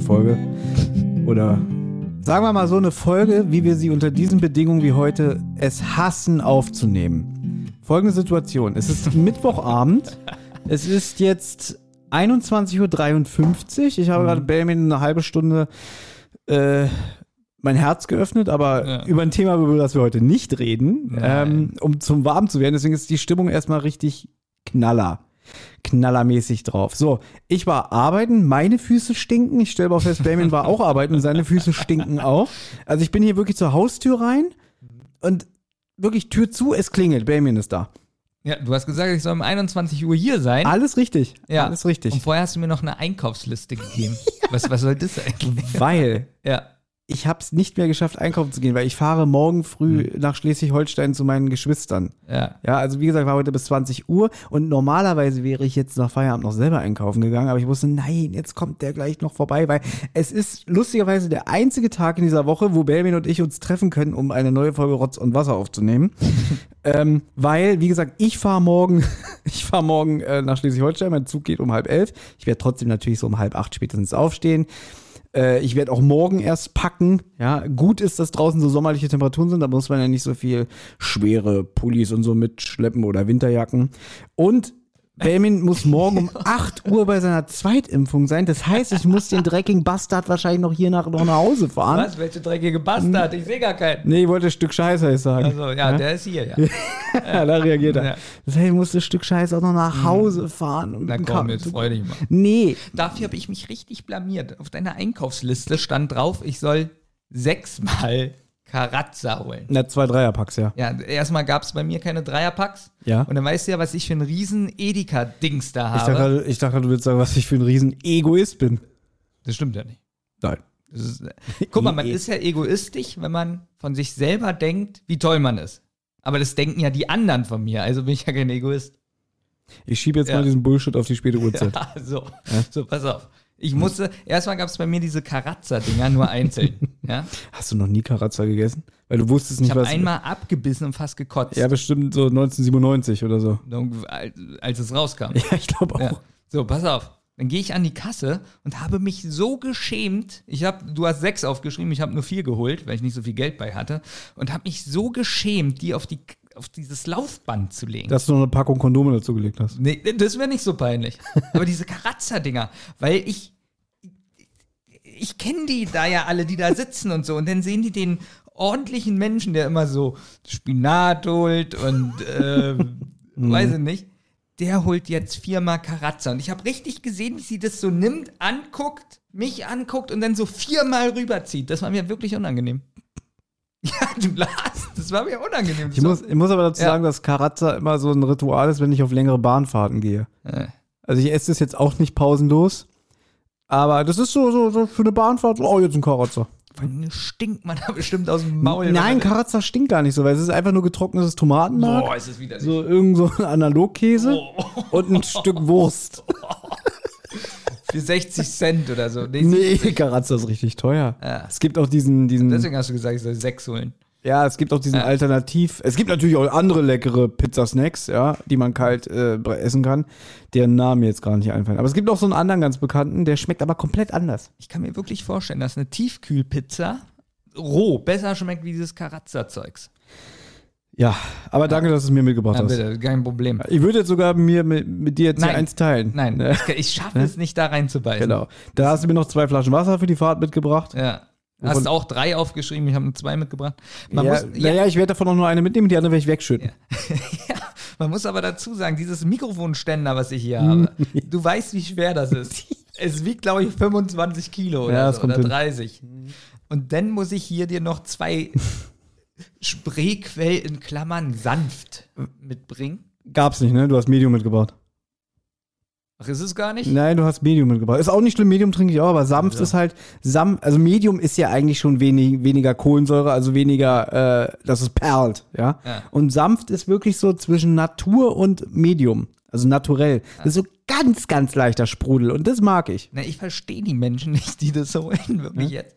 Folge. Oder sagen wir mal so eine Folge, wie wir sie unter diesen Bedingungen wie heute es hassen aufzunehmen. Folgende Situation. Es ist Mittwochabend. Es ist jetzt 21.53 Uhr. Ich habe gerade Benjamin eine halbe Stunde äh, mein Herz geöffnet, aber Ja. über ein Thema, über das wir heute nicht reden, ähm, um zum warm zu werden. Deswegen ist die Stimmung erstmal richtig knaller. Knallermäßig drauf. So, ich war arbeiten, meine Füße stinken. Ich stelle mal fest, Benjamin war auch arbeiten und seine Füße stinken auch. Also ich bin hier wirklich zur Haustür rein und wirklich Tür zu, es klingelt. Benjamin ist da. Ja, du hast gesagt, ich soll um 21 Uhr hier sein. Alles richtig. ja. Alles richtig. Und vorher hast du mir noch eine Einkaufsliste gegeben. was, was soll das eigentlich? Weil Ja. Ich habe es nicht mehr geschafft, einkaufen zu gehen, weil ich fahre morgen früh Hm. nach Schleswig-Holstein zu meinen Geschwistern. Ja. Ja, also wie gesagt, war heute bis 20 Uhr und normalerweise wäre ich jetzt nach Feierabend noch selber einkaufen gegangen, aber ich wusste, nein, jetzt kommt der gleich noch vorbei, weil es ist lustigerweise der einzige Tag in dieser Woche, wo Belmin und ich uns treffen können, um eine neue Folge Rotz und Wasser aufzunehmen. ähm, weil, wie gesagt, ich fahre morgen, ich fahre morgen äh, nach Schleswig-Holstein, mein Zug geht um halb elf. Ich werde trotzdem natürlich so um halb acht spätestens aufstehen. Äh, ich werde auch morgen erst packen. Ja, gut ist, dass draußen so sommerliche Temperaturen sind, da muss man ja nicht so viel schwere Pullis und so mitschleppen oder Winterjacken. Und Belmin muss morgen um 8 Uhr bei seiner Zweitimpfung sein. Das heißt, ich muss den dreckigen Bastard wahrscheinlich noch hier nach, noch nach Hause fahren. Was? Welche dreckige Bastard? Ich sehe gar keinen. Nee, ich wollte ein Stück Scheiße sagen. Also, ja, der ist hier, ja. ja, da reagiert er. Ja. Das heißt, ich muss das Stück Scheiße auch noch nach Hause fahren. Und Na komm, jetzt freu dich mal. Nee, Dafür habe ich mich richtig blamiert. Auf deiner Einkaufsliste stand drauf, ich soll sechsmal Karazza holen. na, zwei Dreierpacks, ja. Ja, erstmal gab es bei mir keine Dreierpacks. Ja. Und dann weißt du ja, was ich für ein riesen Edeka-Dings da Ich habe. dachte, ich dachte, du willst sagen, was ich für ein riesen Egoist bin. das stimmt ja nicht. Nein. Ist, guck mal, man ist ja egoistisch, wenn man von sich selber denkt, wie toll man ist. Aber das denken ja die anderen von mir, also bin ich ja kein Egoist. Ich schiebe jetzt Ja. mal diesen Bullshit auf die späte Uhrzeit. Ja, so. so, pass auf. Ich musste, erstmal gab es bei mir diese Karazza-Dinger nur einzeln. ja? Hast du noch nie Karazza gegessen? Weil du wusstest Ich nicht, habe was. einmal abgebissen und fast gekotzt, ja, bestimmt so 1997 oder so. als es rauskam. Ja, ich glaube auch. Ja. So, pass auf. Dann gehe ich an die Kasse und habe mich so geschämt. Ich habe, du hast sechs aufgeschrieben, ich habe nur vier geholt, weil ich nicht so viel Geld bei hatte. Und habe mich so geschämt, die auf, die, auf dieses Laufband zu legen. Dass du noch eine Packung Kondome dazu gelegt hast. Nee, das wäre nicht so peinlich. Aber diese Karazza-Dinger, weil ich. Ich kenne die da ja alle, die da sitzen und so. Und dann sehen die den ordentlichen Menschen, der immer so Spinat holt und äh, weiß ich nicht. Der holt jetzt viermal Karazza. Und ich habe richtig gesehen, wie sie das so nimmt, anguckt, mich anguckt und dann so viermal rüberzieht. Das war mir wirklich unangenehm. Ja, du lachst. Das war mir unangenehm. Ich muss, ich muss aber dazu Ja. sagen, dass Karazza immer so ein Ritual ist, wenn ich auf längere Bahnfahrten gehe. Äh. Also ich esse das jetzt auch nicht pausenlos. Aber das ist so, so, so für eine Bahnfahrt, oh, jetzt ein allem stinkt man da bestimmt aus dem Maul. Nein, Karazza stinkt gar nicht so, weil es ist einfach nur getrocknetes Tomatenmark. Boah, ist es wieder So irgend so ein Analogkäse und ein Stück Wurst. Für 60 Cent oder so. Nee, Nee, 70. Karazza ist richtig teuer. Ja. Es gibt auch diesen, diesen Deswegen hast du gesagt, ich soll sechs holen. ja, es gibt auch diesen Ja. Alternativ. Es gibt natürlich auch andere leckere Pizzasnacks, ja, die man kalt äh, essen kann, deren Namen mir jetzt gar nicht einfallen. Aber es gibt auch so einen anderen ganz bekannten, der schmeckt aber komplett anders. Ich kann mir wirklich vorstellen, dass eine Tiefkühlpizza roh besser schmeckt wie dieses Karazza-Zeugs. Ja, aber danke, dass du es mir mitgebracht Ja, hast. bitte, kein Problem. Ich würde jetzt sogar mir mit, mit dir jetzt hier Nein. eins teilen. Nein, Ne? ich, ich schaffe es nicht, da reinzubeißen. Genau. Da hast du mir noch zwei Flaschen Wasser für die Fahrt mitgebracht. Ja. Wovon- Hast auch drei aufgeschrieben, ich habe nur zwei mitgebracht. Man ja, muss, naja, ich werde davon auch nur eine mitnehmen, die andere werde ich wegschütten. ja. Man muss aber dazu sagen, dieses Mikrofonständer, was ich hier habe, du weißt, wie schwer das ist. Es wiegt, glaube ich, 25 Kilo oder, Ja, das so, oder hin. 30. Und dann muss ich hier dir noch zwei Spreequell in Klammern sanft mitbringen. Gab's nicht, ne? Du hast Medium mitgebracht. Ach, ist es gar nicht? Nein, du hast Medium mitgebracht. Ist auch nicht schlimm, Medium trinke ich auch, aber sanft ist halt, sanft, also Medium ist ja eigentlich schon wenig, weniger Kohlensäure, also weniger, äh, dass es perlt, ja? Ja. Und sanft ist wirklich so zwischen Natur und Medium, also naturell. Das ist so ganz, ganz leichter Sprudel und das mag ich. Na, ich verstehe die Menschen nicht, die das so wollen, wirklich jetzt.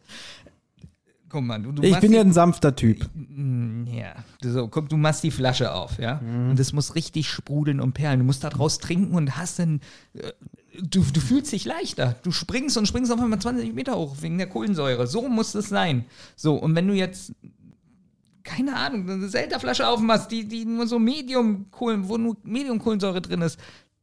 Guck mal, du, du Ich bin die- ja ein sanfter Typ. Mm, Ja, du so, guck, du machst die Flasche auf, ja? Mhm. Und das muss richtig sprudeln und perlen. Du musst da draus trinken und hast dann, äh, du, du fühlst dich leichter. Du springst und springst auf einmal 20 Meter hoch wegen der Kohlensäure. So muss es sein. So, und wenn du jetzt, keine Ahnung, eine Selterflasche aufmachst, die, die nur so Medium Kohlen, wo nur Medium Kohlensäure drin ist,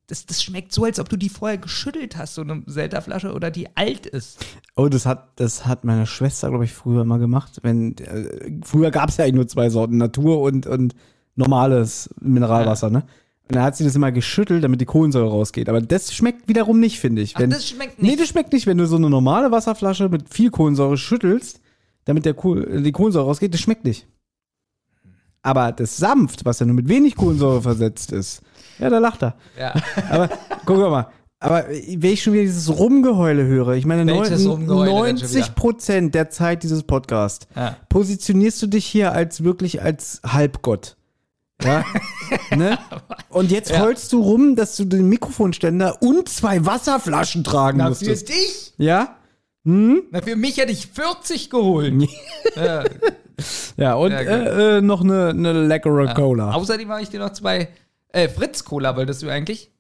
das, das schmeckt so, als ob du die vorher geschüttelt hast, so eine Selterflasche oder die alt ist. Oh, das hat, das hat meine Schwester, glaube ich, früher immer gemacht. Wenn, äh, früher gab es ja eigentlich nur zwei Sorten, Natur und, und normales Mineralwasser, ne? Und dann hat sie das immer geschüttelt, damit die Kohlensäure rausgeht. Aber das schmeckt wiederum nicht, finde ich. Ach, Wenn, das schmeckt Nee, nicht. das schmeckt nicht. Wenn du so eine normale Wasserflasche mit viel Kohlensäure schüttelst, damit der Kohl, die Kohlensäure rausgeht, das schmeckt nicht. Aber das sanft, was ja nur mit wenig Kohlensäure versetzt ist, ja, da lacht er. Ja. Aber guck mal, aber wenn ich schon wieder dieses Rumgeheule höre, ich meine, Welches neun- Rumgeheule denn schon wieder? 90 Prozent der Zeit dieses Podcasts Ja. positionierst du dich hier als wirklich als Halbgott. Ja, ne? Und jetzt Ja. heulst du rum, dass du den Mikrofonständer und zwei Wasserflaschen tragen Na, für musstest. dich? Ja? Na, für mich hätte ich 40 geholt. ja, Ja, und Ja, äh, äh, noch eine, eine leckere Cola. Außerdem habe ich dir noch zwei äh, Fritz-Cola, wolltest du eigentlich?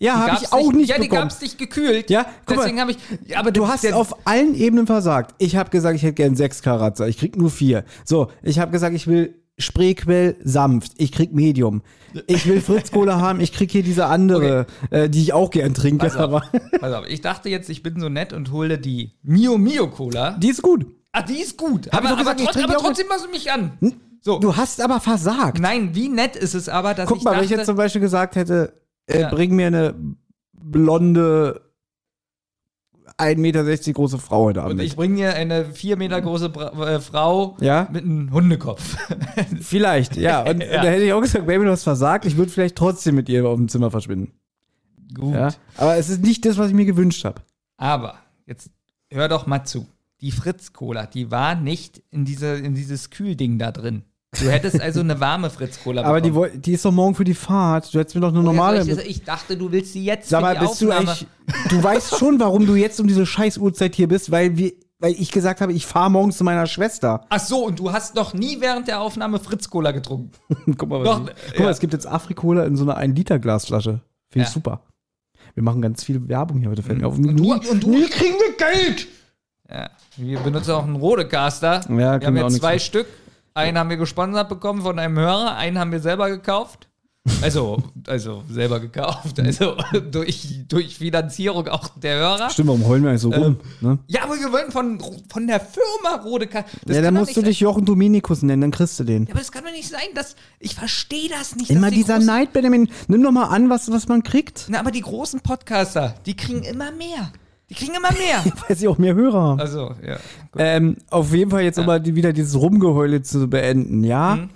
ja, habe ich auch nicht Ja, die gab's nicht gekühlt. Ja, guck. Deswegen habe ich. Ja, aber Du hast der, auf allen Ebenen versagt. Ich habe gesagt, ich hätte gern sechs Karatzer. Ich krieg nur vier. So, ich habe gesagt, ich will Spreequell sanft. Ich krieg Medium. Ich will Fritz Cola haben. Ich krieg hier diese andere, äh, die ich auch gern trinke. Pass auf, Aber pass auf, ich dachte jetzt, ich bin so nett und hole die Mio Mio Cola. die ist gut. Ah, die ist gut. ich aber, doch gesagt, aber, ich trotz, trinke aber trotzdem machst du mich an. So. Du hast aber versagt. Nein, wie nett ist es aber, dass Guck ich mal, dachte, wenn ich jetzt zum Beispiel gesagt hätte, äh, Ja. bring mir eine blonde 1,60 Meter große Frau heute Abend. und ich bringe dir eine vier Meter große Bra äh, Frau Ja? mit einem Hundekopf. Vielleicht, ja. Und Ja. da hätte ich auch gesagt, Baby, du hast versagt. Ich würde vielleicht trotzdem mit ihr auf dem Zimmer verschwinden. Gut. Ja? Aber es ist nicht das, was ich mir gewünscht habe. Aber jetzt hör doch mal zu. Die Fritz-Cola, die war nicht in, diese, in dieses Kühlding da drin. Du hättest also eine warme Fritz-Cola Aber die, woll- die ist doch morgen für die Fahrt. Du hättest mir doch eine Oh, normale. ich, ich dachte, du willst sie jetzt Sag für mal, die bist du Aufnahme. eigentlich. Du weißt schon, warum du jetzt um diese scheiß Uhrzeit hier bist, weil wir. Weil ich gesagt habe, ich fahre morgens zu meiner Schwester. Ach so, und du hast noch nie während der Aufnahme Fritz-Cola getrunken. Guck mal, was Doch, ich, guck mal es gibt jetzt Afrikola in so einer 1-Liter-Glasflasche. Finde ich Ja. super. Wir machen ganz viel Werbung hier heute, fällt mir auf. Und du, und du, nie kriegen wir Geld! Ja, wir benutzen auch einen Rodecaster. Ja, wir haben jetzt zwei mit. Stück. Einen haben wir gesponsert bekommen von einem Hörer, einen haben wir selber gekauft. Also, also selber gekauft. Also durch, durch Finanzierung auch der Hörer. Stimmt, warum heulen wir eigentlich so rum? ne? Ja, aber wir wollen von, von der Firma Rodecaster. Ja, dann musst du dich Jochen Dominikus nennen, dann kriegst du den. Ja, aber das kann doch nicht sein, dass ich verstehe das nicht. Immer die dieser Neid, Benjamin. Nimm doch mal an, was, was man kriegt. Na, aber die großen Podcaster, die kriegen immer mehr. Die kriegen immer mehr. Weil sie auch mehr Hörer haben. Also, ja. Gut. Ähm, auf jeden Fall jetzt um mal die, wieder dieses Rumgeheule zu beenden, ja. Mhm.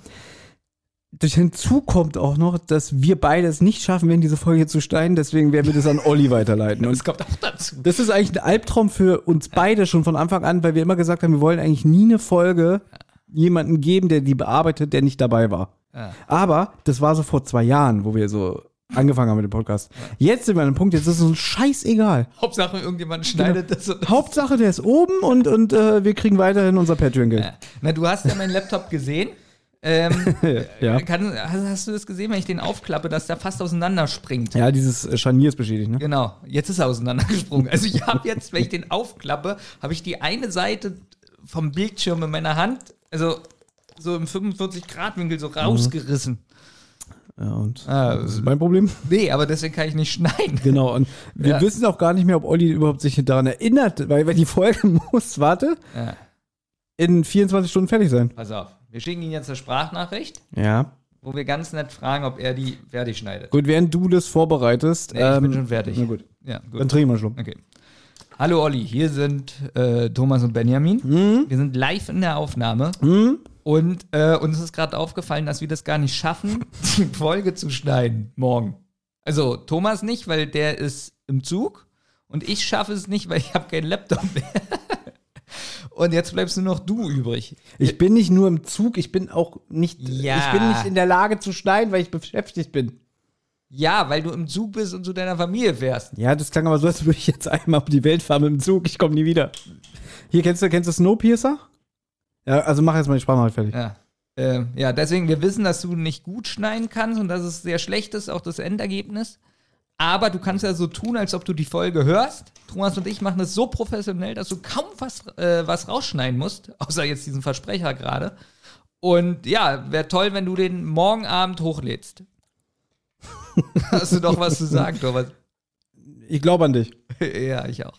Durch hinzu kommt auch noch, dass wir beide es nicht schaffen werden, diese Folge zu steigen, deswegen werden wir das an Olli weiterleiten. Und Das kommt auch dazu. das ist eigentlich ein Albtraum für uns beide schon von Anfang an, weil wir immer gesagt haben, wir wollen eigentlich nie eine Folge jemanden geben, der die bearbeitet, der nicht dabei war. Ja. Aber das war so vor zwei Jahren, wo wir so angefangen haben mit dem Podcast. Jetzt sind wir an einem Punkt, jetzt ist es uns scheißegal. Hauptsache, irgendjemand schneidet das. Und Hauptsache, der ist oben und, und äh, wir kriegen weiterhin unser Patreon-Geld. Ja. Na, du hast ja meinen Laptop gesehen. Ähm, Ja. kann, hast, hast du das gesehen, wenn ich den aufklappe, dass der fast auseinanderspringt? Ja, dieses äh, Scharnier ist beschädigt, ne? Genau, jetzt ist er auseinandergesprungen. Also ich habe jetzt, wenn ich den aufklappe, habe ich die eine Seite vom Bildschirm in meiner Hand, also so im 45-Grad-Winkel so rausgerissen. Ja, und Ah, das ist mein Problem. Nee, aber deswegen kann ich nicht schneiden. Genau, und wir Ja. wissen auch gar nicht mehr, ob Olli überhaupt sich daran erinnert, weil wenn die Folge muss, warte, Ja, in 24 Stunden fertig sein. pass auf. Wir schicken Ihnen jetzt eine Sprachnachricht. Ja. wo wir ganz nett fragen, ob er die fertig schneidet. Gut, während du das vorbereitest. Nee, ich bin ähm, schon fertig. Na gut. Ja, Dann gut. trinke ich mal einen Schluck. Okay. Hallo Olli, hier sind äh, Thomas und Benjamin. Hm? Wir sind live in der Aufnahme. Und äh, uns ist gerade aufgefallen, dass wir das gar nicht schaffen, die Folge zu schneiden morgen. Also Thomas nicht, weil der ist im Zug. Und ich schaffe es nicht, weil ich habe keinen Laptop mehr. Und jetzt bleibst nur noch du übrig. Ich bin nicht nur im Zug, ich bin auch nicht. Ja. Ich bin nicht in der Lage zu schneiden, weil ich beschäftigt bin. Ja, weil du im Zug bist und zu deiner Familie fährst. Ja, das klang aber so, als würde ich jetzt einmal um die Welt fahren mit dem Zug. Ich komme nie wieder. Hier, kennst du, kennst du Snowpiercer? Ja, also mach jetzt mal die Sprachnachricht fertig. Ja. Äh, ja, deswegen, wir wissen, dass du nicht gut schneiden kannst und dass es sehr schlecht ist, auch das Endergebnis. Aber du kannst ja so tun, als ob du die Folge hörst. Thomas und ich machen das so professionell, dass du kaum was, äh, was rausschneiden musst, außer jetzt diesen Versprecher gerade. Und ja, wäre toll, wenn du den morgen Abend hochlädst. Hast du doch was zu sagen, Thomas? Ich glaube an dich. ja, ich auch.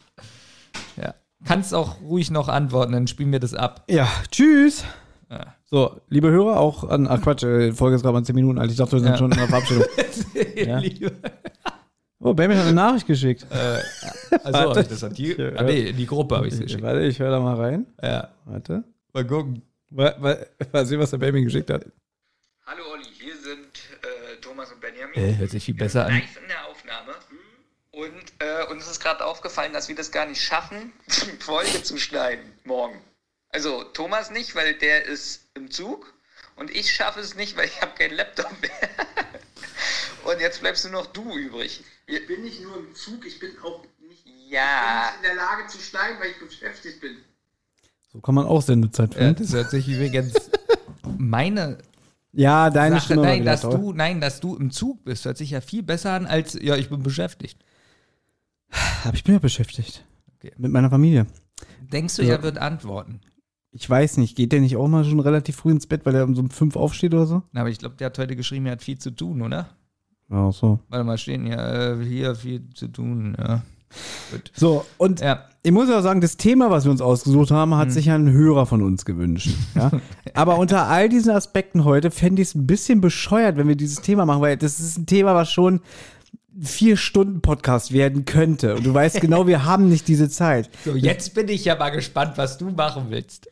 Kannst auch ruhig noch antworten, dann spielen wir das ab. Ja, tschüss. Ja. So, liebe Hörer, auch an. Ach Quatsch, äh, die Folge ist gerade mal 10 Minuten alt. Ich dachte, wir sind Ja. schon in der Verabschiedung. Ja. Oh, Baby hat eine Nachricht geschickt. Also, Warte. das hat die. Ja. Ah, nee, in die Gruppe habe ich es geschickt. Warte, ich höre da mal rein. Ja. Warte. Mal gucken. Mal, mal, mal sehen, was der Baby geschickt hat. Hallo Olli, hier sind äh, Thomas und Benjamin. Äh, hört sich viel besser an. live in der Aufnahme. Und äh, uns ist gerade aufgefallen, dass wir das gar nicht schaffen, die Folge zu schneiden morgen. Also Thomas nicht, weil der ist im Zug. Und ich schaffe es nicht, weil ich habe keinen Laptop mehr. Und jetzt bleibst nur noch du übrig. Ich bin nicht nur im Zug, ich bin auch nicht, Ja. der Lage zu schneiden, weil ich beschäftigt bin. So kann man auch Sendezeit Ja, finden. das hört sich übrigens. Meine Ja, deine Sache, Stimme nein, dass toll. du, nein, dass du im Zug bist, hört sich ja viel besser an als, ja, ich bin beschäftigt. Aber ich bin ja beschäftigt. Okay. Mit meiner Familie. Denkst du, Ja. er wird antworten? Ich weiß nicht, geht der nicht auch mal schon relativ früh ins Bett, weil er um so um fünf aufsteht oder so? Na, aber ich glaube, der hat heute geschrieben, er hat viel zu tun, oder? Ja, so. Warte mal, stehen ja äh, hier viel zu tun, ja. Gut. So, und Ja, ich muss ja sagen, das Thema, was wir uns ausgesucht haben, Hm. hat sich ja ein Hörer von uns gewünscht. Ja? Aber unter all diesen Aspekten heute fände ich es ein bisschen bescheuert, wenn wir dieses Thema machen, weil das ist ein Thema, was schon vier Stunden Podcast werden könnte. Und du weißt genau, wir haben nicht diese Zeit. so, jetzt bin ich ja mal gespannt, was du machen willst.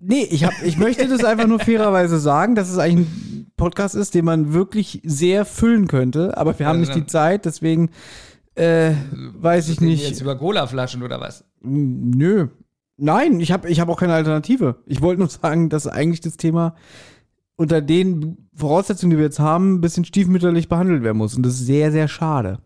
Nee, ich, hab, ich möchte das einfach nur fairerweise sagen, dass es eigentlich ein Podcast ist, den man wirklich sehr füllen könnte. Aber wir haben nicht die Zeit, deswegen äh, weiß ich nicht. Jetzt über Cola-Flaschen oder was? Nö. Nein, ich habe ich hab auch keine Alternative. Ich wollte nur sagen, dass eigentlich das Thema unter den Voraussetzungen, die wir jetzt haben, ein bisschen stiefmütterlich behandelt werden muss. Und das ist sehr, sehr schade.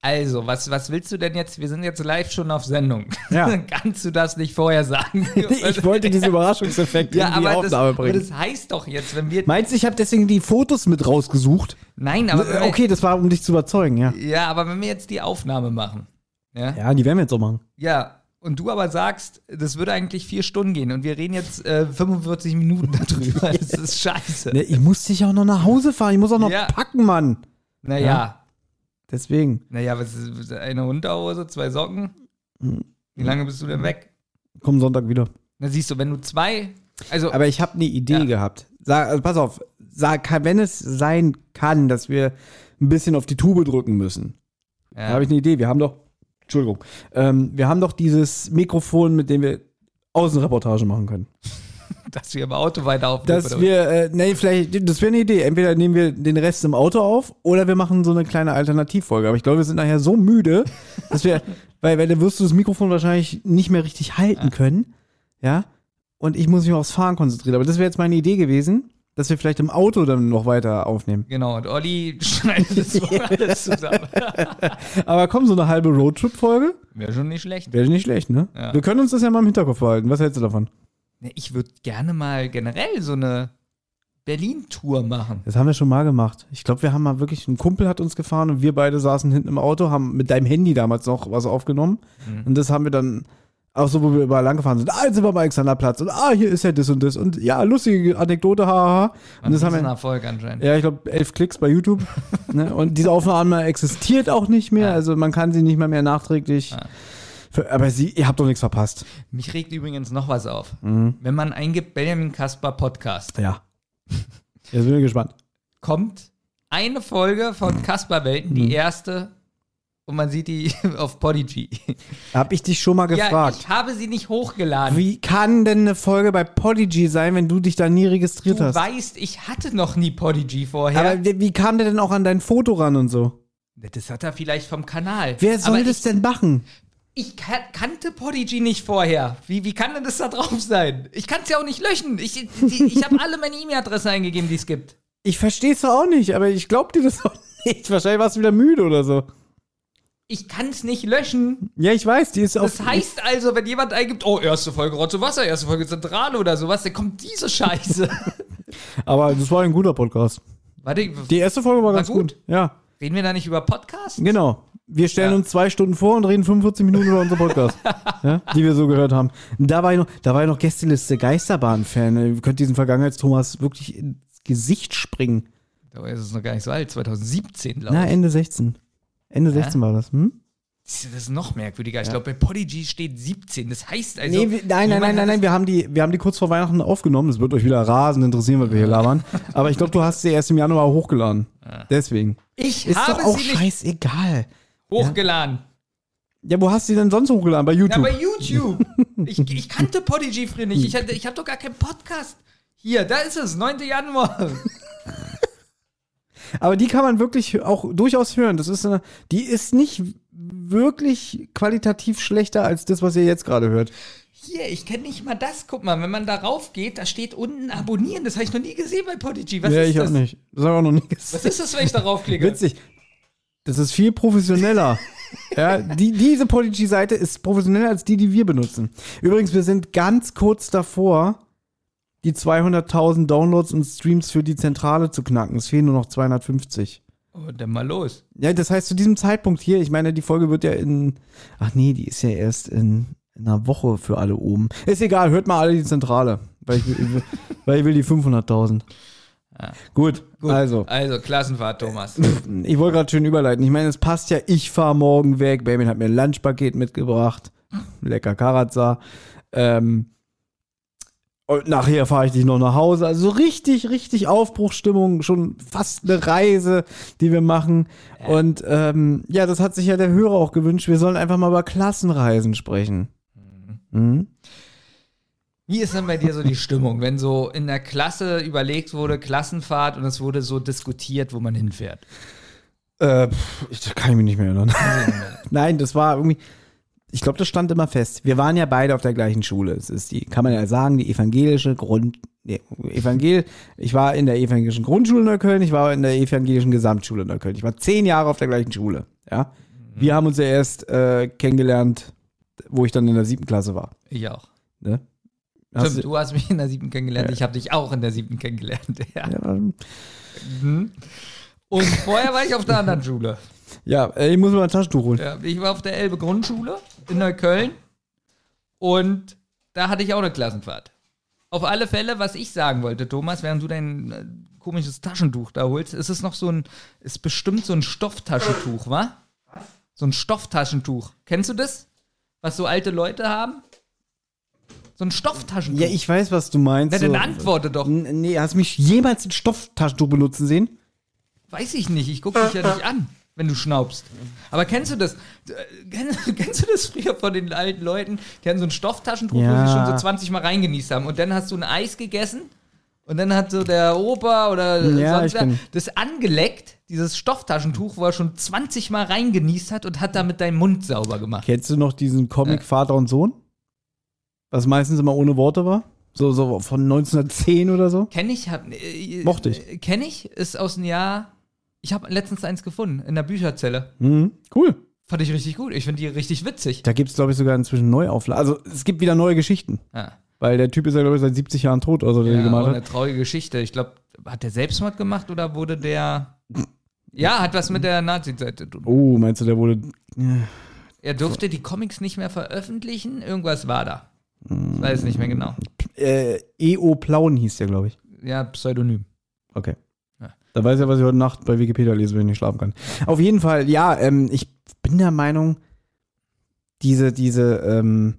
Also, was, was willst du denn jetzt? Wir sind jetzt live schon auf Sendung. Ja. Kannst du das nicht vorher sagen? Ich wollte diesen Überraschungseffekt ja, in die aber das, Aufnahme aber bringen. das heißt doch jetzt, wenn wir. Meinst du, ich habe deswegen die Fotos mit rausgesucht? Nein, aber. okay, das war, um dich zu überzeugen, ja. Ja, aber wenn wir jetzt die Aufnahme machen. Ja. Ja, die werden wir jetzt so machen. Ja. Und du aber sagst, das würde eigentlich vier Stunden gehen und wir reden jetzt äh, 45 Minuten darüber. Das ist scheiße. Ne, ich muss dich auch noch nach Hause fahren. Ich muss auch noch Ja. packen, Mann. Naja. Ja. Deswegen. Naja, was ist eine Unterhose, zwei Socken? Wie lange bist du denn weg? Komm Sonntag wieder. Na siehst du, wenn du zwei. Also, Aber ich habe eine Idee Ja. gehabt. Sag, also pass auf, sag, wenn es sein kann, dass wir ein bisschen auf die Tube drücken müssen, da ja, habe ich eine Idee. Wir haben doch, Entschuldigung, ähm, wir haben doch dieses Mikrofon, mit dem wir Außenreportage machen können. dass wir im Auto weiter aufnehmen. Dass oder wir, äh, nee, vielleicht, das wäre eine Idee. Entweder nehmen wir den Rest im Auto auf oder wir machen so eine kleine Alternativfolge. Aber ich glaube, wir sind nachher so müde, dass wir, weil, weil dann wirst du das Mikrofon wahrscheinlich nicht mehr richtig halten können. Ja. Und ich muss mich aufs Fahren konzentrieren. Aber das wäre jetzt meine Idee gewesen, dass wir vielleicht im Auto dann noch weiter aufnehmen. Genau, und Olli schneidet das alles zusammen. Aber komm, so eine halbe Roadtrip-Folge Wäre schon nicht schlecht. wäre nicht schlecht, ne? Ja. Wir können uns das ja mal im Hinterkopf behalten. Was hältst du davon? Ne, Ich würde gerne mal generell so eine Berlin-Tour machen. Das haben wir schon mal gemacht. Ich glaube, wir haben mal wirklich, ein Kumpel hat uns gefahren und wir beide saßen hinten im Auto, haben mit deinem Handy damals noch was aufgenommen. Mhm. Und das haben wir dann auch so, wo wir überall lang gefahren sind. Ah, jetzt sind wir am Alexanderplatz und ah, hier ist ja das und das. Und ja, lustige Anekdote, haha. Und das haben ein Erfolg anscheinend. ja, ich glaube, elf Klicks bei YouTube. ne? Und diese Aufnahme existiert auch nicht mehr. Ja. Also man kann sie nicht mal mehr nachträglich. Ja. Für, aber sie, ihr habt doch nichts verpasst. Mich regt übrigens noch was auf. Mhm. Wenn man eingibt Benjamin Kasper Podcast, Ja. Jetzt bin ich gespannt. kommt eine Folge von Kasperwelten, die erste, und man sieht die auf Podigy. Hab ich dich schon mal Ja, gefragt. ich habe sie nicht hochgeladen. wie kann denn eine Folge bei Podigy sein, wenn du dich da nie registriert du hast? weißt, ich hatte noch nie Podigy vorher. Aber wie, kam der denn auch an dein Foto ran und so? das hat er vielleicht vom Kanal. Wer soll Aber das ich, denn machen? Ich kan kannte Podigy nicht vorher. Wie, wie kann denn das da drauf sein? Ich kann es ja auch nicht löschen. Ich, die, ich habe alle meine E-Mail-Adresse eingegeben, die es gibt. Ich versteh's doch auch nicht, aber ich glaub dir das auch nicht. Wahrscheinlich warst du wieder müde oder so. Ich kann es nicht löschen. Ja, ich weiß, die ist auf. Das heißt also, wenn jemand eingibt, oh, erste Folge Rotze Wasser, erste Folge Zentrale oder sowas, dann kommt diese Scheiße. aber das war ein guter Podcast. Warte, Die erste Folge war War ganz gut. gut? Ja, reden wir da nicht über Podcasts? genau. Wir stellen Ja. uns zwei Stunden vor und reden 45 Minuten über unseren Podcast, ja, die wir so gehört haben. Da war ich noch, da war ich noch Gästeliste Geisterbahn-Fan. Ihr könnt diesen Vergangenheits-Thomas wirklich ins Gesicht springen. Da ist es noch gar nicht so alt, 2017, glaube Na, ich. Ende 16. Ende 16 war das, hm? Das ist noch merkwürdiger. Ich glaube, bei Podigy steht 17. Das heißt also. nee, nein, nein, nein, nein, nein, wir haben, die, wir haben die kurz vor Weihnachten aufgenommen. Das wird euch wieder rasend interessieren, was wir hier labern. Aber ich glaube, du hast sie erst im Januar hochgeladen. Deswegen. Ich Ist habe doch auch sie nicht scheißegal. hochgeladen. Ja, wo hast du sie denn sonst hochgeladen? Bei Ja, YouTube? bei YouTube. ich, ich kannte Podigy früher nicht. Ich, hatte- ich habe doch gar keinen Podcast. Hier, da ist es, 9. Januar. Aber die kann man wirklich auch durchaus hören. Das ist eine, die ist nicht wirklich qualitativ schlechter als das, was ihr jetzt gerade hört. Hier, ich kenne nicht mal das. Guck mal, wenn man darauf geht, da steht unten abonnieren. Das habe ich noch nie gesehen bei Podigy. Was ja, ist ich das? auch nicht. Das habe ich auch noch nie Was gesehen. ist das, wenn ich darauf klicke? Witzig. Das ist viel professioneller. ja, die, diese Podigy-Seite ist professioneller als die, die wir benutzen. Übrigens, wir sind ganz kurz davor, die 200.000 Downloads und Streams für die Zentrale zu knacken. Es fehlen nur noch 250. Oh, dann mal los. Ja, das heißt, zu diesem Zeitpunkt hier, ich meine, die Folge wird ja in, ach nee, die ist ja erst in, in einer Woche für alle oben. Ist egal, hört mal alle die Zentrale, weil ich will, weil ich will die 500.000. Gut, Gut. also, Also, Klassenfahrt, Thomas. ich wollte gerade schön überleiten. Ich meine, es passt ja, ich fahre morgen weg. Baby hat mir ein Lunchpaket mitgebracht. Lecker Karazza. Ähm, und nachher fahre ich dich noch nach Hause. Also so richtig, richtig Aufbruchstimmung. Schon fast eine Reise, die wir machen. Und ähm, ja, das hat sich ja der Hörer auch gewünscht. Wir sollen einfach mal über Klassenreisen sprechen. Mhm. Wie ist denn bei dir so die Stimmung, wenn so in der Klasse überlegt wurde, Klassenfahrt und es wurde so diskutiert, wo man hinfährt? Äh, pff, ich, da kann ich mich nicht mehr erinnern. Nein, das war irgendwie. Ich glaube, das stand immer fest. Wir waren ja beide auf der gleichen Schule. Es ist die, kann man ja sagen, die evangelische Grund. Nee, Evangel, ich war in der evangelischen Grundschule in Neukölln, ich war in der evangelischen Gesamtschule in Neukölln. Ich war zehn Jahre auf der gleichen Schule. Ja, wir haben uns ja erst äh, kennengelernt, wo ich dann in der siebten Klasse war. Ich auch. Ne? Hast Stimmt, du- du hast mich in der siebten kennengelernt, ich habe dich auch in der siebten kennengelernt. Ja. ja, ähm, Und vorher war ich auf der anderen Schule. ja, ich muss mir mal ein Taschentuch holen. Ja, ich war auf der Elbe Grundschule in Neukölln und da hatte ich auch eine Klassenfahrt. Auf alle Fälle, was ich sagen wollte, Thomas, während du dein äh, komisches Taschentuch da holst, ist es noch so ein, ist bestimmt so ein Stofftaschentuch, wa? So ein Stofftaschentuch. Kennst du das? Was so alte Leute haben? So ein Stofftaschentuch. Ja, ich weiß, was du meinst. Na, so, dann antworte doch. Nee, hast du mich jemals ein Stofftaschentuch benutzen sehen? Weiß ich nicht, ich gucke dich ja nicht an, wenn du schnaubst. Aber kennst du das? Kennst, du das früher von den alten Leuten? Die hatten so ein Stofftaschentuch, wo Ja. sie schon so 20 Mal reingenießt haben. Und dann hast du ein Eis gegessen und dann hat so der Opa oder Ja, sonst wer das angeleckt, dieses Stofftaschentuch, wo er schon 20 Mal reingenießt hat und hat damit deinen Mund sauber gemacht. Kennst du noch diesen Comic Vater und Sohn? Was meistens immer ohne Worte war? So, so von 1910 oder so? Kenn ich, hab, äh, Mochte ich. äh, Kenn ich, ist aus dem Jahr. Ich habe letztens eins gefunden in der Bücherzelle. Mhm. Cool. Fand ich richtig gut. Ich finde die richtig witzig. Da gibt es, glaube ich, sogar inzwischen Neuauflagen. Also es gibt wieder neue Geschichten. Ja. Weil der Typ ist ja, glaube ich, seit 70 Jahren tot, also Ja, gemacht eine traurige Geschichte. Ich glaube, hat der Selbstmord gemacht oder wurde der. Ja, hat was mit der Nazi-Zeit zu tun. Oh, meinst du, der wurde. Er durfte die Comics nicht mehr veröffentlichen. Irgendwas war da. Ich weiß nicht mehr genau. Äh, E.O. Plauen hieß der, glaube ich. Ja, Pseudonym. Okay. Ja. Da weiß ich, was ich heute Nacht bei Wikipedia lese, wenn ich nicht schlafen kann. Auf jeden Fall, ja, ähm, ich bin der Meinung, diese, diese, ähm,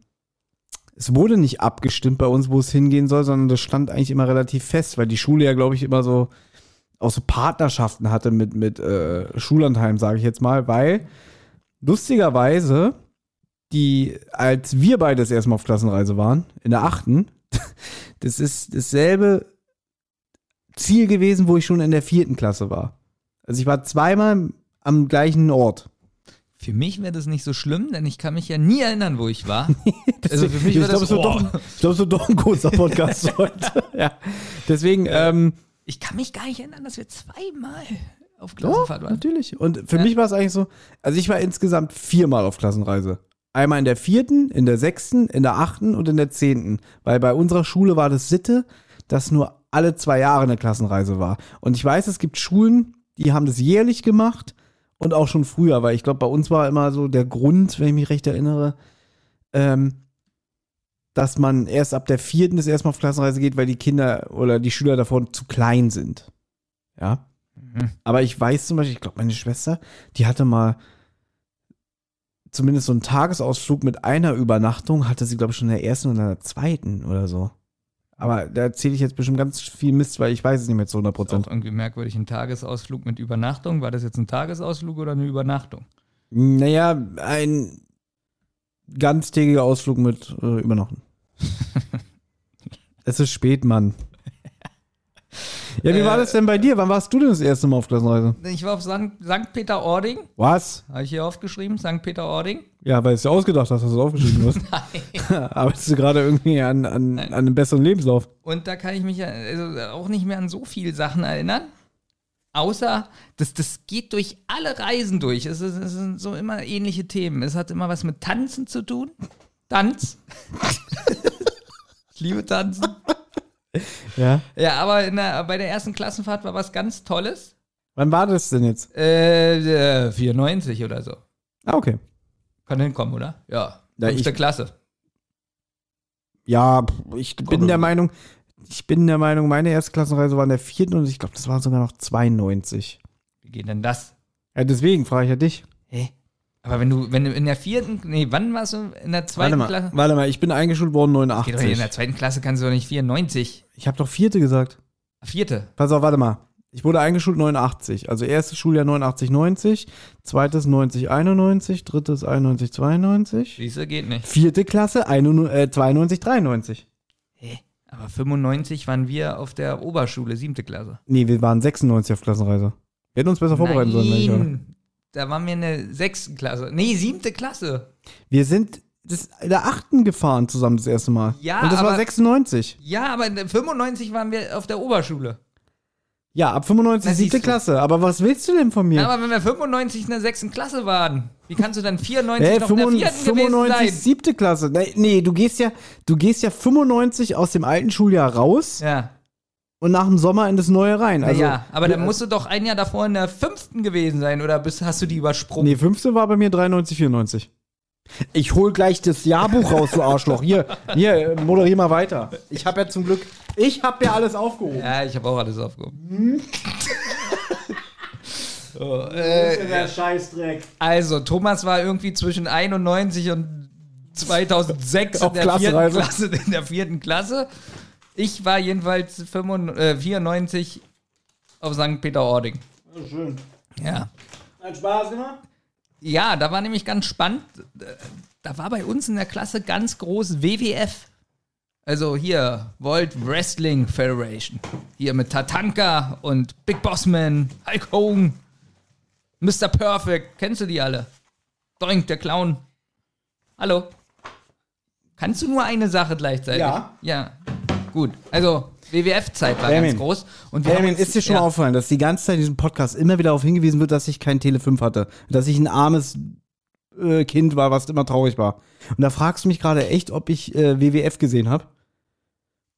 es wurde nicht abgestimmt bei uns, wo es hingehen soll, sondern das stand eigentlich immer relativ fest, weil die Schule ja, glaube ich, immer so auch so Partnerschaften hatte mit, mit äh, Schullandheim, sage ich jetzt mal, weil lustigerweise, die, als wir beide das erste Mal auf Klassenreise waren, in der achten, das ist dasselbe Ziel gewesen, wo ich schon in der vierten Klasse war. Also ich war zweimal am gleichen Ort. Für mich wäre das nicht so schlimm, denn ich kann mich ja nie erinnern, wo ich war. also für mich ich glaube, das, es wird doch, ich glaub, wird doch ein kurzer Podcast heute. Ja. Deswegen, ähm, ich kann mich gar nicht erinnern, dass wir zweimal auf Klassenfahrt waren. natürlich. Und für Ja. mich war es eigentlich so, also ich war insgesamt viermal auf Klassenreise. Einmal in der vierten, in der sechsten, in der achten und in der zehnten. Weil bei unserer Schule war das Sitte, dass nur alle zwei Jahre eine Klassenreise war. Und ich weiß, es gibt Schulen, die haben das jährlich gemacht und auch schon früher, weil ich glaube, bei uns war immer so der Grund, wenn ich mich recht erinnere, ähm, dass man erst ab der vierten das erste Mal auf Klassenreise geht, weil die Kinder oder die Schüler davon zu klein sind. Ja. Aber ich weiß zum Beispiel, ich glaube, meine Schwester, die hatte mal zumindest so einen Tagesausflug mit einer Übernachtung, hatte sie, glaube ich, schon in der ersten oder in der zweiten oder so. Aber da erzähle ich jetzt bestimmt ganz viel Mist, weil ich weiß es nicht mehr zu 100 Ist Prozent. auch irgendwie merkwürdig, ein Tagesausflug mit Übernachtung. War das jetzt ein Tagesausflug oder eine Übernachtung? Naja, ein ganztägiger Ausflug mit äh, Übernachten. es ist spät, Mann. Ja, wie war das denn bei dir? Wann warst du denn das erste Mal auf Klassenreise? Ich war auf St. St. Peter-Ording, Was? habe ich hier aufgeschrieben, St. Peter-Ording. Ja, weil es ja ausgedacht hast, dass du es aufgeschrieben hast. Arbeitest du gerade irgendwie an, an, an einem besseren Lebenslauf? Und da kann ich mich ja also auch nicht mehr an so viele Sachen erinnern. Außer, das, das geht durch alle Reisen durch. Es, ist, es sind so immer ähnliche Themen. Es hat immer was mit Tanzen zu tun. Tanz. ich liebe Tanzen. Ja. Ja, aber der, bei der ersten Klassenfahrt war was ganz Tolles. Wann war das denn jetzt? Äh, äh, 94 oder so. Ah, okay. Kann hinkommen, oder? Ja. Ja, Fünfte Klasse. Ja, ich bin der Meinung, ich bin der Meinung, meine erste Klassenreise war in der vierten und ich glaube, das war sogar noch 92. Wie geht denn das? Ja, deswegen frage ich ja dich. Hä? Aber wenn du, wenn du in der vierten, nee, wann warst du in der Warte zweiten mal, Klasse? warte mal, ich bin eingeschult worden Geht doch in 89. der zweiten Klasse kannst du doch nicht 94. Ich habe doch vierte gesagt. Vierte. Pass auf, warte mal. Ich wurde eingeschult 89. Also erstes Schuljahr 89, 90, zweites 90, 91, drittes 91, 92. Siehste, geht nicht. Vierte Klasse 91, äh, 92, 93. Hä? Aber 95 waren wir auf der Oberschule, siebte Klasse. Nee, wir waren 96 auf Klassenreise. Wir hätten uns besser vorbereiten sollen. wenn ich höre. Da waren wir in der sechsten Klasse. Nee, siebte Klasse. Wir sind das, in der achten gefahren zusammen das erste Mal. Ja, Und das war aber- 96. Ja, aber in der 95 waren wir auf der Oberschule. Ja, ab 95 Na, siebte. Klasse. Aber was willst du denn von mir? Ja, aber wenn wir 95 in der sechsten Klasse waren, wie kannst du dann 94 Hä, noch in der 95, vierten gewesen 95 sein? siebte Klasse. Nee, nee, du gehst ja, du gehst ja 95 aus dem alten Schuljahr raus Ja, und nach dem Sommer in das neue rein. Also, ja, aber dann musst du doch ein Jahr davor in der fünften gewesen sein, oder bist, hast du die übersprungen? Nee, 15 war bei mir 93, 94. Ich hol gleich das Jahrbuch raus, du Arschloch. Hier, hier, moderier mal weiter. Ich habe ja zum Glück, ich habe ja alles aufgehoben. Ja, ich habe auch alles aufgehoben. so, äh, Der Scheißdreck. also, Thomas war irgendwie zwischen 91 und 2006 Auf in, der vierten Klassenreise. Klasse, in der vierten Klasse. Ich war jedenfalls 95, äh, 94 auf St. Peter-Ording. Schön. Ja. Hat Spaß gemacht? Ja, da war nämlich ganz spannend. Da war bei uns in der Klasse ganz groß WWF. Also hier, World Wrestling Federation. Hier mit Tatanka und Big Bossman, Hulk Hogan, Mr. Perfect. Kennst du die alle? Doink, der Clown. Hallo? Kannst du nur eine Sache gleichzeitig? Ja. Ja. Gut. Also, WWF-Zeit war Benjamin. ganz groß. Und wir Benjamin, uns- ist dir schon ja. aufgefallen, dass die ganze Zeit in diesem Podcast immer wieder darauf hingewiesen wird, dass ich kein Tele 5 hatte. Dass ich ein armes äh, Kind war, was immer traurig war. Und da fragst du mich gerade echt, ob ich äh, WWF gesehen habe.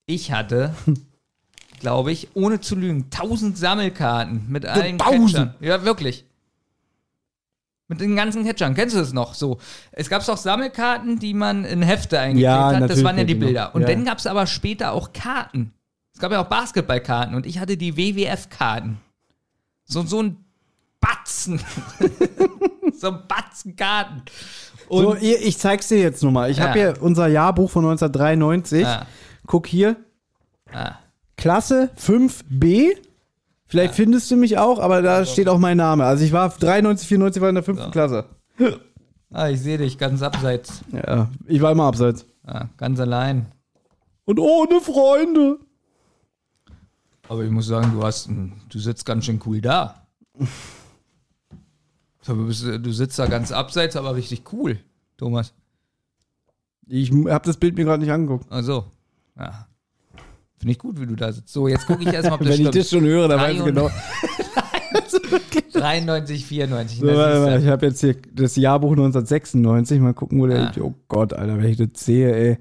Ich hatte, glaube ich, ohne zu lügen, 1000 Sammelkarten mit allen 1000? Catchern. Ja, wirklich. Mit den ganzen Catchern. Kennst du das noch? So. Es gab auch Sammelkarten, die man in Hefte eingeklebt Ja, hat. Das waren ja die ich Bilder. Und Ja. dann gab es aber später auch Karten. Es gab ja auch Basketballkarten und ich hatte die WWF-Karten. So, so ein Batzen. so ein Batzengarten. Und So, ihr- ich zeig's dir jetzt nur mal. Ich habe Ja. hier unser Jahrbuch von 1993. Ja. Guck hier. Klasse 5b. Vielleicht findest du mich auch, aber da steht auch mein Name. Also ich war 93, 94 war in der fünften Klasse. ah, ich sehe dich ganz abseits. Ja, ich war immer abseits. Ah, ganz allein. Und ohne Freunde. Aber ich muss sagen, du hast, du sitzt ganz schön cool da. So, Du, sitzt da ganz abseits, aber richtig cool, Thomas. Ich habe das Bild mir gerade nicht angeguckt. Also, ja. Finde ich gut, wie du da sitzt. So, jetzt gucke ich erstmal, ob das Wenn ich stimmt. das schon höre, dann weiß ich 300 genau. 93, 94. So, ja- ich habe jetzt hier das Jahrbuch 1996. Mal gucken, wo der. Ah. Oh Gott, Alter, wenn ich das sehe, ey. ich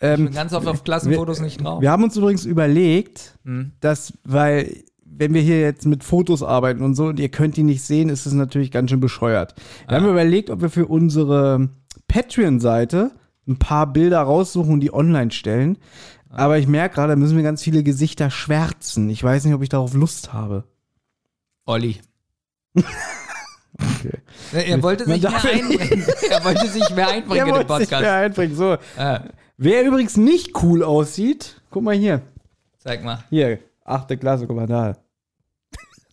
Ähm, bin ganz oft auf Klassenfotos nicht drauf. wir haben uns übrigens überlegt, Hm. dass, weil, wenn wir hier jetzt mit Fotos arbeiten und so und ihr könnt die nicht sehen, ist es natürlich ganz schön bescheuert. Wir Ah. haben überlegt, ob wir für unsere Patreon-Seite ein paar Bilder raussuchen und die online stellen. Aber ich merke gerade, da müssen wir ganz viele Gesichter schwärzen. Ich weiß nicht, ob ich darauf Lust habe. Olli. Okay. Er wollte sich mehr einbringen. Er wollte sich mehr einbringen in den wollte sich mehr Podcast. einbringen. So. Ah, Wer übrigens nicht cool aussieht, guck mal hier. zeig mal. Hier, achte Klasse, guck mal da.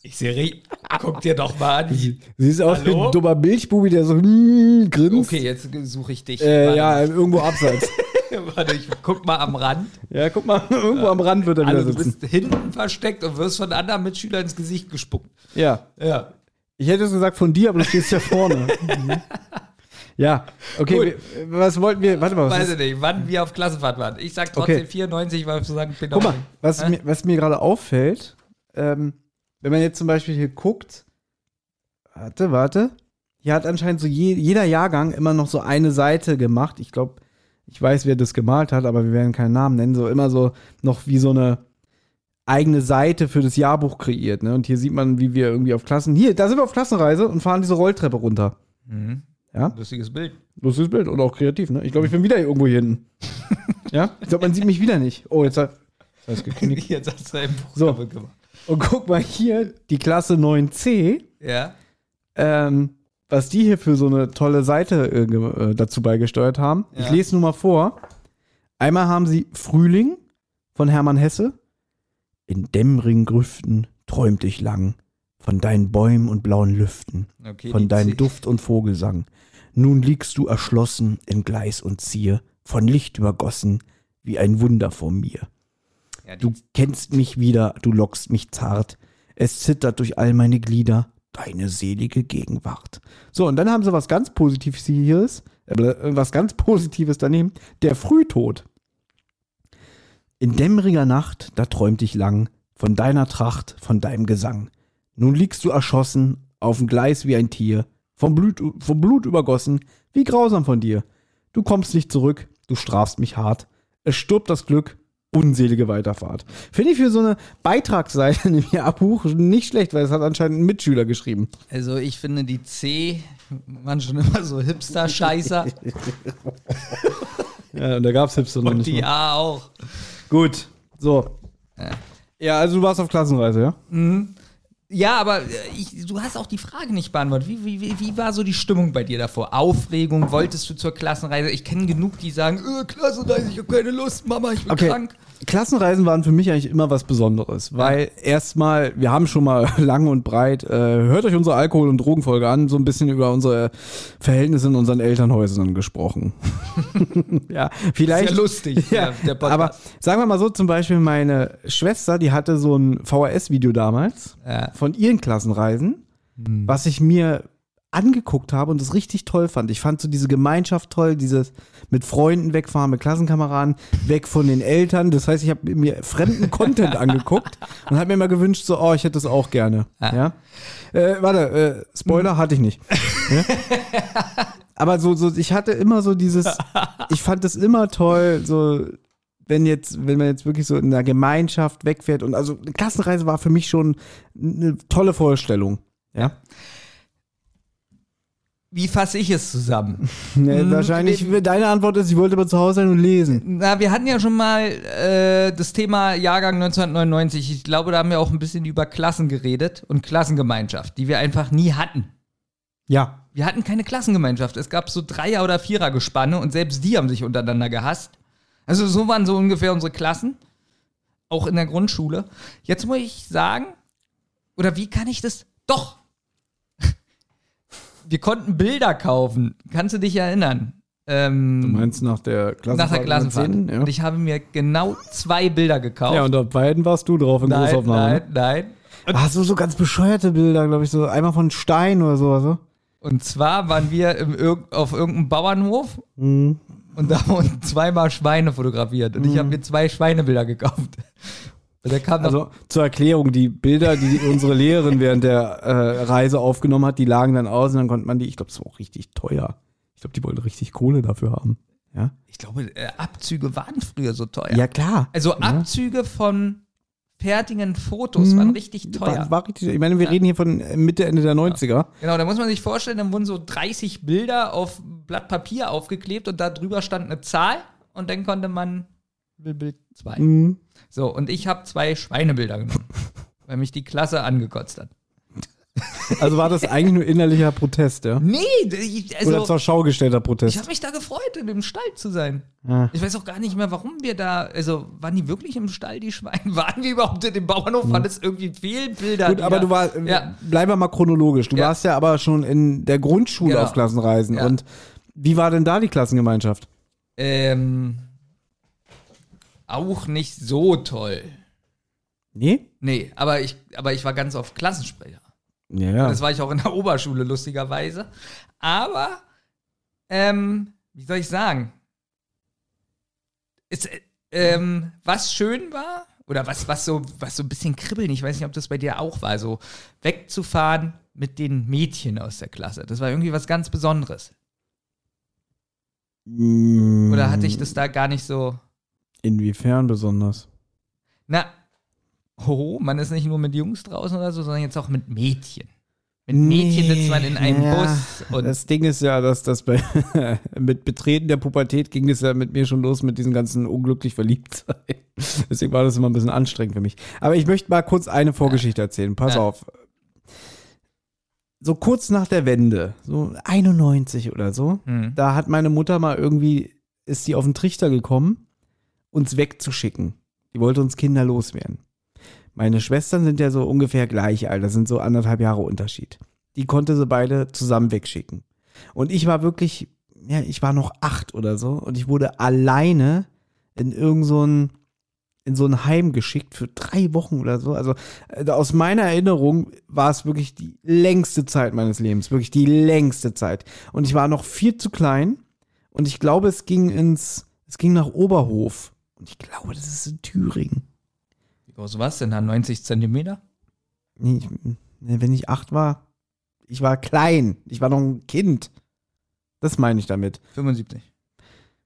Ich sehe, guck dir doch mal an. Siehst aus wie ein dummer Milchbubi, der so mm, grinst. Okay, jetzt suche ich dich. Äh, ja, irgendwo abseits. Warte, ich guck mal am Rand. ja, guck mal, irgendwo am Rand wird er wieder Also du sitzen. bist hinten versteckt und wirst von anderen Mitschülern ins Gesicht gespuckt. Ja. Ja. Ich hätte es gesagt von dir, aber du stehst ja vorne. Mhm. ja, okay, wir, was wollten wir, warte mal, was Weiß ich nicht, wann wir auf Klassenfahrt waren. Ich sag trotzdem Okay. 94, weil ich so sagen bin. guck mal, was Hä? mir, was mir gerade auffällt, ähm, wenn man jetzt zum Beispiel hier guckt, warte, warte, hier hat anscheinend so je, jeder Jahrgang immer noch so eine Seite gemacht. Ich glaube, ich weiß, wer das gemalt hat, aber wir werden keinen Namen nennen. So immer so noch wie so eine eigene Seite für das Jahrbuch kreiert. Ne? Und hier sieht man, wie wir irgendwie auf Klassen. Hier, da sind wir auf Klassenreise und fahren diese Rolltreppe runter. Mhm. Ja, Lustiges Bild. lustiges Bild und auch kreativ. Ne? Ich glaube, ich bin wieder irgendwo hier hinten. ja, ich glaube, man sieht mich wieder nicht. Oh, jetzt hat ist geknickt. Jetzt hast du ein Buch So. gemacht. Und guck mal hier, die Klasse 9c, Ja. ähm, was die hier für so eine tolle Seite äh, äh, dazu beigesteuert haben. Ich Ja. lese nur mal vor. Einmal haben sie Frühling von Hermann Hesse. In dämmerigen Grüften träumt ich lang von deinen Bäumen und blauen Lüften, Okay, von deinem Duft und Vogelsang. Nun liegst du erschlossen in Gleis und Zier, von Licht übergossen, wie ein Wunder vor mir. Ja, Du kennst mich wieder, du lockst mich zart. Es zittert durch all meine Glieder, deine selige Gegenwart. So, und dann haben sie was ganz Positives hier, äh, was ganz Positives daneben, der Frühtod. In dämmeriger Nacht, da träumt ich lang, von deiner Tracht, von deinem Gesang. Nun liegst du erschossen, auf dem Gleis wie ein Tier, vom Blut, vom Blut übergossen, wie grausam von dir. Du kommst nicht zurück, du strafst mich hart. Es stirbt das Glück, unselige Weiterfahrt. Finde ich für so eine Beitragsseite in dem Jahrbuch nicht schlecht, weil es hat anscheinend ein Mitschüler geschrieben. also ich finde die C waren schon immer so Hipster-Scheißer Ja, und da gab es Hipster noch und nicht die mal. A auch. Gut, so. Ja, also du warst auf Klassenreise, ja? Ja, aber äh, ich, du hast auch die Frage nicht beantwortet. Wie, wie, wie, wie war so die Stimmung bei dir davor? Aufregung? Wolltest du zur Klassenreise? Ich kenne genug, die sagen, äh, Klassenreise, ich habe keine Lust, Mama, ich bin Okay. krank. Klassenreisen waren für mich eigentlich immer was Besonderes, weil erstmal, wir haben schon mal lang und breit, äh, hört euch unsere Alkohol- und Drogenfolge an, so ein bisschen über unsere Verhältnisse in unseren Elternhäusern gesprochen. ja, vielleicht. Sehr lustig, Ja, der Podcast. aber sagen wir mal so, zum Beispiel meine Schwester, die hatte so ein VHS-Video damals Ja. Von ihren Klassenreisen, Hm. was ich mir angeguckt habe und das richtig toll fand. Ich fand so diese Gemeinschaft toll, dieses mit Freunden wegfahren, mit Klassenkameraden, weg von den Eltern. Das heißt, ich habe mir fremden Content angeguckt und habe mir mal gewünscht, so, oh, ich hätte das auch gerne. Ja. Äh, warte, äh, Spoiler hatte ich nicht. ja? Aber so, so, ich hatte immer so dieses, ich fand das immer toll, so, wenn jetzt, wenn man jetzt wirklich so in einer Gemeinschaft wegfährt und also eine Klassenreise war für mich schon eine tolle Vorstellung. Ja. Wie fasse ich es zusammen? Ne, wahrscheinlich, deine Antwort ist, ich wollte aber zu Hause sein und lesen. Na, wir hatten ja schon mal äh, das Thema Jahrgang 1999. Ich glaube, da haben wir auch ein bisschen über Klassen geredet und Klassengemeinschaft, die wir einfach nie hatten. Ja. Wir hatten keine Klassengemeinschaft. Es gab so Dreier- oder Vierergespanne und selbst die haben sich untereinander gehasst. Also so waren so ungefähr unsere Klassen. Auch in der Grundschule. Jetzt muss ich sagen, oder wie kann ich das? Doch! Wir konnten Bilder kaufen. Kannst du dich erinnern? Ähm, Du meinst nach der Klassenfahrt? nach der Klassenfahrt. mit zehn? Und ich habe mir genau zwei Bilder gekauft. Ja. ja, und auf beiden warst du drauf in nein, Großaufnahme. nein, nein. Ah, so, so ganz bescheuerte Bilder, glaube ich, so einmal von Stein oder so. Also. Und zwar waren wir im, auf irgendeinem Bauernhof Mhm. Und da wurden zweimal Schweine fotografiert. Und ich habe mir zwei Schweinebilder gekauft. Also zur Erklärung, die Bilder, die unsere Lehrerin während der äh, Reise aufgenommen hat, die lagen dann aus und dann konnte man die, ich glaube, das war auch richtig teuer. Ich glaube, die wollten richtig Kohle dafür haben. Ja, ich glaube, äh, Abzüge waren früher so teuer. ja klar. Also Abzüge von fertigen Fotos waren richtig teuer. War, war richtig, ich meine, wir reden hier von Mitte, Ende der 90er. Genau, da muss man sich vorstellen, dann wurden so 30 Bilder auf Blatt Papier aufgeklebt und da drüber stand eine Zahl und dann konnte man Bild 2. Mhm. So, und ich habe zwei Schweinebilder genommen, weil mich die Klasse angekotzt hat. Also war das eigentlich nur innerlicher Protest, ja? Nee, ich, Oder also zur Schau gestellter ich Protest? habe mich da gefreut, in dem Stall zu sein. Ja. Ich weiß auch gar nicht mehr, warum wir da, also waren die wirklich im Stall, die Schweine? Waren wir überhaupt in dem Bauernhof? Waren das irgendwie Fehlbilder? Gut, aber da- du warst, Ja. bleiben wir mal chronologisch. Du Ja. warst ja aber schon in der Grundschule Genau. auf Klassenreisen. Ja. Und wie war denn da die Klassengemeinschaft? Ähm, auch nicht so toll. Nee? Nee, aber ich, aber ich war ganz oft Klassensprecher. Ja, ja. Das war ich auch in der Oberschule, lustigerweise. Aber, ähm, wie soll ich sagen? Es, äh, ähm, was schön war, oder was, was, so, was so ein bisschen kribbeln, ich weiß nicht, ob das bei dir auch war, so wegzufahren mit den Mädchen aus der Klasse. Das war irgendwie was ganz Besonderes. Mm, Oder hatte ich das da gar nicht so. Inwiefern besonders? Na, ho, man ist nicht nur mit Jungs draußen oder so, sondern jetzt auch mit Mädchen. Mit Mädchen sitzt man in einem ja, Bus und Das Ding ist ja, dass das bei mit Betreten der Pubertät ging es ja mit mir schon los mit diesen ganzen unglücklich verliebt sein. Deswegen war das immer ein bisschen anstrengend für mich. Aber ich möchte mal kurz eine Vorgeschichte erzählen. Pass Ja. auf. So kurz nach der Wende, so 91 oder so, Hm. da hat meine Mutter mal irgendwie, ist die auf den Trichter gekommen, uns wegzuschicken. Die wollte uns Kinder loswerden. Meine Schwestern sind ja so ungefähr gleich alt, das sind so anderthalb Jahre Unterschied. Die konnte sie beide zusammen wegschicken. Und ich war wirklich, ja, ich war noch acht oder so und ich wurde alleine in irgend so ein, in so ein Heim geschickt für drei Wochen oder so. Also äh, aus meiner Erinnerung war es wirklich die längste Zeit meines Lebens, wirklich die längste Zeit. Und ich war noch viel zu klein und ich glaube, es ging ins, es ging nach Oberhof. Und ich glaube, das ist in Thüringen. Wie groß war's denn da? 90 Zentimeter? Nee, ich, wenn ich acht war, ich war klein. Ich war noch ein Kind. Das meine ich damit. 75.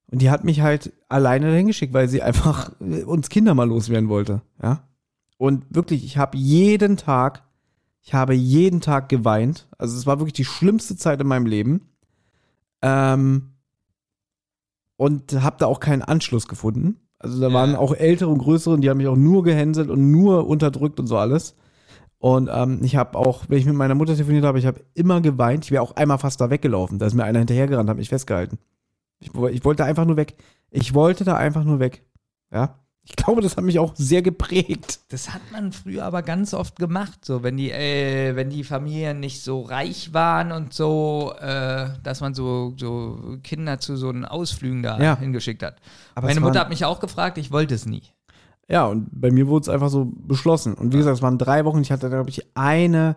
Und die hat mich halt alleine dahin geschickt, weil sie einfach äh, uns Kinder mal loswerden wollte. Ja. Und wirklich, ich habe jeden Tag, ich habe jeden Tag geweint. Also es war wirklich die schlimmste Zeit in meinem Leben. Ähm, und habe da auch keinen Anschluss gefunden. Also da Ja. waren auch ältere und größere, die haben mich auch nur gehänselt und nur unterdrückt und so alles. Und ähm, ich habe auch, wenn ich mit meiner Mutter telefoniert habe, ich habe immer geweint. Ich wäre auch einmal fast da weggelaufen. Da ist mir einer hinterhergerannt, hat mich festgehalten. Ich, ich wollte einfach nur weg. Ich wollte da einfach nur weg. Ja. Ich glaube, das hat mich auch sehr geprägt. Das hat man früher aber ganz oft gemacht, so wenn die, äh, wenn die Familien nicht so reich waren und so, äh, dass man so, so Kinder zu so einen Ausflügen da Ja. hingeschickt hat. Aber Meine Mutter hat mich auch gefragt, ich wollte es nie. Ja, und bei mir wurde es einfach so beschlossen. Und wie gesagt, es waren drei Wochen. Ich hatte, glaube ich, eine,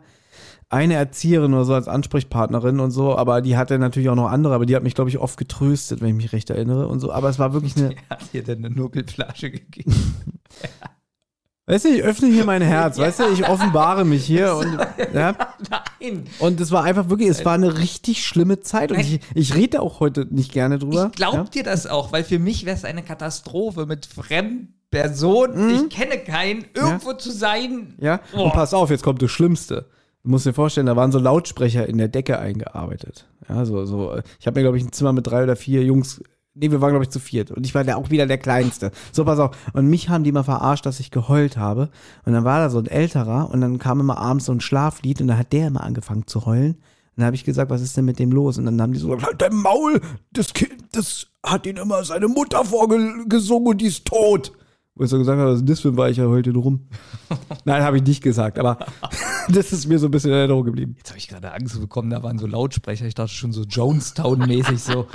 eine Erzieherin oder so als Ansprechpartnerin und so. Aber die hatte natürlich auch noch andere. Aber die hat mich, glaube ich, oft getröstet, wenn ich mich recht erinnere und so. Aber es war wirklich eine, Er hat dir denn eine Nuckelflasche gegeben. weißt du, ich öffne hier mein Herz. Weißt du, ich offenbare mich hier und, ja. Nein. Und es war einfach wirklich, es war eine richtig schlimme Zeit. Und ich, ich rede auch heute nicht gerne drüber. Ich glaub ja? dir das auch, weil für mich wäre es eine Katastrophe mit fremden Personen. Ich kenne keinen, irgendwo zu sein. Mhm. Ja, Oh. und pass auf, jetzt kommt das Schlimmste. Du musst dir vorstellen, da waren so Lautsprecher in der Decke eingearbeitet. Ja, so, so, ich habe mir, glaube ich, ein Zimmer mit drei oder vier Jungs, nee, wir waren, glaube ich, zu viert. Und ich war der, auch wieder der Kleinste. So, pass auf. Und mich haben die mal verarscht, dass ich geheult habe. Und dann war da so ein älterer und dann kam immer abends so ein Schlaflied und dann hat der immer angefangen zu heulen. Und dann habe ich gesagt, was ist denn mit dem los? Und dann haben die so gesagt, halt dein Maul, das Kind, das hat ihn immer seine Mutter vorgesungen und die ist tot. Wo ich so gesagt habe, was ist das für ein Weicher heute rum? Nein, habe ich nicht gesagt, aber das ist mir so ein bisschen in Erinnerung geblieben. Jetzt habe ich gerade Angst bekommen, da waren so Lautsprecher. Ich dachte schon so Jonestown-mäßig so.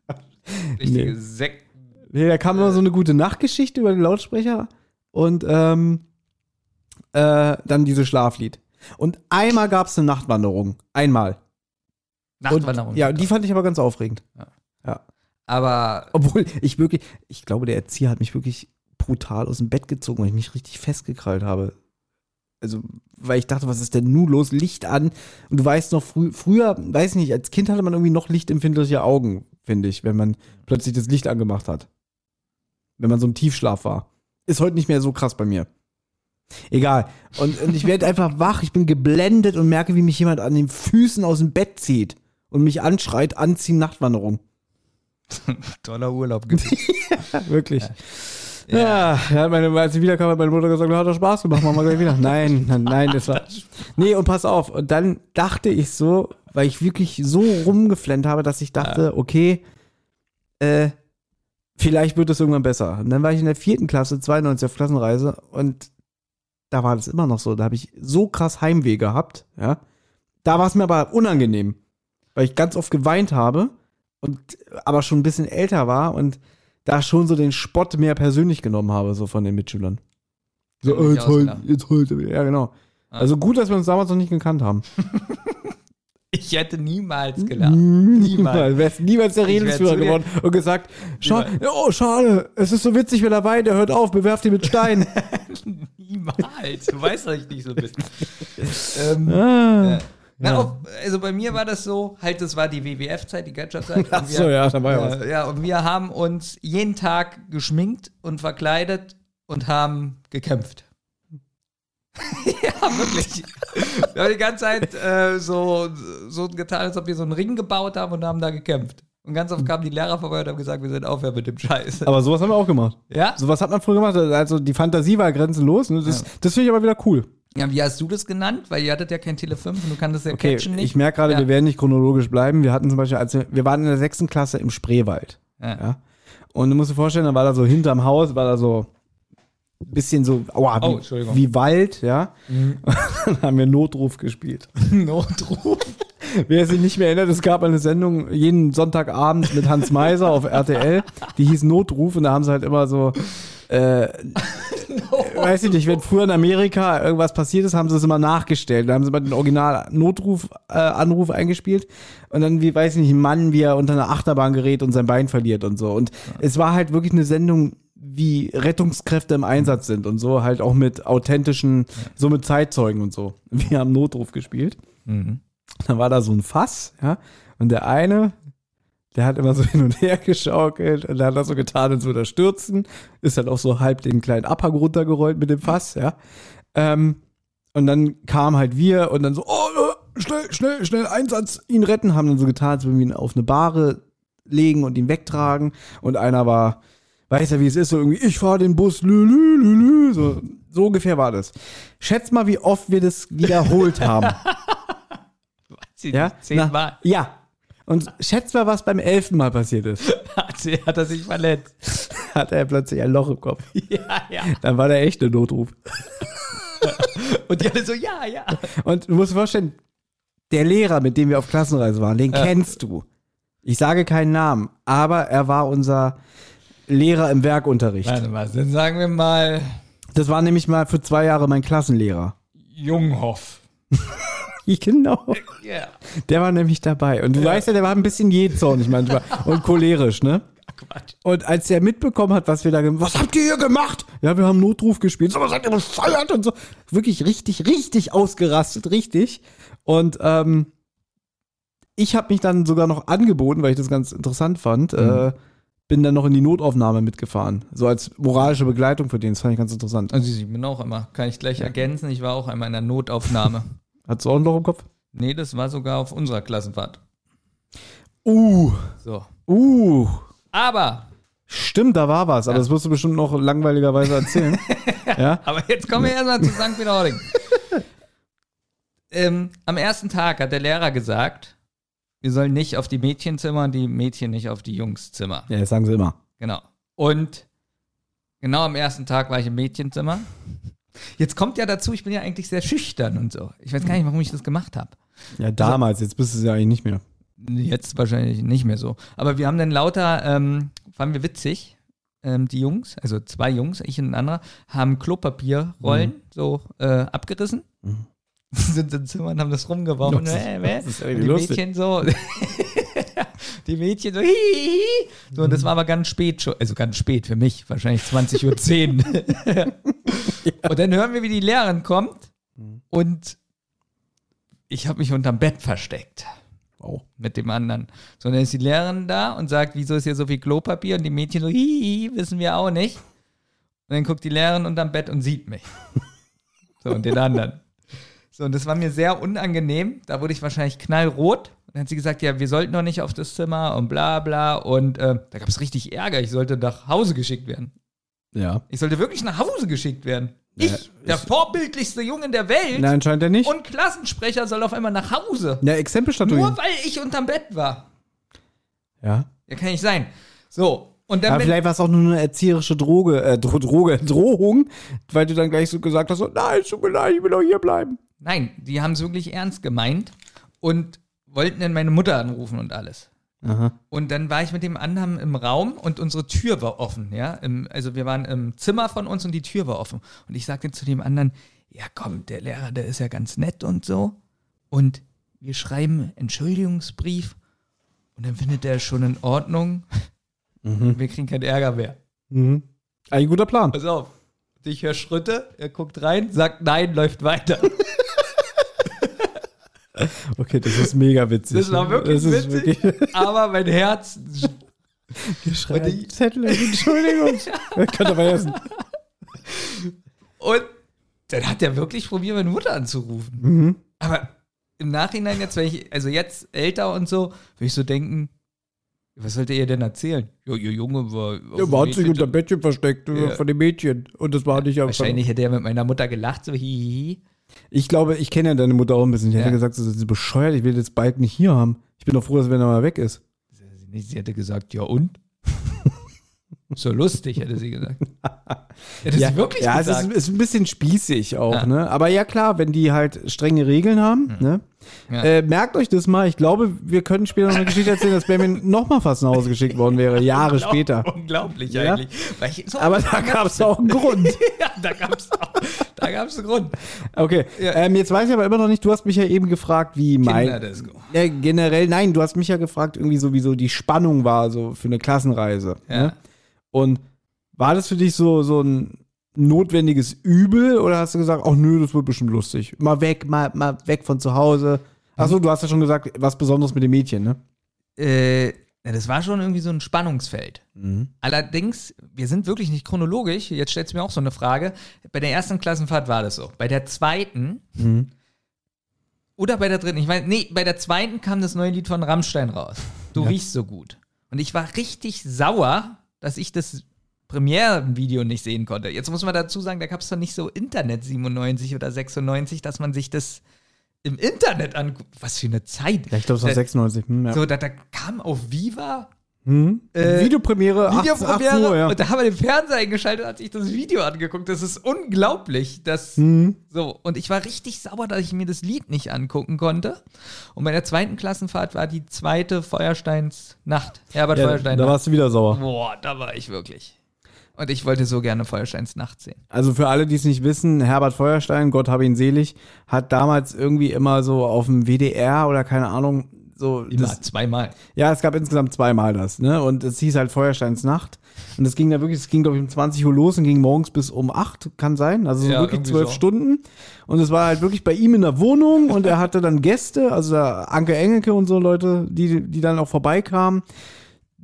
Richtige Nee. Sek Nee, da kam immer so eine gute Nachtgeschichte über den Lautsprecher und ähm, äh, dann dieses Schlaflied. Und einmal gab es eine Nachtwanderung. Einmal. Nachtwanderung. Und, ja, die fand ich aber ganz aufregend. Aber Obwohl ich wirklich, ich glaube, der Erzieher hat mich wirklich brutal aus dem Bett gezogen, weil ich mich richtig festgekrallt habe. Also, weil ich dachte, was ist denn nun los? Licht an. Und du weißt noch, frü früher, weiß ich nicht, als Kind hatte man irgendwie noch lichtempfindliche Augen, finde ich, wenn man plötzlich das Licht angemacht hat. Wenn man so im Tiefschlaf war. Ist heute nicht mehr so krass bei mir. Egal. Und, und ich werde einfach wach, ich bin geblendet und merke, wie mich jemand an den Füßen aus dem Bett zieht und mich anschreit, anziehen, Nachtwanderung. toller Urlaub gewesen. Wirklich. Ja, ja meine, als ich wiederkam, hat meine Mutter gesagt, hat doch Spaß gemacht, machen wir gleich wieder. Nein, nein, nein, das war. Nee, und pass auf. Und dann dachte ich so, weil ich wirklich so rumgeflennt habe, dass ich dachte, okay, äh, vielleicht wird es irgendwann besser. Und dann war ich in der vierten Klasse, 92 auf Klassenreise und da war das immer noch so. Da habe ich so krass Heimweh gehabt, ja. Da war es mir aber unangenehm, weil ich ganz oft geweint habe und aber schon ein bisschen älter war und da schon so den Spott mehr persönlich genommen habe, so von den Mitschülern. So, äh, jetzt heult, jetzt heult er wieder. Ja, genau. Ah. Also gut, dass wir uns damals noch nicht gekannt haben. Ich hätte niemals gelacht. Niemals. Wärst niemals der dir- geworden und gesagt, Scha oh, schade, es ist so witzig, wer dabei, der hört auf, bewerft ihn mit Steinen. Niemals. Du weißt, dass ich nicht so bin. ähm, ah. Na, auf, also bei mir war das so, halt, das war die WWF-Zeit, die Gadget-Zeit. Ach so, ja, da war ja was. Ja, und wir haben uns jeden Tag geschminkt und verkleidet und haben gekämpft. ja, wirklich. Wir haben die ganze Zeit äh, so, so getan, als ob wir so einen Ring gebaut haben und haben da gekämpft. Und ganz oft kamen die Lehrer vorbei und haben gesagt, wir sind aufhören mit dem Scheiß. Aber sowas haben wir auch gemacht. Ja? Sowas hat man früher gemacht, also die Fantasie war grenzenlos. Ne? Das, das finde ich aber wieder cool. Ja, wie hast du das genannt? Weil ihr hattet ja kein Tele 5 und du kanntest ja Okay, Catchen nicht. ich merke gerade, Ja. wir werden nicht chronologisch bleiben. Wir hatten zum Beispiel, als wir, wir waren in der sechsten Klasse im Spreewald. Ja. Ja. Und du musst dir vorstellen, da war da so hinterm Haus, war da so ein bisschen so, aua, Oh, wie. Mhm. wie Wald, ja. Und dann haben wir Notruf gespielt. Notruf. Wer sich nicht mehr erinnert, es gab eine Sendung jeden Sonntagabend mit Hans Meiser auf RTL, die hieß Notruf und da haben sie halt immer so, äh, weiß ich nicht, wenn früher in Amerika irgendwas passiert ist, haben sie es immer nachgestellt. Da haben sie mal den Original-Notruf-Anruf eingespielt und dann, wie weiß ich nicht, ein Mann, wie er unter einer Achterbahn gerät und sein Bein verliert und so. Und es war halt wirklich eine Sendung, wie Rettungskräfte im Einsatz sind und so, halt auch mit authentischen, so mit Zeitzeugen und so. Wir haben Notruf gespielt. Dann war da so ein Fass, ja, und der eine, der hat immer so hin und her geschaukelt und dann hat er so getan, als würde er stürzen, ist dann auch so halb den kleinen Abhang runtergerollt mit dem Fass, ja. Ähm, und dann kam halt wir und dann so, oh, äh, schnell, schnell, schnell, Einsatz, ihn retten, haben dann so getan, als würden wir ihn auf eine Bahre legen und ihn wegtragen und einer war, weiß ja, wie es ist, so irgendwie, ich fahre den Bus, lü, lü, lü, lü, so, so ungefähr war das. Schätz mal, wie oft wir das wiederholt haben. Ja? Zehnmal. Ja. Und schätz mal, was beim elften Mal passiert ist. Hat, hat er sich verletzt. Hat er plötzlich ein Loch im Kopf. ja, ja. Dann war der echte Notruf. Und die alle so, ja, ja. Und du musst dir vorstellen, der Lehrer, mit dem wir auf Klassenreise waren, den kennst du. Ich sage keinen Namen, aber er war unser Lehrer im Werkunterricht. Warte mal, dann sagen wir mal Das war nämlich mal für zwei Jahre mein Klassenlehrer. Junghoff. Genau. Ja. Der war nämlich dabei. Und du weißt ja, der war ein bisschen jähzornig manchmal und cholerisch, ne? Quatsch. Und als er mitbekommen hat, was wir da gemacht was habt ihr hier gemacht? Ja, wir haben Notruf gespielt. So, was seid ihr bescheuert und so. Wirklich richtig, richtig ausgerastet, richtig. Und ähm, ich habe mich dann sogar noch angeboten, weil ich das ganz interessant fand. Äh, bin dann noch in die Notaufnahme mitgefahren. So als moralische Begleitung für den. Das fand ich ganz interessant. Also ich bin auch immer, kann ich gleich ergänzen, ich war auch einmal in der Notaufnahme. Hast du auch ein Loch im Kopf? Nee, das war sogar auf unserer Klassenfahrt. Uh, So. uh. Aber, Stimmt, da war was. Aber Ja. das wirst du bestimmt noch langweiligerweise erzählen. ja. aber jetzt kommen wir erstmal zu St. Peter-Ording. ähm, am ersten Tag hat der Lehrer gesagt, wir sollen nicht auf die Mädchenzimmer und die Mädchen nicht auf die Jungszimmer. Ja, das sagen sie immer. Genau. Und genau am ersten Tag war ich im Mädchenzimmer. Jetzt kommt ja dazu, ich bin ja eigentlich sehr schüchtern und so. Ich weiß gar nicht, warum ich das gemacht habe. Ja, damals, jetzt bist du es ja eigentlich nicht mehr. Jetzt wahrscheinlich nicht mehr so. Aber wir haben dann lauter, ähm, fanden wir witzig, ähm, die Jungs, also zwei Jungs, ich und ein anderer, haben Klopapierrollen so äh, abgerissen. Sind ins Zimmer und haben das rumgeworfen. Das ist- Äh, äh, irgendwie die lustig. Mädchen so. Die Mädchen so, hihihi. So, und das war aber ganz spät schon, also ganz spät für mich, wahrscheinlich 20.10 Uhr. Und dann hören wir, wie die Lehrerin kommt und ich habe mich unterm Bett versteckt Oh. mit dem anderen. So, dann ist die Lehrerin da und sagt, wieso ist hier so viel Klopapier? Und die Mädchen so, hihi, wissen wir auch nicht. Und dann guckt die Lehrerin unterm Bett und sieht mich. So, und den anderen. So, und das war mir sehr unangenehm. Da wurde ich wahrscheinlich knallrot. Dann hat sie gesagt, ja, wir sollten noch nicht auf das Zimmer und bla bla. Und äh, da gab es richtig Ärger. Ich sollte nach Hause geschickt werden. Ja. Ich sollte wirklich nach Hause geschickt werden. Ich, der vorbildlichste Junge der Welt Nein, anscheinend ja nicht. und Klassensprecher soll auf einmal nach Hause. ja, Exempel statuieren. Nur weil ich unterm Bett war. Ja. Ja, kann nicht sein. So, und dann bin, vielleicht war es auch nur eine erzieherische Droge, äh, Dro Droge, Drohung, weil du dann gleich so gesagt hast, so, nein, tut mir leid, ich will doch hier bleiben. Nein, die haben es wirklich ernst gemeint und wollten dann meine Mutter anrufen und alles. Aha. Und dann war ich mit dem anderen im Raum und unsere Tür war offen, ja. Im, also wir waren im Zimmer von uns und die Tür war offen. Und ich sagte zu dem anderen, ja komm, der Lehrer, der ist ja ganz nett und so. Und wir schreiben Entschuldigungsbrief und dann findet er es schon in Ordnung. Wir kriegen keinen Ärger mehr. Mhm. Ein guter Plan. Pass auf. Ich höre Schritte, er guckt rein, sagt nein, läuft weiter. Okay, das ist mega witzig. Das war wirklich Das witzig. wirklich- Aber mein Herz. Schreibt ich- Zettel, Entschuldigung. Könnt ihr vergessen. Und dann hat er wirklich probiert, meine Mutter anzurufen. Mhm. Aber im Nachhinein, jetzt, wenn ich, also jetzt älter und so, würde ich so denken, was sollte ihr denn erzählen? Ja, ihr Junge war. dem war hat sich unter Bettchen versteckt äh, Ja. von dem Mädchen. Und das war nicht einfach. Wahrscheinlich hätte er mit meiner Mutter gelacht, so hihihi. Ich glaube, ich kenne ja deine Mutter auch ein bisschen. Ich hätte Ja. gesagt, sie ist bescheuert, ich will jetzt bald nicht hier haben. Ich bin doch froh, dass wenn er mal weg ist. Sie hätte gesagt, ja und? so lustig, hätte sie gesagt. Hätte ja, sie wirklich ja, gesagt. es ist, ist ein bisschen spießig auch, Ja. ne? Aber ja klar, wenn die halt strenge Regeln haben, ne? Ja. Äh, merkt euch das mal. Ich glaube, wir können später noch eine Geschichte erzählen, dass Benjamin nochmal fast nach Hause geschickt worden wäre, Jahre später. Unglaublich Ja. eigentlich. So Aber da gab es auch einen Grund. ja, da gab es da gab's einen Grund. Okay, ähm, jetzt weiß ich aber immer noch nicht, du hast mich ja eben gefragt, wie mein... Kinderdisco. Ja, generell, nein, du hast mich ja gefragt, irgendwie so, wie so die Spannung war, so für eine Klassenreise. Ja. Ne? Und war das für dich so, so ein notwendiges Übel oder hast du gesagt, ach nö, das wird bestimmt lustig. Mal weg, mal, mal weg von zu Hause. Achso, du hast ja schon gesagt, was Besonderes mit dem Mädchen, ne? Äh, ja, das war schon irgendwie so ein Spannungsfeld. Allerdings, wir sind wirklich nicht chronologisch. Jetzt stellst du mir auch so eine Frage. Bei der ersten Klassenfahrt war das so. Bei der zweiten oder bei der dritten, ich meine, nee, bei der zweiten kam das neue Lied von Rammstein raus. Du Ja. riechst so gut. Und ich war richtig sauer, dass ich das Premierenvideo nicht sehen konnte. Jetzt muss man dazu sagen, da gab es doch nicht so Internet 97 oder 96, dass man sich das im Internet anguckt. Was für eine Zeit. Ja, ich glaube, es war Da- 96. Hm, ja. So, da, da kam auf Viva hm? äh, Videopremiere, 18, 18 Videopremiere Uhr, ja. und da haben wir den Fernseher eingeschaltet und hat sich das Video angeguckt. Das ist unglaublich. Das, Hm. so, und ich war richtig sauer, dass ich mir das Lied nicht angucken konnte. Und bei der zweiten Klassenfahrt war die zweite Feuersteins Nacht. Herbert ja, Feuerstein. da warst du wieder sauer. Boah, da war ich wirklich. Und ich wollte so gerne Feuersteins Nacht sehen. Also für alle, die es nicht wissen, Herbert Feuerstein, Gott hab ihn selig, hat damals irgendwie immer so auf dem WDR oder keine Ahnung, so. Immer Das, zweimal. ja, es gab insgesamt zweimal das, ne? Und es hieß halt Feuersteins Nacht. Und es ging da wirklich, es ging, glaube ich, um 20 Uhr los und ging morgens bis um 8, kann sein. Also so Ja, wirklich zwölf so. Stunden. Und es war halt wirklich bei ihm in der Wohnung und er hatte dann Gäste, also da Anke Engelke und so Leute, die, die dann auch vorbeikamen.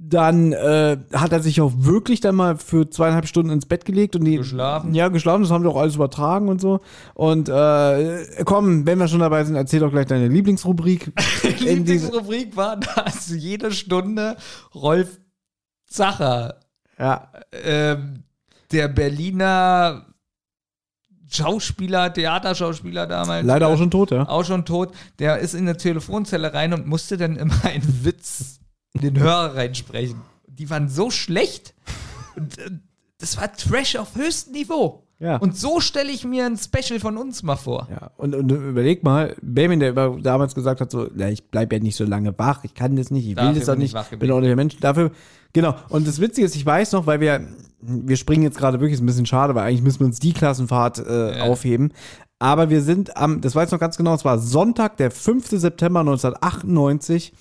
Dann äh, hat er sich auch wirklich dann mal für zweieinhalb Stunden ins Bett gelegt und die Geschlafen. ja geschlafen. Das haben wir auch alles übertragen und so. Und äh, komm, wenn wir schon dabei sind, erzähl doch gleich deine Lieblingsrubrik. Lieblingsrubrik war, dass jede Stunde Rolf Zacher ja, ähm, der Berliner Schauspieler, Theaterschauspieler damals. Leider äh, auch schon tot, ja. Auch schon tot. Der ist in eine Telefonzelle rein und musste dann immer einen Witz in den Hörer reinsprechen. Die waren so schlecht. Und, äh, das war Trash auf höchstem Niveau. Ja. Und so stelle ich mir ein Special von uns mal vor. Ja, und, und überleg mal, Benjamin, der damals gesagt hat, so, ja, ich bleib ja nicht so lange wach, ich kann das nicht, ich will Dafür das auch ich nicht, wach bin auch nicht der Mensch. Dafür, genau. Und das Witzige ist, ich weiß noch, weil wir, wir springen jetzt gerade wirklich ist ein bisschen schade, weil eigentlich müssen wir uns die Klassenfahrt äh, Ja. aufheben. Aber wir sind am, das weiß ich noch ganz genau, es war Sonntag, der 5. September 1998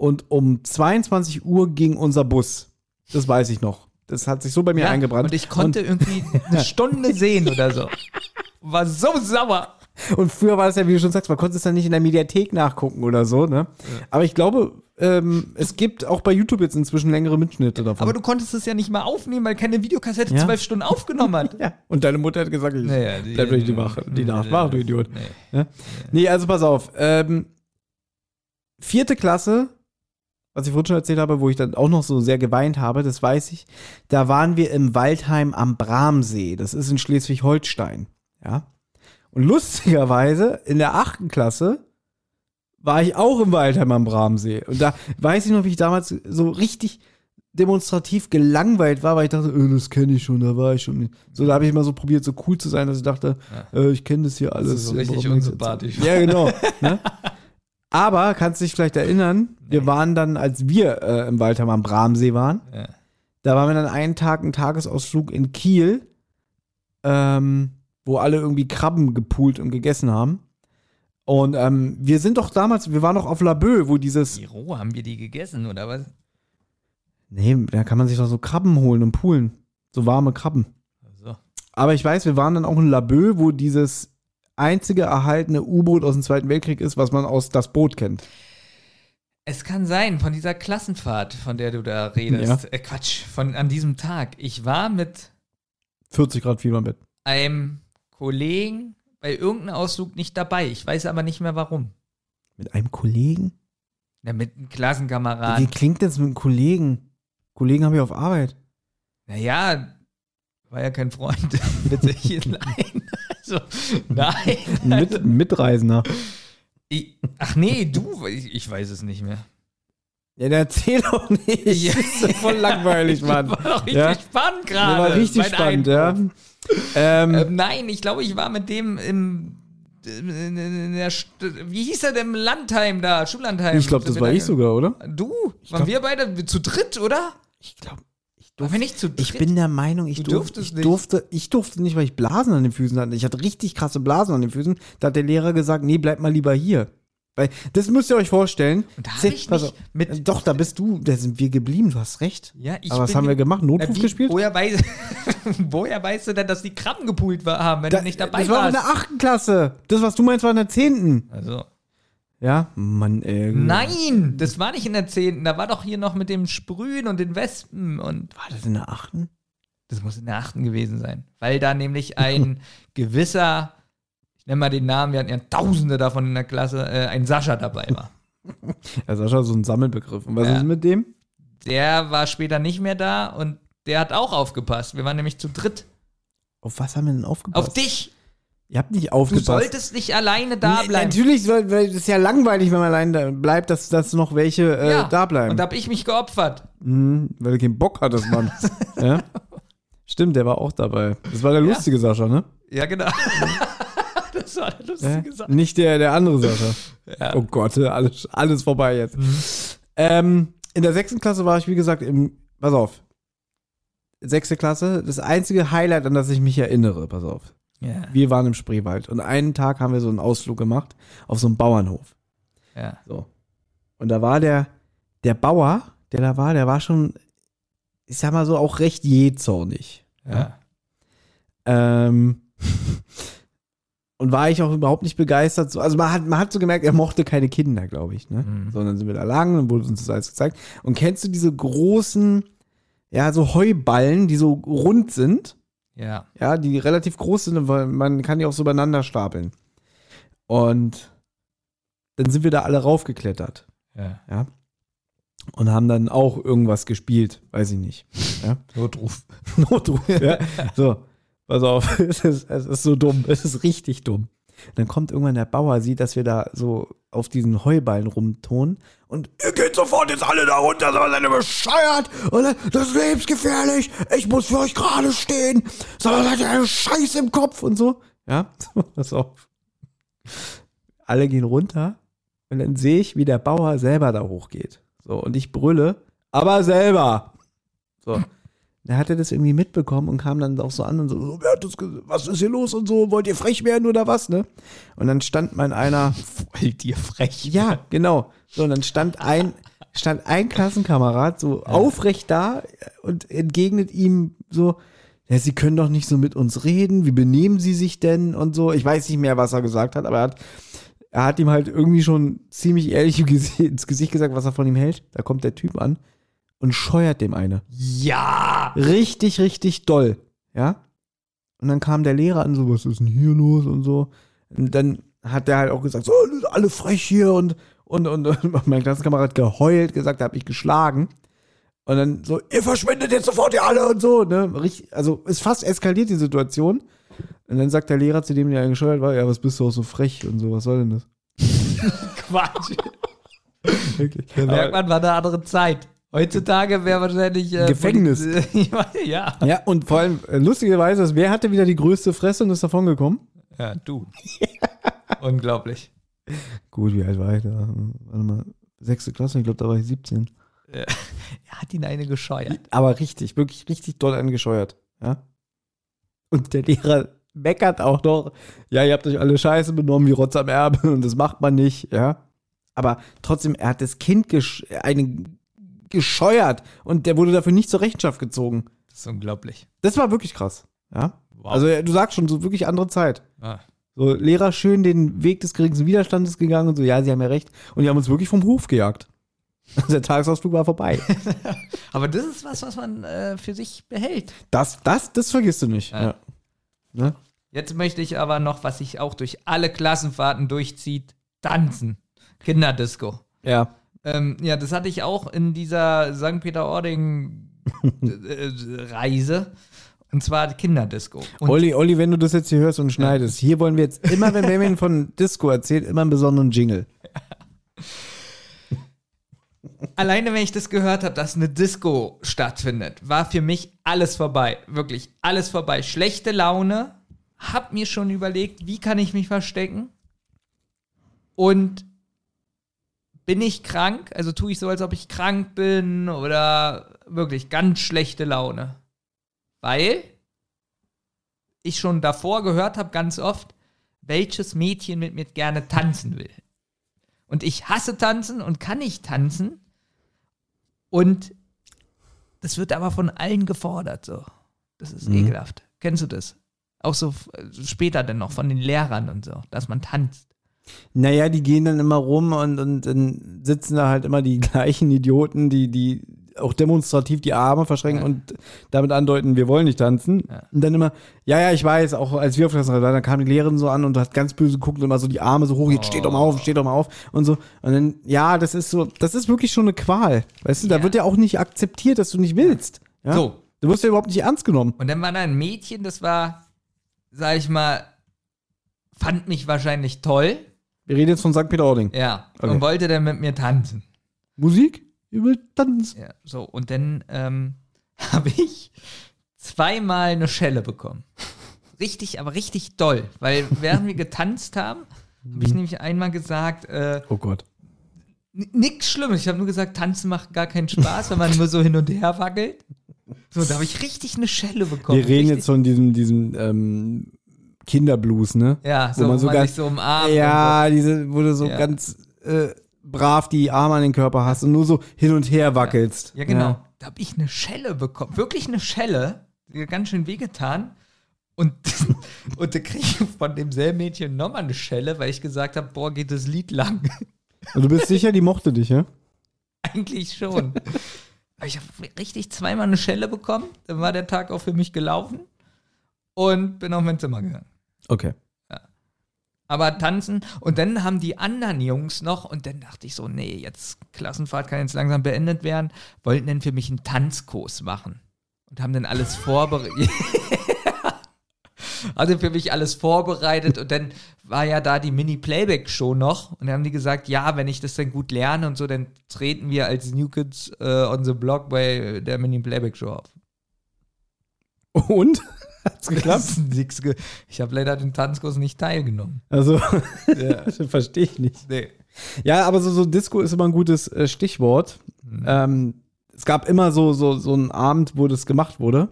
und um 22 Uhr ging unser Bus. Das weiß ich noch. Das hat sich so bei mir Ja, eingebrannt. Und ich konnte irgendwie eine Stunde sehen oder so. War so sauer. Und früher war es ja, wie du schon sagst, man konnte es dann nicht in der Mediathek nachgucken oder so, ne? Aber ich glaube, ähm, es gibt auch bei YouTube jetzt inzwischen längere Mitschnitte davon. Aber du konntest es ja nicht mal aufnehmen, weil keine Videokassette Ja. zwölf Stunden aufgenommen hat. ja. Und deine Mutter hat gesagt, ich Naja, die- bleib durch die Wache, die Nacht wach, du Idiot. Nee. Ja? Nee, also pass auf. Ähm, vierte Klasse, was ich vorhin schon erzählt habe, wo ich dann auch noch so sehr geweint habe, das weiß ich. Da waren wir im Waldheim am Bramsee. Das ist in Schleswig-Holstein. Ja. Und lustigerweise, in der achten Klasse war ich auch im Waldheim am Bramsee. Und da weiß ich noch, wie ich damals so richtig demonstrativ gelangweilt war, weil ich dachte, äh, das kenne ich schon, da war ich schon. So, da habe ich immer so probiert, so cool zu sein, dass ich dachte, äh, ich kenne das hier alles. so äh, richtig warum nichts unsympathisch. Ja, genau. ne? Aber kannst du dich vielleicht erinnern, wir waren dann, als wir äh, im Waldheim am Bramsee waren, Ja. da waren wir dann einen Tag, einen Tagesausflug in Kiel, ähm, wo alle irgendwie Krabben gepult und gegessen haben. Und ähm, wir sind doch damals, wir waren doch auf Laboe, wo dieses, Wie roh haben wir die gegessen, oder was? nee, da kann man sich doch so Krabben holen und poolen. So warme Krabben. So. Aber ich weiß, wir waren dann auch in Laboe, wo dieses einzige erhaltene U-Boot aus dem Zweiten Weltkrieg ist, was man aus das Boot kennt. Es kann sein, von dieser Klassenfahrt, von der du da redest. Ja. Äh, Quatsch, von an diesem Tag. Ich war mit 40 Grad Fieber im Bett. einem Kollegen bei irgendeinem Ausflug nicht dabei. Ich weiß aber nicht mehr warum. Mit einem Kollegen? Ja, mit einem Wie Klassenkameraden. klingt das mit einem Kollegen? Kollegen habe ich auf Arbeit. Naja, war ja kein Freund. Bitte hier, nein. Also, nein. Mit, Mitreisender. Ich, ach nee, du, ich, ich weiß es nicht mehr. Ja, der erzähl doch nicht. Ja. Das ist voll langweilig, Mann. War doch richtig Ja. spannend Das gerade. war richtig mein spannend, Eindruck. ja. Ähm, Ähm, nein, ich glaube, ich war mit dem im. In, in der St wie hieß er denn im Landheim da? Schullandheim. ich glaube, das war ich sogar, oder? Du? glaub- waren wir beide zu dritt, oder? Ich glaube, wir nicht zu dritt? Ich bin der Meinung, ich, Du durf, ich nicht. durfte, ich durfte nicht, weil ich Blasen an den Füßen hatte. Ich hatte richtig krasse Blasen an den Füßen. Da hat der Lehrer gesagt, nee, bleib mal lieber hier. Weil, das müsst ihr euch vorstellen. Und da hab Zeh- ich nicht mit- Doch, da bist du, da sind wir geblieben, du hast recht. Ja, ich Aber was haben wir ge- gemacht? Notruf wie- gespielt? Woher, weiß, woher weißt du denn, dass die Krabben gepult haben, wenn Da- du nicht dabei das war in warst? der achten Klasse. Das, was du meinst, war in der zehnten. also, Ja? Mann, ey. nein, das war nicht in der 10. Da war doch hier noch mit dem Sprühen und den Wespen und War das in der achten? das muss in der 8. gewesen sein. Weil da nämlich ein gewisser, ich nenne mal den Namen, wir hatten ja tausende davon in der Klasse, äh, ein Sascha dabei war. Ja, Sascha, so ein Sammelbegriff. Und was Ja. ist mit dem? Der war später nicht mehr da und der hat auch aufgepasst. Wir waren nämlich zu dritt. Auf was haben wir denn aufgepasst? Auf dich. Ihr habt nicht Du aufgepasst. solltest nicht alleine da bleiben. Natürlich, weil, weil es ist ja langweilig, wenn man allein da bleibt, dass, dass noch welche äh, Ja, da bleiben. Und da habe ich mich geopfert. Mhm, weil du keinen Bock hattest, Mann. ja? Stimmt, der war auch dabei. Das war der lustige Sascha, ne? Ja, genau. das war Ja? lustige Sache. Nicht der, der andere Sascha. Ja. Oh Gott, alles, alles vorbei jetzt. Ähm, in der sechsten Klasse war ich, wie gesagt, im, pass auf. Sechste Klasse, das einzige Highlight, an das ich mich erinnere, pass auf. Ja. Wir waren im Spreewald und einen Tag haben wir so einen Ausflug gemacht auf so einen Bauernhof. ja. So. Und da war der, der Bauer, der da war, der war schon, ich sag mal so, auch recht jähzornig. ja. Ähm, und war ich auch überhaupt nicht begeistert. So, also man hat, man hat so gemerkt, er mochte keine Kinder, glaube ich. Ne? Mhm. Sondern sind wir da lang und wurde uns das alles gezeigt. Und kennst du diese großen, ja, so Heuballen, die so rund sind? Ja. Ja, die relativ groß sind, weil man kann die auch so übereinander stapeln. Und dann sind wir da alle raufgeklettert. ja. Ja. Und haben dann auch irgendwas gespielt, weiß ich nicht. Ja. Notruf. Notruf, ja. So. Pass auf, es ist, es ist so dumm, es ist richtig dumm. Dann kommt irgendwann der Bauer, sieht, dass wir da so auf diesen Heuballen rumtonen und ihr geht sofort jetzt alle da runter, seid ihr bescheuert und das ist lebensgefährlich, ich muss für euch gerade stehen, sondern seid ihr einen Scheiß im Kopf und so. Ja, pass auf. Alle gehen runter und dann sehe ich, wie der Bauer selber da hochgeht. So, und ich brülle, aber selber. So. Da hat er das irgendwie mitbekommen und kam dann auch so an und so, was ist hier los und so, wollt ihr frech werden oder was, ne? Und dann stand mal einer, Wollt ihr frech? ja, genau. So, und dann stand ein, stand ein Klassenkamerad so aufrecht da und entgegnet ihm so, ja, Sie können doch nicht so mit uns reden, wie benehmen Sie sich denn und so. Ich weiß nicht mehr, was er gesagt hat, aber er hat, er hat ihm halt irgendwie schon ziemlich ehrlich ins Gesicht gesagt, was er von ihm hält. Da kommt der Typ an und scheuert dem eine. Ja! Richtig, richtig doll. Ja. Und dann kam der Lehrer an, so, was ist denn hier los und so. Und dann hat der halt auch gesagt, so, alle frech hier und, und, und, und mein Klassenkamerad geheult, gesagt, er hat mich geschlagen. Und dann so, ihr verschwindet jetzt sofort, ihr alle und so, ne? Also ist fast eskaliert die Situation. Und dann sagt der Lehrer zu dem, der gescheuert war, ja, was bist du auch so frech und so, was soll denn das? Quatsch. Wirklich. Da merkt man, war eine andere Zeit. Heutzutage wäre wahrscheinlich. Äh, Gefängnis. Ja. ja, und vor allem, äh, lustigerweise, wer hatte wieder die größte Fresse und ist davon gekommen? Ja, du. Unglaublich. Gut, wie alt war ich da? Warte mal, sechste Klasse, ich glaube, da war ich 17. Er hat ihn eine gescheuert. Aber richtig, wirklich richtig doll angescheuert. Ja. Und der Lehrer meckert auch noch, ja, ihr habt euch alle scheiße benommen wie Rotz am Erbe und das macht man nicht, ja. Aber trotzdem, er hat das Kind gesch einen gescheuert und der wurde dafür nicht zur Rechenschaft gezogen. Das ist unglaublich. Das war wirklich krass, ja. Wow. Also du sagst schon, so wirklich andere Zeit. Ah. So, Lehrer schön den Weg des geringsten Widerstandes gegangen und so, ja, sie haben ja recht. Und die haben uns wirklich vom Hof gejagt. Der Tagesausflug war vorbei. Aber das ist was, was man äh, für sich behält. Das, das, das vergisst du nicht. Ja. Ja. Ne? Jetzt möchte ich aber noch, was sich auch durch alle Klassenfahrten durchzieht, tanzen. Kinderdisco. Ja. Ähm, ja, das hatte ich auch in dieser St. Peter-Ording-Reise. Und zwar Kinderdisco. Und Olli, Olli, wenn du das jetzt hier hörst und schneidest, hier wollen wir jetzt immer, wenn Benjamin von Disco erzählt, immer einen besonderen Jingle. alleine, wenn ich das gehört habe, dass eine Disco stattfindet, war für mich alles vorbei. Wirklich alles vorbei. Schlechte Laune. Hab mir schon überlegt, wie kann ich mich verstecken? Und bin ich krank? Also tue ich so, als ob ich krank bin oder wirklich ganz schlechte Laune. Weil ich schon davor gehört habe, ganz oft, welches Mädchen mit mir gerne tanzen will. Und ich hasse tanzen und kann nicht tanzen. Und das wird aber von allen gefordert, so. Das ist ekelhaft. Kennst du das? Auch so später dann noch von den Lehrern und so, dass man tanzt. Naja, die gehen dann immer rum und, und dann sitzen da halt immer die gleichen Idioten, die, die auch demonstrativ die Arme verschränken Ja. und damit andeuten, wir wollen nicht tanzen. Ja. Und dann immer, ja, ja, ich weiß, auch als wir auf der Klasse waren, dann kam die Lehrerin so an und hat ganz böse geguckt und immer so die Arme so hoch, jetzt steht doch mal auf, steht doch mal auf und so. Und dann, ja, das ist so, das ist wirklich schon eine Qual. Weißt du, da Ja. wird ja auch nicht akzeptiert, dass du nicht willst. Ja? So. Du wirst ja überhaupt nicht ernst genommen. Und dann war da ein Mädchen, das war, sag ich mal, fand mich wahrscheinlich toll. Wir reden jetzt von St. Peter-Ording. Ja. Okay. Und wollte dann mit mir tanzen. Musik? Ihr will tanzen. Ja, so. Und dann ähm, habe ich zweimal eine Schelle bekommen. Richtig, aber richtig doll. Weil während wir getanzt haben, habe ich nämlich einmal gesagt, äh, Oh Gott. N- Nix Schlimmes. Ich habe nur gesagt, tanzen macht gar keinen Spaß, wenn man nur so hin und her wackelt. So, da habe ich richtig eine Schelle bekommen. Wir reden richtig, jetzt von diesem, diesem ähm, Kinderblues, ne? Ja, so, wo man so man ganz- sich so umarmt. Ja, diese, wo du so Ja. ganz äh, brav die Arme an den Körper hast und nur so hin und her wackelst. So. ja genau. Da habe ich eine Schelle bekommen. Wirklich eine Schelle. Die hat ganz schön wehgetan. Und, und da kriege ich von demselben Mädchen nochmal eine Schelle, weil ich gesagt habe, boah, geht das Lied lang. Und du bist sicher, die mochte dich, ja? Eigentlich schon. Aber ich habe richtig zweimal eine Schelle bekommen. Dann war der Tag auch für mich gelaufen. Und bin auf mein Zimmer gegangen. Okay. Aber tanzen und dann haben die anderen Jungs noch und dann dachte ich so, nee, jetzt Klassenfahrt kann jetzt langsam beendet werden, wollten dann für mich einen Tanzkurs machen und haben dann alles vorbereitet. hatte für mich alles vorbereitet und dann war ja da die Mini-Playback-Show noch und dann haben die gesagt, ja, wenn ich das dann gut lerne und so, dann treten wir als New Kids äh, on the Block bei der Mini-Playback-Show auf. Und? Hat's geklappt? nix ge ich habe leider den Tanzkurs nicht teilgenommen. Also, verstehe ich nicht. Nee. Ja, aber so, so Disco ist immer ein gutes äh, Stichwort. Ähm, es gab immer so, so, so einen Abend, wo das gemacht wurde.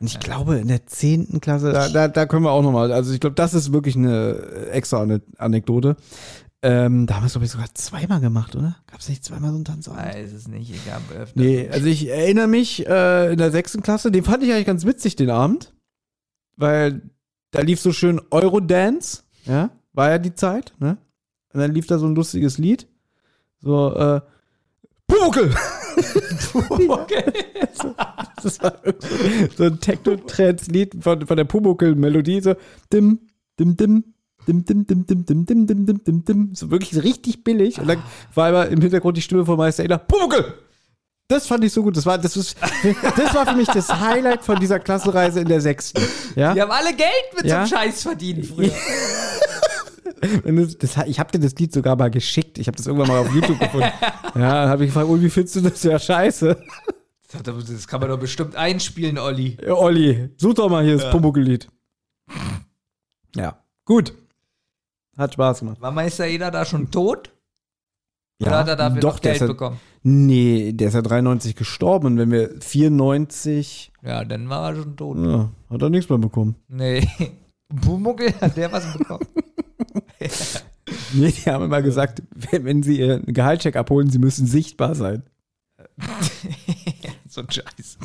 Und ich glaube, in der 10. Klasse, da, da, da können wir auch nochmal, also ich glaube, das ist wirklich eine äh, extra Ane- Anekdote. Ähm, da haben wir es, glaube ich, sogar zweimal gemacht, oder? Gab es nicht zweimal so einen Tanzabend? Weiß es nicht, ich habe öfter. Nee, also ich erinnere mich äh, in der sechsten Klasse, den fand ich eigentlich ganz witzig, den Abend. Weil da lief so schön Eurodance, ja, war ja die Zeit, ne? Und dann lief da so ein lustiges Lied. So, äh, Pumuckel! das war so ein Techno-Trance-Lied von, von der Pumuckel-Melodie, so dim, dim, dim, dim, dim, dim, dim, dim, dim, dim, dim, dim, dim. So wirklich richtig billig. Und dann war aber im Hintergrund die Stimme von Meister Eder, Pumuckel! Das fand ich so gut. Das war, das, ist, das war für mich das Highlight von dieser Klassenreise in der sechsten. Ja? Die haben alle Geld mit Ja. so einem Scheiß verdient früher. Das, das, ich habe dir das Lied sogar mal geschickt. Ich habe das irgendwann mal auf YouTube gefunden. Ja, habe ich gefragt, oh, wie findest du das? Ja, scheiße. Das kann man doch bestimmt einspielen, Olli. Ja, Olli, such doch mal hier das Pumuckl-Lied. Ja, gut. Hat Spaß gemacht. War Meister Eder da schon tot? Ja, Oder hat er dafür doch, noch der Geld ist ja, bekommen? Nee, der ist ja 93 gestorben. Und wenn wir 94, Ja, dann war er schon tot. ja, hat er nichts mehr bekommen. Nee. Pumuckel, hat der was bekommen? Nee, die haben immer gesagt, wenn, wenn sie ihren Gehaltscheck abholen, sie müssen sichtbar sein. so ein Scheiß.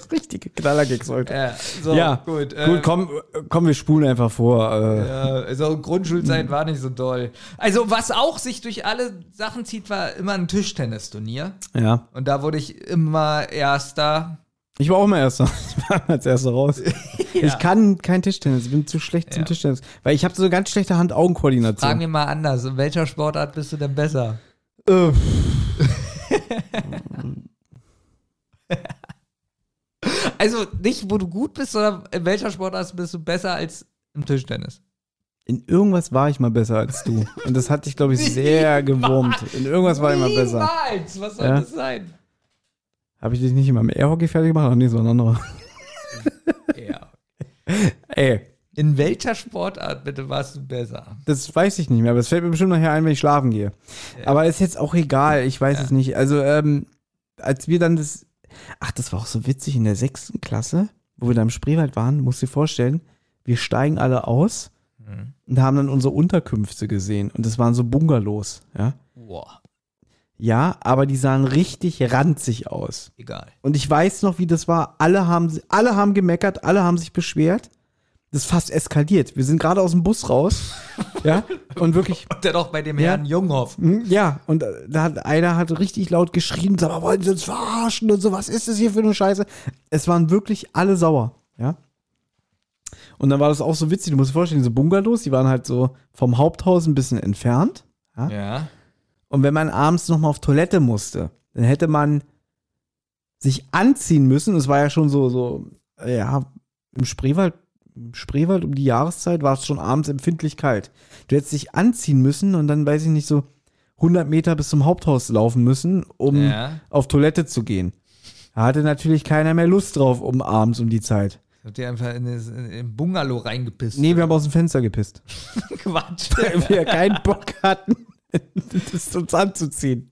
Richtige Knallergags heute. Ja, so, ja, gut. gut, komm, komm, wir spulen einfach vor. Äh, Ja, also Grundschulzeit war nicht so doll. Also was auch sich durch alle Sachen zieht, war immer ein Tischtennisturnier. ja. Und da wurde ich immer Erster. Ich war auch mal Erster. Ich war als Erster raus. Ich kann kein Tischtennis. Ich bin zu schlecht zum Ja. Tischtennis. Weil ich habe so eine ganz schlechte Hand-Augen-Koordination. Fragen wir mal anders. In welcher Sportart bist du denn besser? Äh, Also nicht, wo du gut bist, sondern in welcher Sportart bist du besser als im Tischtennis? in irgendwas war ich mal besser als du. Und das hat dich, glaube ich, sehr gewurmt. In irgendwas war ich mal besser. Niemals! Was soll Ja. das sein? Habe ich dich nicht immer im Airhockey fertig gemacht? Ach nee, so ein anderer. Ja. Ey, In welcher Sportart bitte warst du besser? das weiß ich nicht mehr, aber es fällt mir bestimmt nachher ein, wenn ich schlafen gehe. Aber ist jetzt auch egal, ich weiß es nicht. Also, ähm, als wir dann das, ach, das war auch so witzig in der sechsten Klasse, wo wir da im Spreewald waren, musst du dir vorstellen, wir steigen alle aus und haben dann unsere Unterkünfte gesehen und das waren so Bungalows, ja. Boah, Ja, aber die sahen richtig ranzig aus. egal. Und ich weiß noch, wie das war. Alle haben, alle haben gemeckert, alle haben sich beschwert. Das ist fast eskaliert. Wir sind gerade aus dem Bus raus. ja, und wirklich, Und dann auch bei dem Ja. Herrn Junghoff. hm, ja, und äh, da hat einer hat richtig laut geschrien, sag mal, wollen Sie uns verarschen und so, was ist das hier für eine Scheiße? Es waren wirklich alle sauer, ja. Und dann war das auch so witzig, du musst dir vorstellen, diese Bungalows, die waren halt so vom Haupthaus ein bisschen entfernt. Ja. Und wenn man abends noch mal auf Toilette musste, dann hätte man sich anziehen müssen. Es war ja schon so, so, ja, im Spreewald, Spreewald um die Jahreszeit war es schon abends empfindlich kalt. Du hättest dich anziehen müssen und dann, weiß ich nicht, so 100 Meter bis zum Haupthaus laufen müssen, um Ja. auf Toilette zu gehen. Da hatte natürlich keiner mehr Lust drauf, um abends um die Zeit. Habt ihr einfach in das, in, in Bungalow reingepisst? Nee, wir haben aus dem Fenster gepisst. Quatsch. Weil wir keinen Bock hatten, das uns anzuziehen.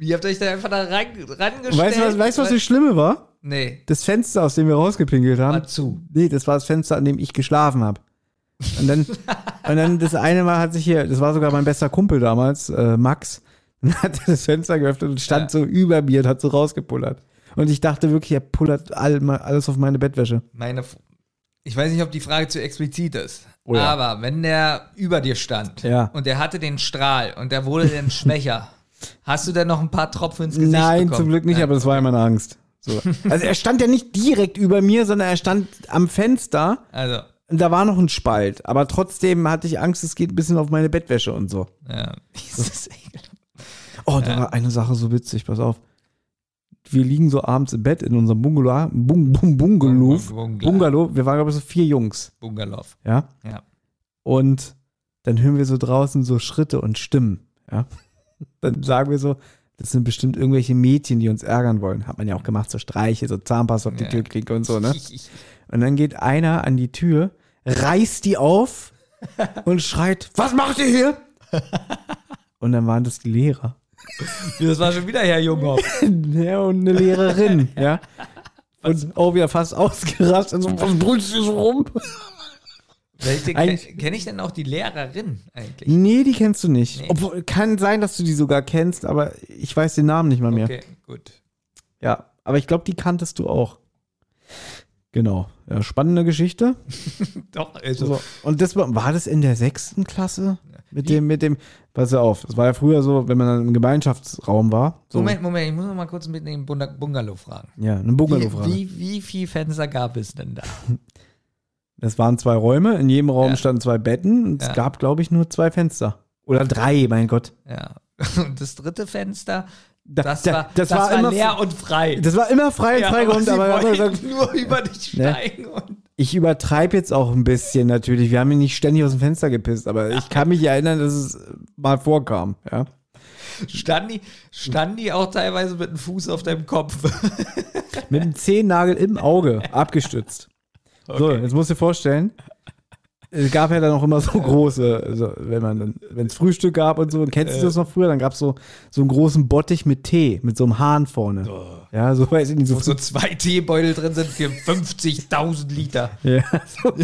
Wie habt ihr euch da einfach da ran, rangestellt? Weißt du, was, weißt, was das Schlimme war? Nee, Das Fenster, aus dem wir rausgepinkelt haben. war zu. Nee, das war das Fenster, an dem ich geschlafen habe. Und dann, und dann das eine Mal hat sich hier, das war sogar mein bester Kumpel damals, äh, Max, und hat das Fenster geöffnet und stand Ja. so über mir und hat so rausgepullert. Und ich dachte wirklich, er pullert all, alles auf meine Bettwäsche. Meine, ich weiß nicht, ob die Frage zu explizit ist. Oh ja. Aber wenn der über dir stand Ja. und der hatte den Strahl und der wurde dann schwächer, hast du denn noch ein paar Tropfen ins Gesicht Nein, bekommen? zum Glück nicht, Nein. aber das war ja meine Angst. So. Also er stand ja nicht direkt über mir, sondern er stand am Fenster Also, und da war noch ein Spalt. Aber trotzdem hatte ich Angst, es geht ein bisschen auf meine Bettwäsche und so. ja. Ekelhaft. Oh, da war eine Sache so witzig, pass auf. wir liegen so abends im Bett in unserem Bungalow, Bung, Bung, Bungalow, Bungalow. Bungalow. Wir waren, glaube ich, so vier Jungs, Bungalow. ja. Ja. Und dann hören wir so draußen so Schritte und Stimmen, ja. Dann sagen wir so, das sind bestimmt irgendwelche Mädchen, die uns ärgern wollen. Hat man ja auch gemacht, so Streiche, so Zahnpasta auf die Ja. Türklinke und so, ne? Und dann geht einer an die Tür, reißt die auf und schreit, was macht ihr hier? Und dann waren das die Lehrer. Das war schon wieder Herr Junghoff. Ja, und eine Lehrerin, ja. Und auch wieder fast ausgerastet. So, was brüllst du so rum? Kenne kenn ich denn auch die Lehrerin eigentlich? Nee, die kennst du nicht. Nee. Obwohl, kann sein, dass du die sogar kennst, aber ich weiß den Namen nicht mal mehr. Okay, gut. Ja, aber ich glaube, die kanntest du auch. Genau. Ja, spannende Geschichte. Doch, also. So. Und das war, war das in der sechsten Klasse? Mit dem, mit dem, pass auf, das war ja früher so, wenn man dann im Gemeinschaftsraum war. So, Moment, Moment, ich muss noch mal kurz mit dem Bungalow fragen. Ja, eine Bungalow Wie, wie, wie viel Fenster gab es denn da? Das waren zwei Räume, in jedem Raum Ja. standen zwei Betten und Ja. es gab, glaube ich, nur zwei Fenster. Oder drei, mein Gott. Ja. Und das dritte Fenster, Da- das, da- war, das das war war, immer- leer und frei. Das war immer frei und ja, freigeräumt, sie aber wir haben wollten gesagt, nur über dich Ne? steigen und ich übertreibe jetzt auch ein bisschen natürlich. Wir haben ihn nicht ständig aus dem Fenster gepisst, aber ich kann mich erinnern, dass es mal vorkam. Ja. standen die, standen die auch teilweise mit dem Fuß auf deinem Kopf. Mit dem Zehennagel im Auge abgestützt. So, jetzt musst du dir vorstellen, es gab ja dann auch immer so große, also wenn man dann, wenn es Frühstück gab und so, und kennst du das noch früher, dann gab es so, so einen großen Bottich mit Tee, mit so einem Hahn vorne. Ja, so weiß ich nicht, so, Wo so zwei Teebeutel drin sind für 50.000 Liter. Ja, so.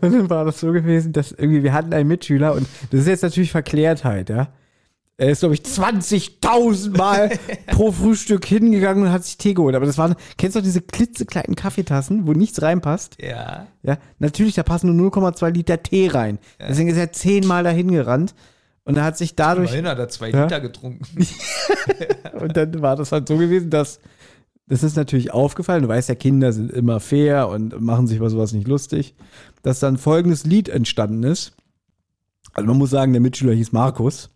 und dann war das so gewesen, dass irgendwie, wir hatten einen Mitschüler und das ist jetzt natürlich Verklärtheit, ja. Er ist, glaube ich, 20.000 Mal pro Frühstück hingegangen und hat sich Tee geholt. Aber das waren, kennst du diese klitzekleinen Kaffeetassen, wo nichts reinpasst? Ja. Ja, natürlich, da passen nur 0,2 Liter Tee rein. Deswegen ist er zehnmal dahin gerannt und er hat sich dadurch Immerhin hat er zwei Ja? Liter getrunken. Und dann war das halt so gewesen, dass das ist natürlich aufgefallen. Du weißt ja, Kinder sind immer fair und machen sich über sowas nicht lustig. Dass dann folgendes Lied entstanden ist. Also man muss sagen, der Mitschüler hieß Markus.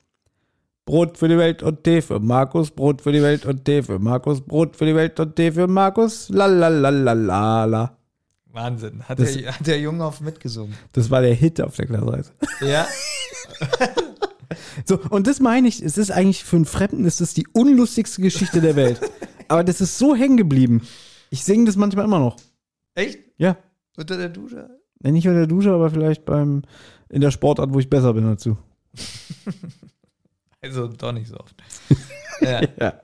Brot für die Welt und Tee für Markus, Brot für die Welt und Tee für Markus, Brot für die Welt und Tee für Markus, la la la la la la. Wahnsinn. Hat, Das- der, hat der Junge auf mitgesungen. Das war der Hit auf der Klassenreise. Ja. So, und das meine ich, es ist eigentlich für einen Fremden ist das die unlustigste Geschichte der Welt. Aber das ist so hängen geblieben. Ich singe das manchmal immer noch. Echt? Ja. Unter der Dusche? Nee, Nicht unter der Dusche, aber vielleicht beim in der Sportart, wo ich besser bin dazu. Also doch nicht so oft. ja. Ja.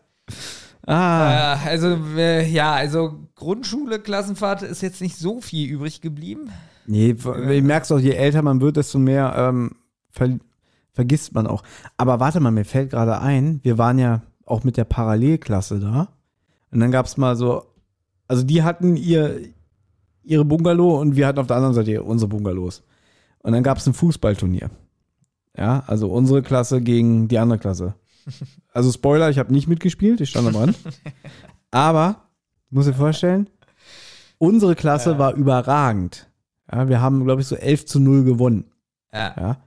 Ah, Äh, also, äh, ja, also Grundschule, Klassenfahrt ist jetzt nicht so viel übrig geblieben. nee, ich merk's auch, je älter man wird, desto mehr ähm, ver vergisst man auch. Aber warte mal, mir fällt gerade ein, wir waren ja auch mit der Parallelklasse da. Und dann gab's mal so, also die hatten ihr ihre Bungalow und wir hatten auf der anderen Seite unsere Bungalows. Und dann gab's ein Fußballturnier. Ja, also unsere Klasse gegen die andere Klasse. Also Spoiler, ich habe nicht mitgespielt, ich stand am Rand. Aber, muss dir vorstellen, unsere Klasse war überragend. Ja, wir haben, glaube ich, so 11 zu 0 gewonnen. Ja. Ja.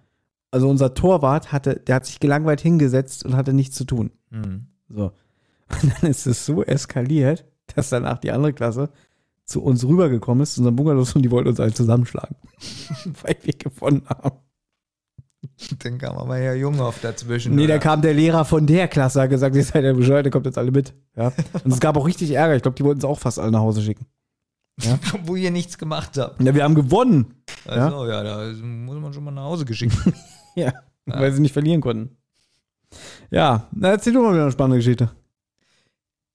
Also unser Torwart hatte, der hat sich gelangweilt hingesetzt und hatte nichts zu tun. Hm. So. Und dann ist es so eskaliert, dass danach die andere Klasse zu uns rübergekommen ist, zu unserem Bungalow, und die wollten uns alle zusammenschlagen. Weil wir gewonnen haben. Dann kam aber Herr Junghoff dazwischen. Nee, da oder? kam der Lehrer von der Klasse, hat gesagt, ihr seid ja bescheuert, ihr kommt jetzt alle mit. Ja. Und es gab auch richtig Ärger. Ich glaube, die wollten es auch fast alle nach Hause schicken. Wo ihr nichts gemacht habt. Ja, wir haben gewonnen. Also, ja, da muss man schon mal nach Hause geschickt. Ja, weil sie nicht verlieren konnten. Ja, na, erzähl du mal wieder eine spannende Geschichte.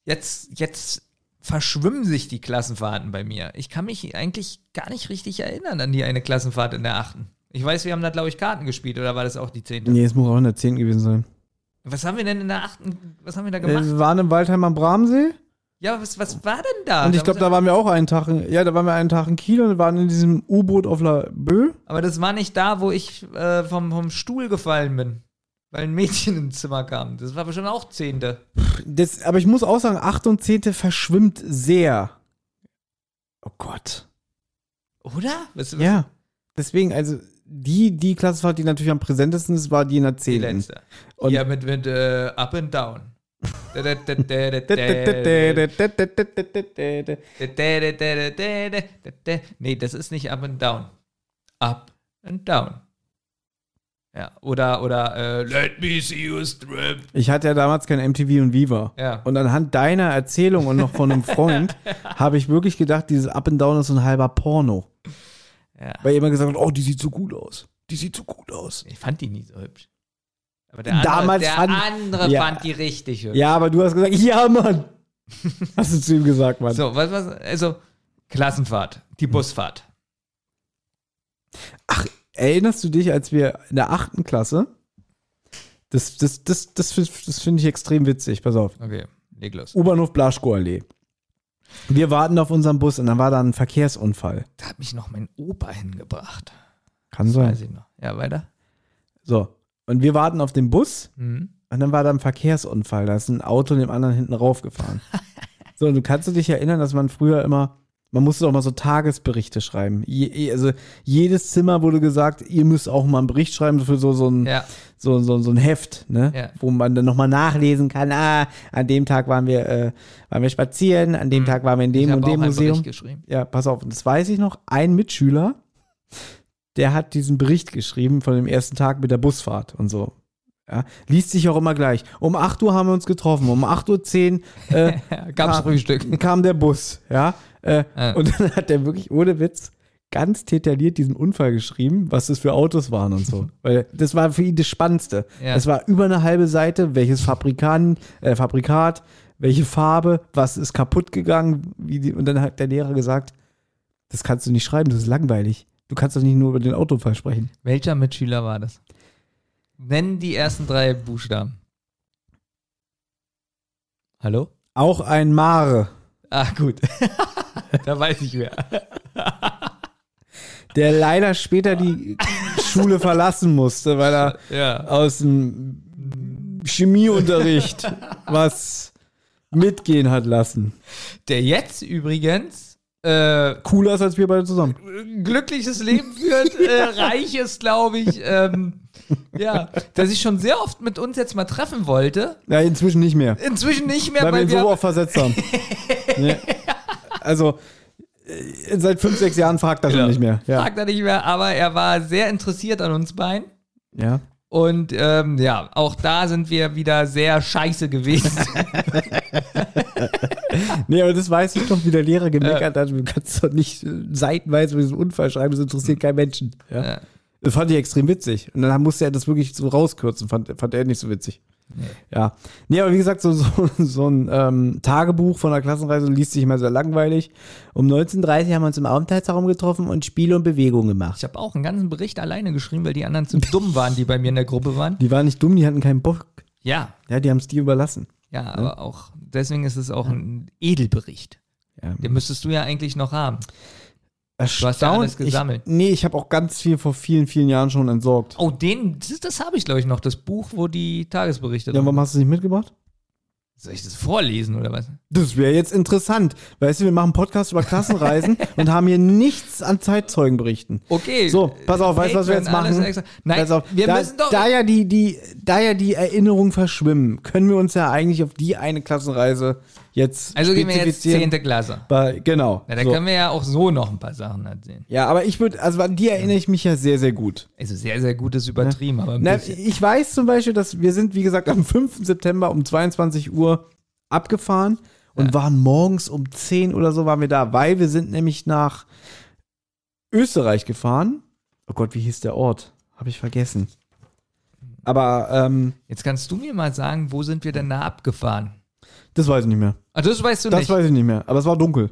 Jetzt, jetzt verschwimmen sich die Klassenfahrten bei mir. Ich kann mich eigentlich gar nicht richtig erinnern an die eine Klassenfahrt in der achten. Ich weiß, wir haben da, glaube ich, Karten gespielt, oder war das auch die zehnte? Nee, es muss auch in der 10. gewesen sein. Was haben wir denn in der achten, was haben wir da Äh, gemacht? wir waren im Waldheim am Bramsee ja, was, was war denn da? und ich glaube, da waren wir auch einen Tag, in, ja, da waren wir einen Tag in Kiel und waren in diesem U-Boot auf La Bö. Aber das war nicht da, wo ich äh, vom, vom Stuhl gefallen bin. Weil ein Mädchen ins Zimmer kam. Das war bestimmt auch Zehnte. Das, aber ich muss auch sagen, 8 und 10. verschwimmt sehr. Oh Gott. Oder? Was, was, Ja. Deswegen, also die, die Klassenfahrt, die natürlich am präsentesten ist, war die in der Die 10. letzte. Und- ja, mit, mit äh, Up and Down. Nee, das ist nicht up and down. Up and down. Ja, oder, oder, äh, let me see you strip. Ich hatte ja damals kein MTV und Viva. Ja. Und anhand deiner Erzählung und noch von einem Freund habe ich wirklich gedacht, dieses Up and Down ist so ein halber Porno. Ja. Weil jemand gesagt hat, oh, die sieht so gut aus. Die sieht so gut aus. Ich fand die nie so hübsch. Aber der andere, Damals der fand- andere Ja. fand die richtig hübsch. Ja, aber du hast gesagt, ja, Mann. Hast du zu ihm gesagt, Mann. So, was, was, also, Klassenfahrt, die Busfahrt. Erinnerst du dich, als wir in der achten Klasse, das, das, das, das, das finde ich extrem witzig, pass auf. Okay, leg los. U-Bahnhof Blaschko-Allee. Wir warten auf unseren Bus und dann war da ein Verkehrsunfall. Da hat mich noch mein Opa hingebracht. Kann Weiß sein. ich noch. Ja, weiter. So. Und wir warten auf den Bus Mhm. und dann war da ein Verkehrsunfall. Da ist ein Auto dem anderen hinten raufgefahren. so, und du kannst du dich erinnern, dass man früher immer, man musste doch mal so Tagesberichte schreiben. Je, also jedes Zimmer wurde gesagt, ihr müsst auch mal einen Bericht schreiben für so, so ein, Ja, so, so, so ein Heft, ne? Ja. Wo man dann nochmal nachlesen kann, ah, an dem Tag waren wir, äh, waren wir spazieren, an dem Tag waren wir in Mhm. ich dem habe und auch dem einen Museum. Geschrieben. Ja, pass auf, das weiß ich noch. Ein Mitschüler, der hat diesen Bericht geschrieben von dem ersten Tag mit der Busfahrt und so. Ja, liest sich auch immer gleich. Um 8 Uhr haben wir uns getroffen. Um 8.10 Uhr äh, Gab's kam- Frühstück. kam der Bus. Ja, äh, Ja. Und dann hat er wirklich ohne Witz ganz detailliert diesen Unfall geschrieben, was das für Autos waren und so. Weil das war für ihn das Spannendste. Ja. Es war über eine halbe Seite, welches Fabrikan, äh, Fabrikat, welche Farbe, was ist kaputt gegangen. Wie die, und dann hat der Lehrer gesagt, das kannst du nicht schreiben, das ist langweilig. Du kannst doch nicht nur über den Autounfall sprechen. Welcher Mitschüler war das? Nenn die ersten drei Buchstaben. Hallo? Auch ein Mare, Ah, gut. da weiß ich wer. der leider später die Schule verlassen musste, weil er Ja. aus dem Chemieunterricht was mitgehen hat lassen. Der jetzt übrigens äh, Cooler ist als wir beide zusammen. glückliches Leben führt, äh, reich ist, glaube ich. Ähm, ja, der sich schon sehr oft mit uns jetzt mal treffen wollte. Ja, inzwischen nicht mehr. Inzwischen nicht mehr, Weil wir weil ihn so wir. oft versetzt haben. nee. Also, äh, seit fünf, sechs Jahren fragt er schon Ja. nicht mehr. Ja. Fragt er nicht mehr, aber er war sehr interessiert an uns beiden. ja. Und ähm, ja, auch da sind wir wieder sehr scheiße gewesen. Nee, aber das weiß ich doch, wie der Lehrer gemeckert hat. Du kannst doch nicht äh, seitenweise über diesen Unfall schreiben, das interessiert keinen Menschen. Ja. Ja. Das fand ich extrem witzig. Und dann musste er das wirklich so rauskürzen, fand, fand er nicht so witzig. Ja. Nee, aber wie gesagt, so, so, so ein ähm, Tagebuch von der Klassenreise liest sich immer sehr langweilig. Um 19.30 haben wir uns im Aufenthaltsraum getroffen und Spiele und Bewegungen gemacht. Ich habe auch einen ganzen Bericht alleine geschrieben, weil die anderen zu dumm waren, die bei mir in der Gruppe waren. Die waren nicht dumm, die hatten keinen Bock. Ja, Ja, die haben es dir überlassen. ja, aber auch deswegen ist es auch ein Edelbericht. Ja. Den müsstest du ja eigentlich noch haben. Erstaunt. hast ja alles gesammelt. Ich, nee, ich habe auch ganz viel vor vielen, vielen Jahren schon entsorgt. Oh, den, das, das habe ich, glaube ich, noch, das Buch, wo die Tagesberichte Ja, warum hast du es nicht mitgebracht? Soll ich das vorlesen oder was? Das wäre jetzt interessant. Weißt du, wir machen einen Podcast über Klassenreisen und haben hier nichts an Zeitzeugenberichten. Okay. So, pass auf, weißt du, was wir jetzt machen? Nein, Pass auf, wir da, müssen doch. Da ja, die, die, da ja die Erinnerungen verschwimmen, können wir uns ja eigentlich auf die eine Klassenreise jetzt also gehen wir jetzt spezifizieren. 10. Klasse. Bei, genau. Na, da so. können wir ja auch so noch ein paar Sachen erzählen. ja, aber ich würde, also an die erinnere ich mich ja sehr, sehr gut. Also sehr, sehr gut ist übertrieben, aber ein Na, ich weiß zum Beispiel, dass wir sind, wie gesagt, am 5. September um 22 Uhr abgefahren und waren morgens um 10 oder so waren wir da, weil wir sind nämlich nach Österreich gefahren. Oh Gott, wie hieß der Ort? Habe ich vergessen. Aber ähm, Jetzt kannst du mir mal sagen, wo sind wir denn da abgefahren? Das weiß ich nicht mehr. Also das weißt du Das nicht. weiß ich nicht mehr, aber es war dunkel.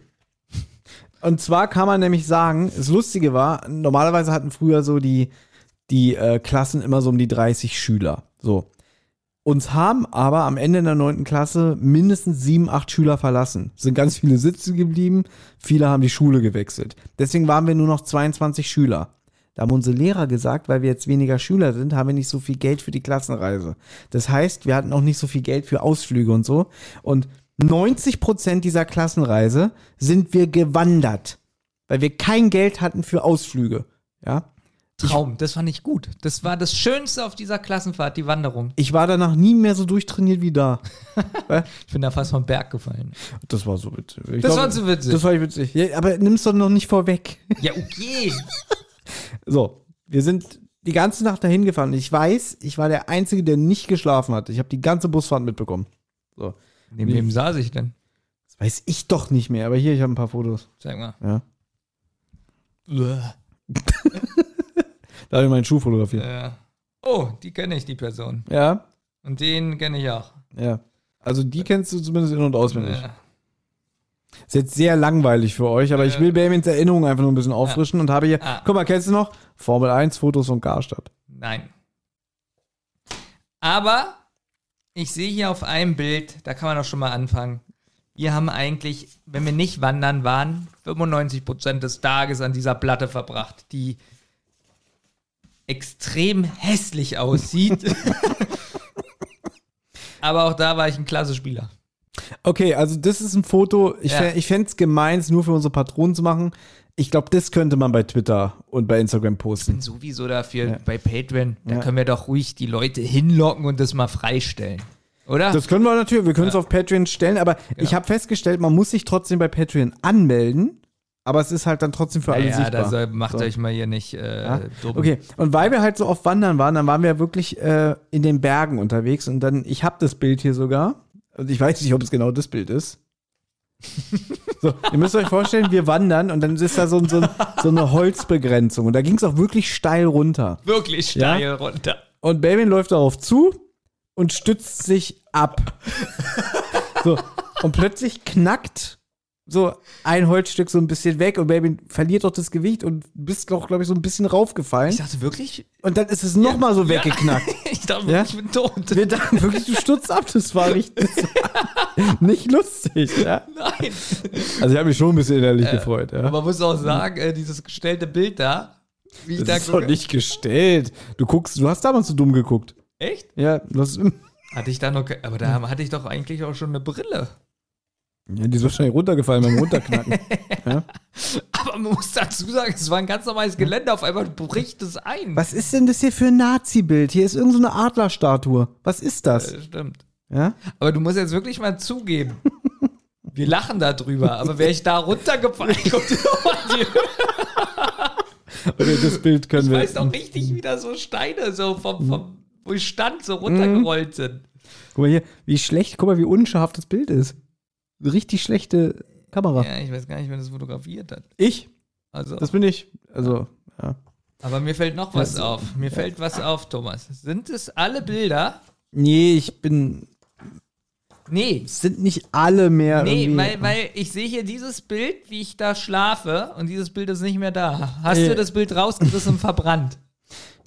Und zwar kann man nämlich sagen, das Lustige war, normalerweise hatten früher so die, die äh, Klassen immer so um die 30 Schüler. So. Uns haben aber am Ende in der 9. Klasse mindestens sieben, acht Schüler verlassen. Es sind ganz viele sitzen geblieben, viele haben die Schule gewechselt. Deswegen waren wir nur noch 22 Schüler. Da haben unsere Lehrer gesagt, weil wir jetzt weniger Schüler sind, haben wir nicht so viel Geld für die Klassenreise. Das heißt, wir hatten auch nicht so viel Geld für Ausflüge und so. Und 90 Prozent dieser Klassenreise sind wir gewandert, weil wir kein Geld hatten für Ausflüge. Ja. Traum. Das fand ich gut. Das war das Schönste auf dieser Klassenfahrt, die Wanderung. Ich war danach nie mehr so durchtrainiert wie da. Ich bin da fast vom Berg gefallen. Das war so witzig. Ich Das war so witzig. Das war witzig. Ja, aber nimm's doch noch nicht vorweg. Ja, okay. So, wir sind die ganze Nacht dahin gefahren. Ich weiß, ich war der Einzige, der nicht geschlafen hat. Ich habe die ganze Busfahrt mitbekommen. So. Neben wem saß ich denn? Das weiß ich doch nicht mehr, aber hier, ich habe ein paar Fotos. Sag mal. Ja. Da habe ich meinen Schuh fotografiert. Äh, oh, die kenne ich, die Person. Ja, Und den kenne ich auch. ja. Also die kennst du zumindest in- und auswendig. Äh, Ist jetzt sehr langweilig für euch, aber ich will Bamins Erinnerung einfach nur ein bisschen auffrischen und habe hier, Ah. guck mal, kennst du noch? Formel 1 Fotos von Karstadt. nein. Aber ich sehe hier auf einem Bild, da kann man doch schon mal anfangen. Wir haben eigentlich, wenn wir nicht wandern waren, 95% des Tages an dieser Platte verbracht, die extrem hässlich aussieht. Aber auch da war ich ein klasse Spieler. Okay, also das ist ein Foto, ich, Ja. ich fände es gemein, es nur für unsere Patronen zu machen. Ich glaube, das könnte man bei Twitter und bei Instagram posten. Sowieso dafür Ja. bei Patreon, da Ja. können wir doch ruhig die Leute hinlocken und das mal freistellen. Oder? Das können wir natürlich, wir können es auf Patreon stellen, aber ich habe festgestellt, man muss sich trotzdem bei Patreon anmelden, aber es ist halt dann trotzdem für alle ja, sichtbar. da soll, macht So. euch mal hier nicht äh, Ja? dumm. Okay, und weil wir halt so oft wandern waren, dann waren wir wirklich äh, in den Bergen unterwegs und dann, ich habe das Bild hier sogar und ich weiß nicht, ob es genau das Bild ist. So, ihr müsst euch vorstellen, wir wandern und dann ist da so, so, so eine Holzbegrenzung und da ging es auch wirklich steil runter. Wirklich Ja? steil runter. Und Babyn läuft darauf zu und stützt sich ab. So, und plötzlich knackt so ein Holzstück so ein bisschen weg und Babyn verliert doch das Gewicht und bist doch, glaube ich, so ein bisschen raufgefallen. Ich dachte wirklich, Und dann ist es nochmal so weggeknackt. ich dachte Ja? wirklich, ich bin tot. Wir dachten wirklich, du stürzt ab. Das war nicht, das war nicht lustig. Ja? Nein. Also ich habe mich schon ein bisschen innerlich gefreut. Ja? Aber man muss auch sagen, äh, dieses gestellte Bild da, wie ich da Das ist doch gucke- nicht gestellt. Du guckst, du hast damals so dumm geguckt. Echt? Ja, du hast, Hatte ich da noch, aber da hatte ich doch eigentlich auch schon eine Brille. Ja, die ist wahrscheinlich runtergefallen beim Runterknacken. Aber man muss dazu sagen, es war ein ganz normales Gelände, auf einmal bricht es ein. Was ist denn das hier für ein Nazi-Bild? Hier ist irgendeine so eine Adlerstatue. Was ist das? Das stimmt. Ja? Aber du musst jetzt wirklich mal zugeben. Wir lachen da drüber, aber wäre ich da runtergefallen, die Okay, das Bild können Ich wir. weiß noch richtig, wie da so Steine so vom, vom wo ich stand, so runtergerollt sind. Guck mal hier, wie schlecht, guck mal, wie unscharf das Bild ist. Richtig schlechte Kamera. Ja, ich weiß gar nicht, wer das fotografiert hat. Ich? Also, Das bin ich. Also, ja. aber mir fällt noch was auf. Mir fällt was auf, Thomas. Sind es alle Bilder? Nee, ich bin. Nee. Es sind nicht alle mehr. Nee, irgendwie- weil, weil ich sehe hier dieses Bild, wie ich da schlafe und dieses Bild ist nicht mehr da. Hast Äh. du das Bild rausgerissen und verbrannt?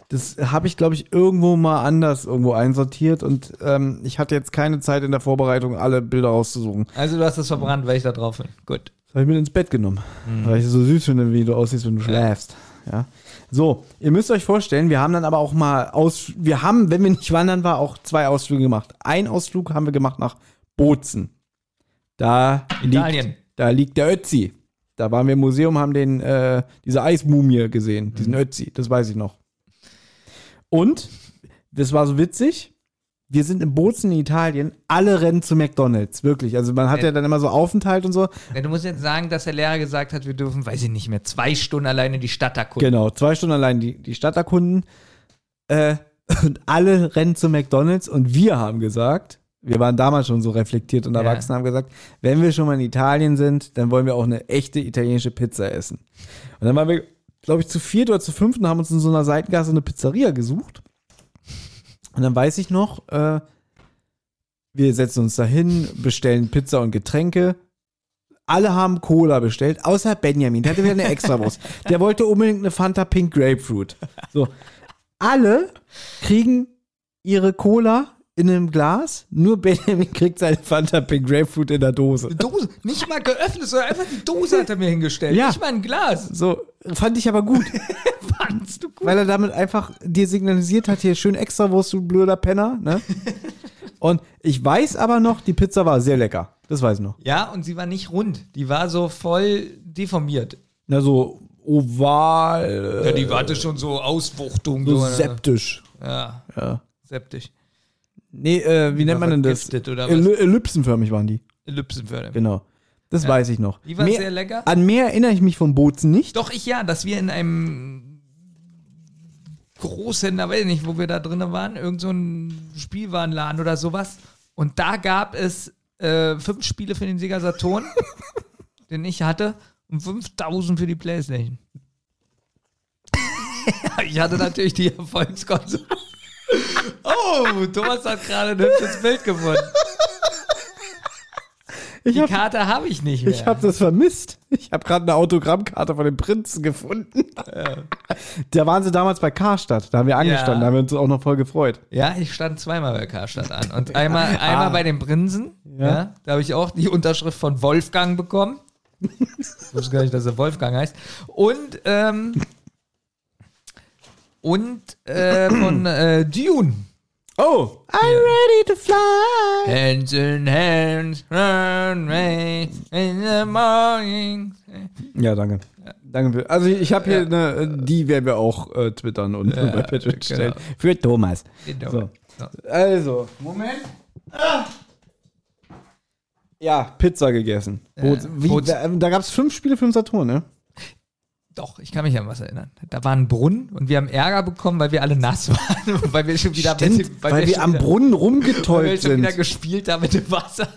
Das habe ich, glaube ich, irgendwo mal anders irgendwo einsortiert und ähm, ich hatte jetzt keine Zeit in der Vorbereitung, alle Bilder rauszusuchen. Also du hast das verbrannt, weil ich da drauf bin. Gut. Das habe ich mit ins Bett genommen, Mhm. weil ich so süß finde, wie du aussiehst, wenn du schläfst. Ja. So, ihr müsst euch vorstellen, wir haben dann aber auch mal aus, wir haben, wenn wir nicht wandern war, auch zwei Ausflüge gemacht. Ein Ausflug haben wir gemacht nach Bozen. Da Italien. liegt, da liegt der Ötzi. Da waren wir im Museum, haben den, äh, diese Eismumie gesehen, Mhm. diesen Ötzi, das weiß ich noch. Und, das war so witzig, wir sind in Bozen in Italien, alle rennen zu McDonalds, wirklich. Also man hat Ja. ja dann immer so Aufenthalt und so. Ja, du musst jetzt sagen, dass der Lehrer gesagt hat, wir dürfen, weiß ich nicht mehr, zwei Stunden alleine die Stadt erkunden. Genau, zwei Stunden allein die, die Stadt erkunden. Äh, und alle rennen zu McDonalds und wir haben gesagt, wir waren damals schon so reflektiert und Ja. erwachsen, haben gesagt, wenn wir schon mal in Italien sind, dann wollen wir auch eine echte italienische Pizza essen. Und dann waren wir, glaube ich, zu viert oder zu fünft und haben uns in so einer Seitengasse eine Pizzeria gesucht. Und dann weiß ich noch, äh, wir setzen uns dahin, bestellen Pizza und Getränke. Alle haben Cola bestellt, außer Benjamin. Der hatte wieder eine Extrawurst. Der wollte unbedingt eine Fanta Pink Grapefruit. So. Alle kriegen ihre Cola in einem Glas, nur Benjamin kriegt seine Fanta Pink Grapefruit in der Dose. Dose, nicht mal geöffnet, sondern einfach die Dose hat er mir hingestellt. Ja. Nicht mal ein Glas. So, fand ich aber gut, Fandst du gut? weil er damit einfach dir signalisiert hat, hier schön Extrawurst, du blöder Penner. Ne? Und ich weiß aber noch, die Pizza war sehr lecker. Das weiß ich noch. Ja, und sie war nicht rund. Die war so voll deformiert. Na, so oval. Ja, die warte schon so Auswuchtung. so so, ne? septisch. Ja, Ja. septisch. Nee, äh, wie nennt man denn das? Oder was? Ellipsenförmig waren die. Ellipsenförmig. Genau. Das weiß ich noch. Die war Mehr- sehr lecker. An mehr erinnere ich mich vom Bozen nicht. Doch, ich ja, dass wir in einem Großhändler, weiß ich nicht, wo wir da drin waren, irgend so ein Spielwarenladen oder sowas. Und da gab es äh, fünf Spiele für den Sega Saturn, den ich hatte, und 5000 für die Playstation. ich hatte natürlich die Erfolgskonsole. Oh, Thomas hat gerade ein hübsches Bild gefunden. Ich Die habe Karte habe ich nicht mehr. ich hab das vermisst. Ich habe gerade eine Autogrammkarte von dem Prinzen gefunden. Da waren sie damals bei Karstadt. Da haben wir angestanden. Da haben wir uns auch noch voll gefreut. Ja, ich stand zweimal bei Karstadt an. Und einmal, einmal bei den Prinzen. Ja. Ja. da habe ich auch die Unterschrift von Wolfgang bekommen. Ich wusste gar nicht, dass er Wolfgang heißt. Und, ähm, und äh, von äh, Dune. Oh, I'm ready to fly. Hands in hands, run away in the morning. Ja, danke. Danke. Für, also ich habe hier eine, die werden wir auch äh, twittern und Ja, bei Patrick genau. stellen. Für Thomas. Genau. So. So. Also, Moment. Ah. Ja, Pizza gegessen. Boot, wie, Boot- da da gab es fünf Spiele für den Saturn, ne? Doch, ich kann mich an was erinnern. Da war ein Brunnen und wir haben Ärger bekommen, weil wir alle nass waren. weil wir schon wieder Stimmt, weil, wir schon am wieder- Brunnen weil wir rumgetäubt schon wieder sind. gespielt haben mit dem Wasser.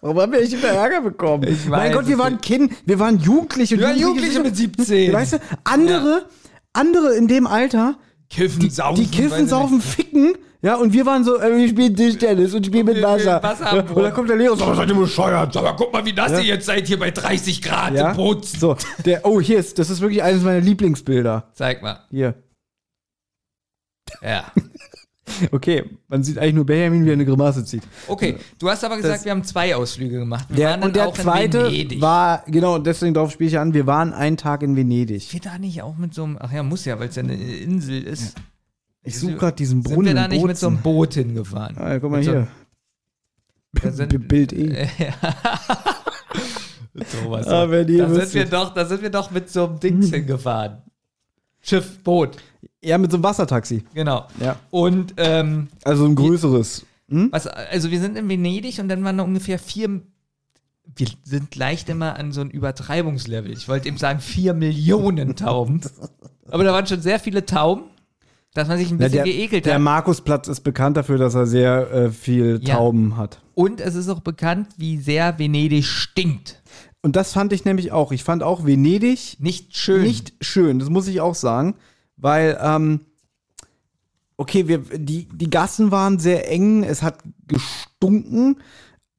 Warum haben wir echt immer Ärger bekommen? Ich mein Gott, wir waren nicht. Kind, wir waren Jugendliche. Ja, Jugendliche sind- mit 17. Weißt du, andere, andere in dem Alter, Kiffen, saufen. die kiffen, saufen, ficken, ja, und wir waren so, äh, wir spielen Tischtennis und spielen mit Wasser. Wasser Ja, und dann kommt der Lehrer und sagt, seid ihr bescheuert? Aber guck mal, wie nass ihr jetzt seid hier bei 30 Grad Ja? im Boot. So, der, oh, hier ist, das ist wirklich eines meiner Lieblingsbilder. Zeig mal. Hier. Ja. Okay, man sieht eigentlich nur Benjamin, wie er eine Grimasse zieht. Okay, du hast aber gesagt, Das- wir haben zwei Ausflüge gemacht. Wir Der, waren und der auch in zweite Venedig. war, genau, deswegen darauf spiele ich an, wir waren einen Tag in Venedig. wir da nicht auch mit so einem, ach ja, muss ja, weil es ja eine Insel ist. Ich suche gerade diesen Sind Brunnen wir da nicht mit so einem Bozen. Boot hingefahren? Ah, ja, guck mal mit so- hier. Da sind- Bild E. Thomas, Ah, da sind wir doch, da sind wir doch mit so einem Dings hingefahren. Schiff, Boot, Ja, mit so einem Wassertaxi. genau. Ja. Und ähm, Also ein größeres. Hm? was, also wir sind in Venedig und dann waren da ungefähr vier. Wir sind leicht immer an so ein Übertreibungslevel. Ich wollte eben sagen, vier Millionen Tauben. Aber da waren schon sehr viele Tauben, dass man sich ein Ja, bisschen der, geekelt der hat. Markusplatz ist bekannt dafür, dass er sehr äh, viel Ja. Tauben hat. Und es ist auch bekannt, wie sehr Venedig stinkt. Und das fand ich nämlich auch. Ich fand auch Venedig Nicht schön. nicht schön, das muss ich auch sagen, weil, ähm, okay, wir, die, die Gassen waren sehr eng, es hat gestunken,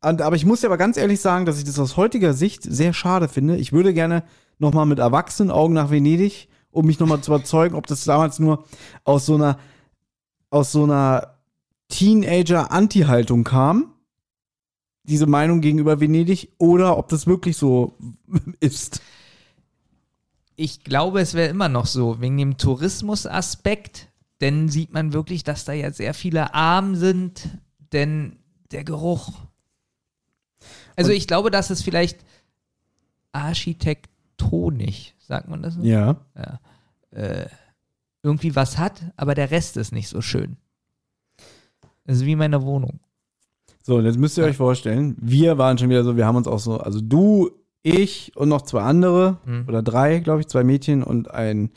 und, aber ich muss dir aber ganz ehrlich sagen, dass ich das aus heutiger Sicht sehr schade finde. Ich würde gerne noch mal mit erwachsenen Augen nach Venedig, um mich noch mal zu überzeugen, ob das damals nur aus so einer, aus so einer Teenager-Anti-Haltung kam, diese Meinung gegenüber Venedig, oder ob das wirklich so ist. Ich glaube, es wäre immer noch so, wegen dem Tourismusaspekt, denn sieht man wirklich, dass da ja sehr viele arm sind, denn der Geruch. Also ich glaube, dass es vielleicht architektonisch, sagt man das? so? Ja. Irgendwie was hat, aber der Rest ist nicht so schön. Das ist wie meine Wohnung. So, und jetzt müsst ihr euch vorstellen, wir waren schon wieder so, wir haben uns auch so, also du, ich und noch zwei andere Hm. oder drei, glaube ich, zwei Mädchen und ein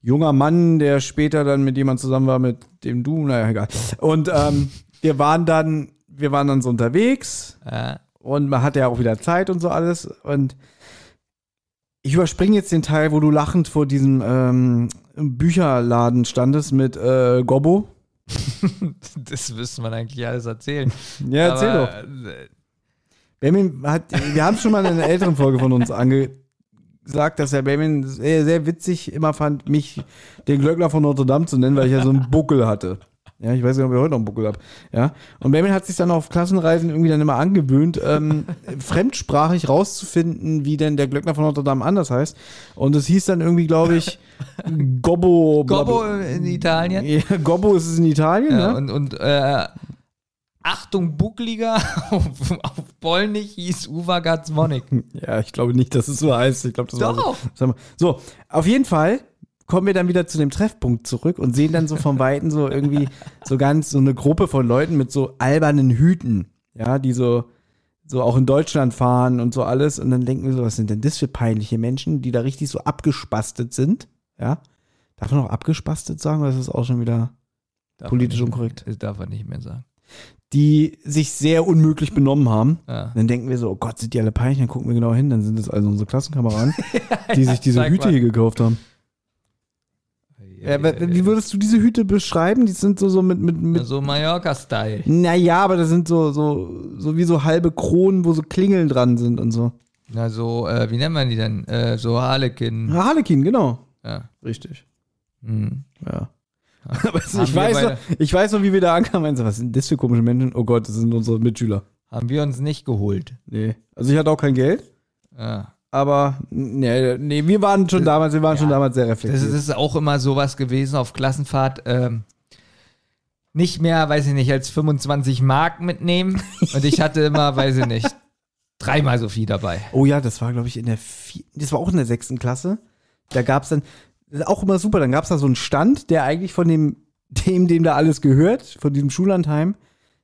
junger Mann, der später dann mit jemand zusammen war, mit dem du, naja, egal. Und ähm, wir waren dann, wir waren dann so unterwegs Äh, und man hatte ja auch wieder Zeit und so alles und ich überspringe jetzt den Teil, wo du lachend vor diesem ähm, Bücherladen standest mit äh, Gobbo. das müsste man eigentlich alles erzählen. Ja, erzähl doch. aber, äh, Benjamin hat, wir haben es schon mal in einer älteren Folge von uns angesagt, dass der Benjamin sehr, sehr witzig immer fand, mich den Glöckner von Notre Dame zu nennen, weil ich ja so einen Buckel hatte. Ja, ich weiß nicht, ob ich heute noch einen Buckel habe. Ja. Und Benjamin hat sich dann auf Klassenreisen irgendwie dann immer angewöhnt, ähm, fremdsprachig rauszufinden, wie denn der Glöckner von Notre Dame anders heißt. Und es hieß dann irgendwie, glaube ich, Gobbo. Gobbo in Italien. Ja, Gobbo ist es in Italien, Ja, ne? und und äh, Achtung, Buckliger auf, auf Polnisch hieß Uwe Gatzmonik. Ja, ich glaube nicht, dass es so heißt. Ich glaube, das war Doch. so. Sag mal. So, auf jeden Fall kommen wir dann wieder zu dem Treffpunkt zurück und sehen dann so vom Weiten so irgendwie so ganz so eine Gruppe von Leuten mit so albernen Hüten, ja, die so so auch in Deutschland fahren und so alles und dann denken wir so, was sind denn das für peinliche Menschen, die da richtig so abgespastet sind, ja? Darf man auch abgespastet sagen, oder ist das auch schon wieder Darf Politisch unkorrekt. Das darf man nicht mehr sagen. die sich sehr unmöglich benommen haben. Ja. Dann denken wir so, oh Gott, sind die alle peinlich, dann gucken wir genau hin, dann sind das also unsere Klassenkameraden, die sich diese Hüte hier gekauft haben. Ja, aber wie würdest du diese Hüte beschreiben? Die sind so, so mit, mit, mit So Mallorca-Style. naja, aber das sind so, so, so wie so halbe Kronen, wo so Klingeln dran sind und so. Na, so, äh, wie nennt man die denn? Äh, so Harlekin. Harlekin, genau. Ja. Richtig. Hm. Ja. Aber Haben ich, weiß noch, ich weiß noch, wie wir da ankamen. So, Was sind das für komische Menschen? Oh Gott, das sind unsere Mitschüler. Haben wir uns nicht geholt. Nee. Also ich hatte auch kein Geld, Ja. Aber nee, nee wir waren schon damals, wir waren schon damals sehr reflektiert. das ist auch immer sowas gewesen auf Klassenfahrt. Ähm, nicht mehr, weiß ich nicht, als 25 Mark mitnehmen. Und ich hatte immer, weiß ich nicht, dreimal so viel dabei. Oh ja, das war, glaube ich, in der vier, das war auch in der sechsten Klasse. Da gab es dann, das ist auch immer super, dann gab es da so einen Stand, der eigentlich von dem, dem, dem da alles gehört, von diesem Schullandheim,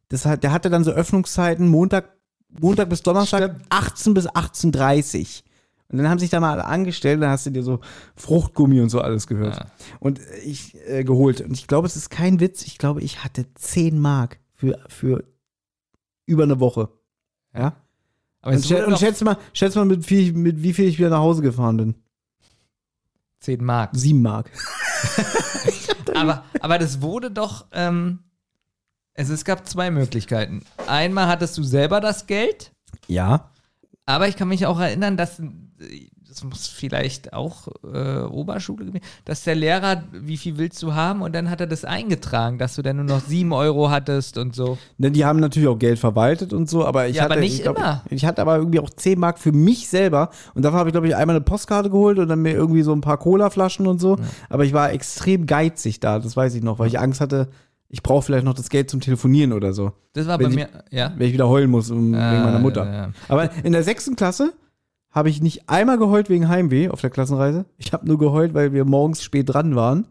das hat, der hatte dann so Öffnungszeiten Montag, Montag bis Donnerstag, Stimmt. 18 bis 18.30 Und dann haben sich da mal alle angestellt, dann hast du dir so Fruchtgummi und so alles gehört. Ja. Und ich äh, geholt. Und ich glaube, es ist kein Witz, ich glaube, ich hatte 10 Mark für, für über eine Woche. Ja. Aber Und, schä und noch schätze mal, schätze mal mit, wie, mit wie viel ich wieder nach Hause gefahren bin. 10 Mark. Sieben Mark. Aber, aber das wurde doch, ähm, also es gab zwei Möglichkeiten. Einmal hattest du selber das Geld, Ja. Aber ich kann mich auch erinnern, dass, äh, das muss vielleicht auch äh, Oberschule gewesen, dass der Lehrer, wie viel willst du haben? Und dann hat er das eingetragen, dass du dann nur noch sieben Euro hattest und so. Ne, die haben natürlich auch Geld verwaltet und so, aber ich Ja, hatte, aber nicht ich glaub, immer. Ich, hatte aber irgendwie auch 10 Mark für mich selber und dafür habe ich, glaube ich, einmal eine Postkarte geholt und dann mir irgendwie so ein paar Colaflaschen und so. Aber ich war extrem geizig da, das weiß ich noch, weil ich Angst hatte, ich brauche vielleicht noch das Geld zum Telefonieren oder so. Das war Wenn bei ich- mir, ja. Wenn ich wieder heulen muss um, wegen meiner Mutter. ja, ja. Aber in der sechsten Klasse habe ich nicht einmal geheult wegen Heimweh auf der Klassenreise. Ich habe nur geheult, weil wir morgens spät dran waren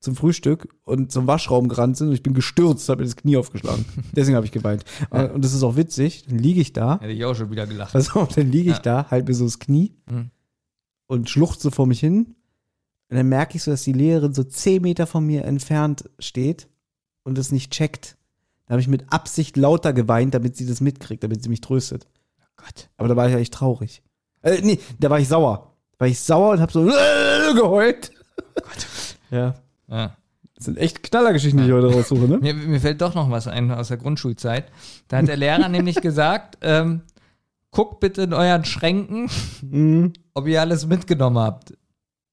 zum Frühstück und zum Waschraum gerannt sind und ich bin gestürzt, habe mir das Knie aufgeschlagen. Deswegen habe ich geweint. Und das ist auch witzig. Dann liege ich da, Hätte ich auch schon wieder gelacht. auf, dann liege ich da, halt mir so das Knie Mhm. und schluchze vor mich hin. Und dann merke ich so, dass die Lehrerin so zehn Meter von mir entfernt steht und es nicht checkt. Da habe ich mit Absicht lauter geweint, damit sie das mitkriegt, damit sie mich tröstet. Gott. Aber da war ich eigentlich traurig. Äh, nee, da war ich sauer. Da war ich sauer und hab so geheult. Ja. Ja. Das sind echt Knallergeschichten, die ich heute raussuche, ne? Mir, mir fällt doch noch was ein aus der Grundschulzeit. Da hat der Lehrer nämlich gesagt, ähm, guckt bitte in euren Schränken, Mhm. ob ihr alles mitgenommen habt.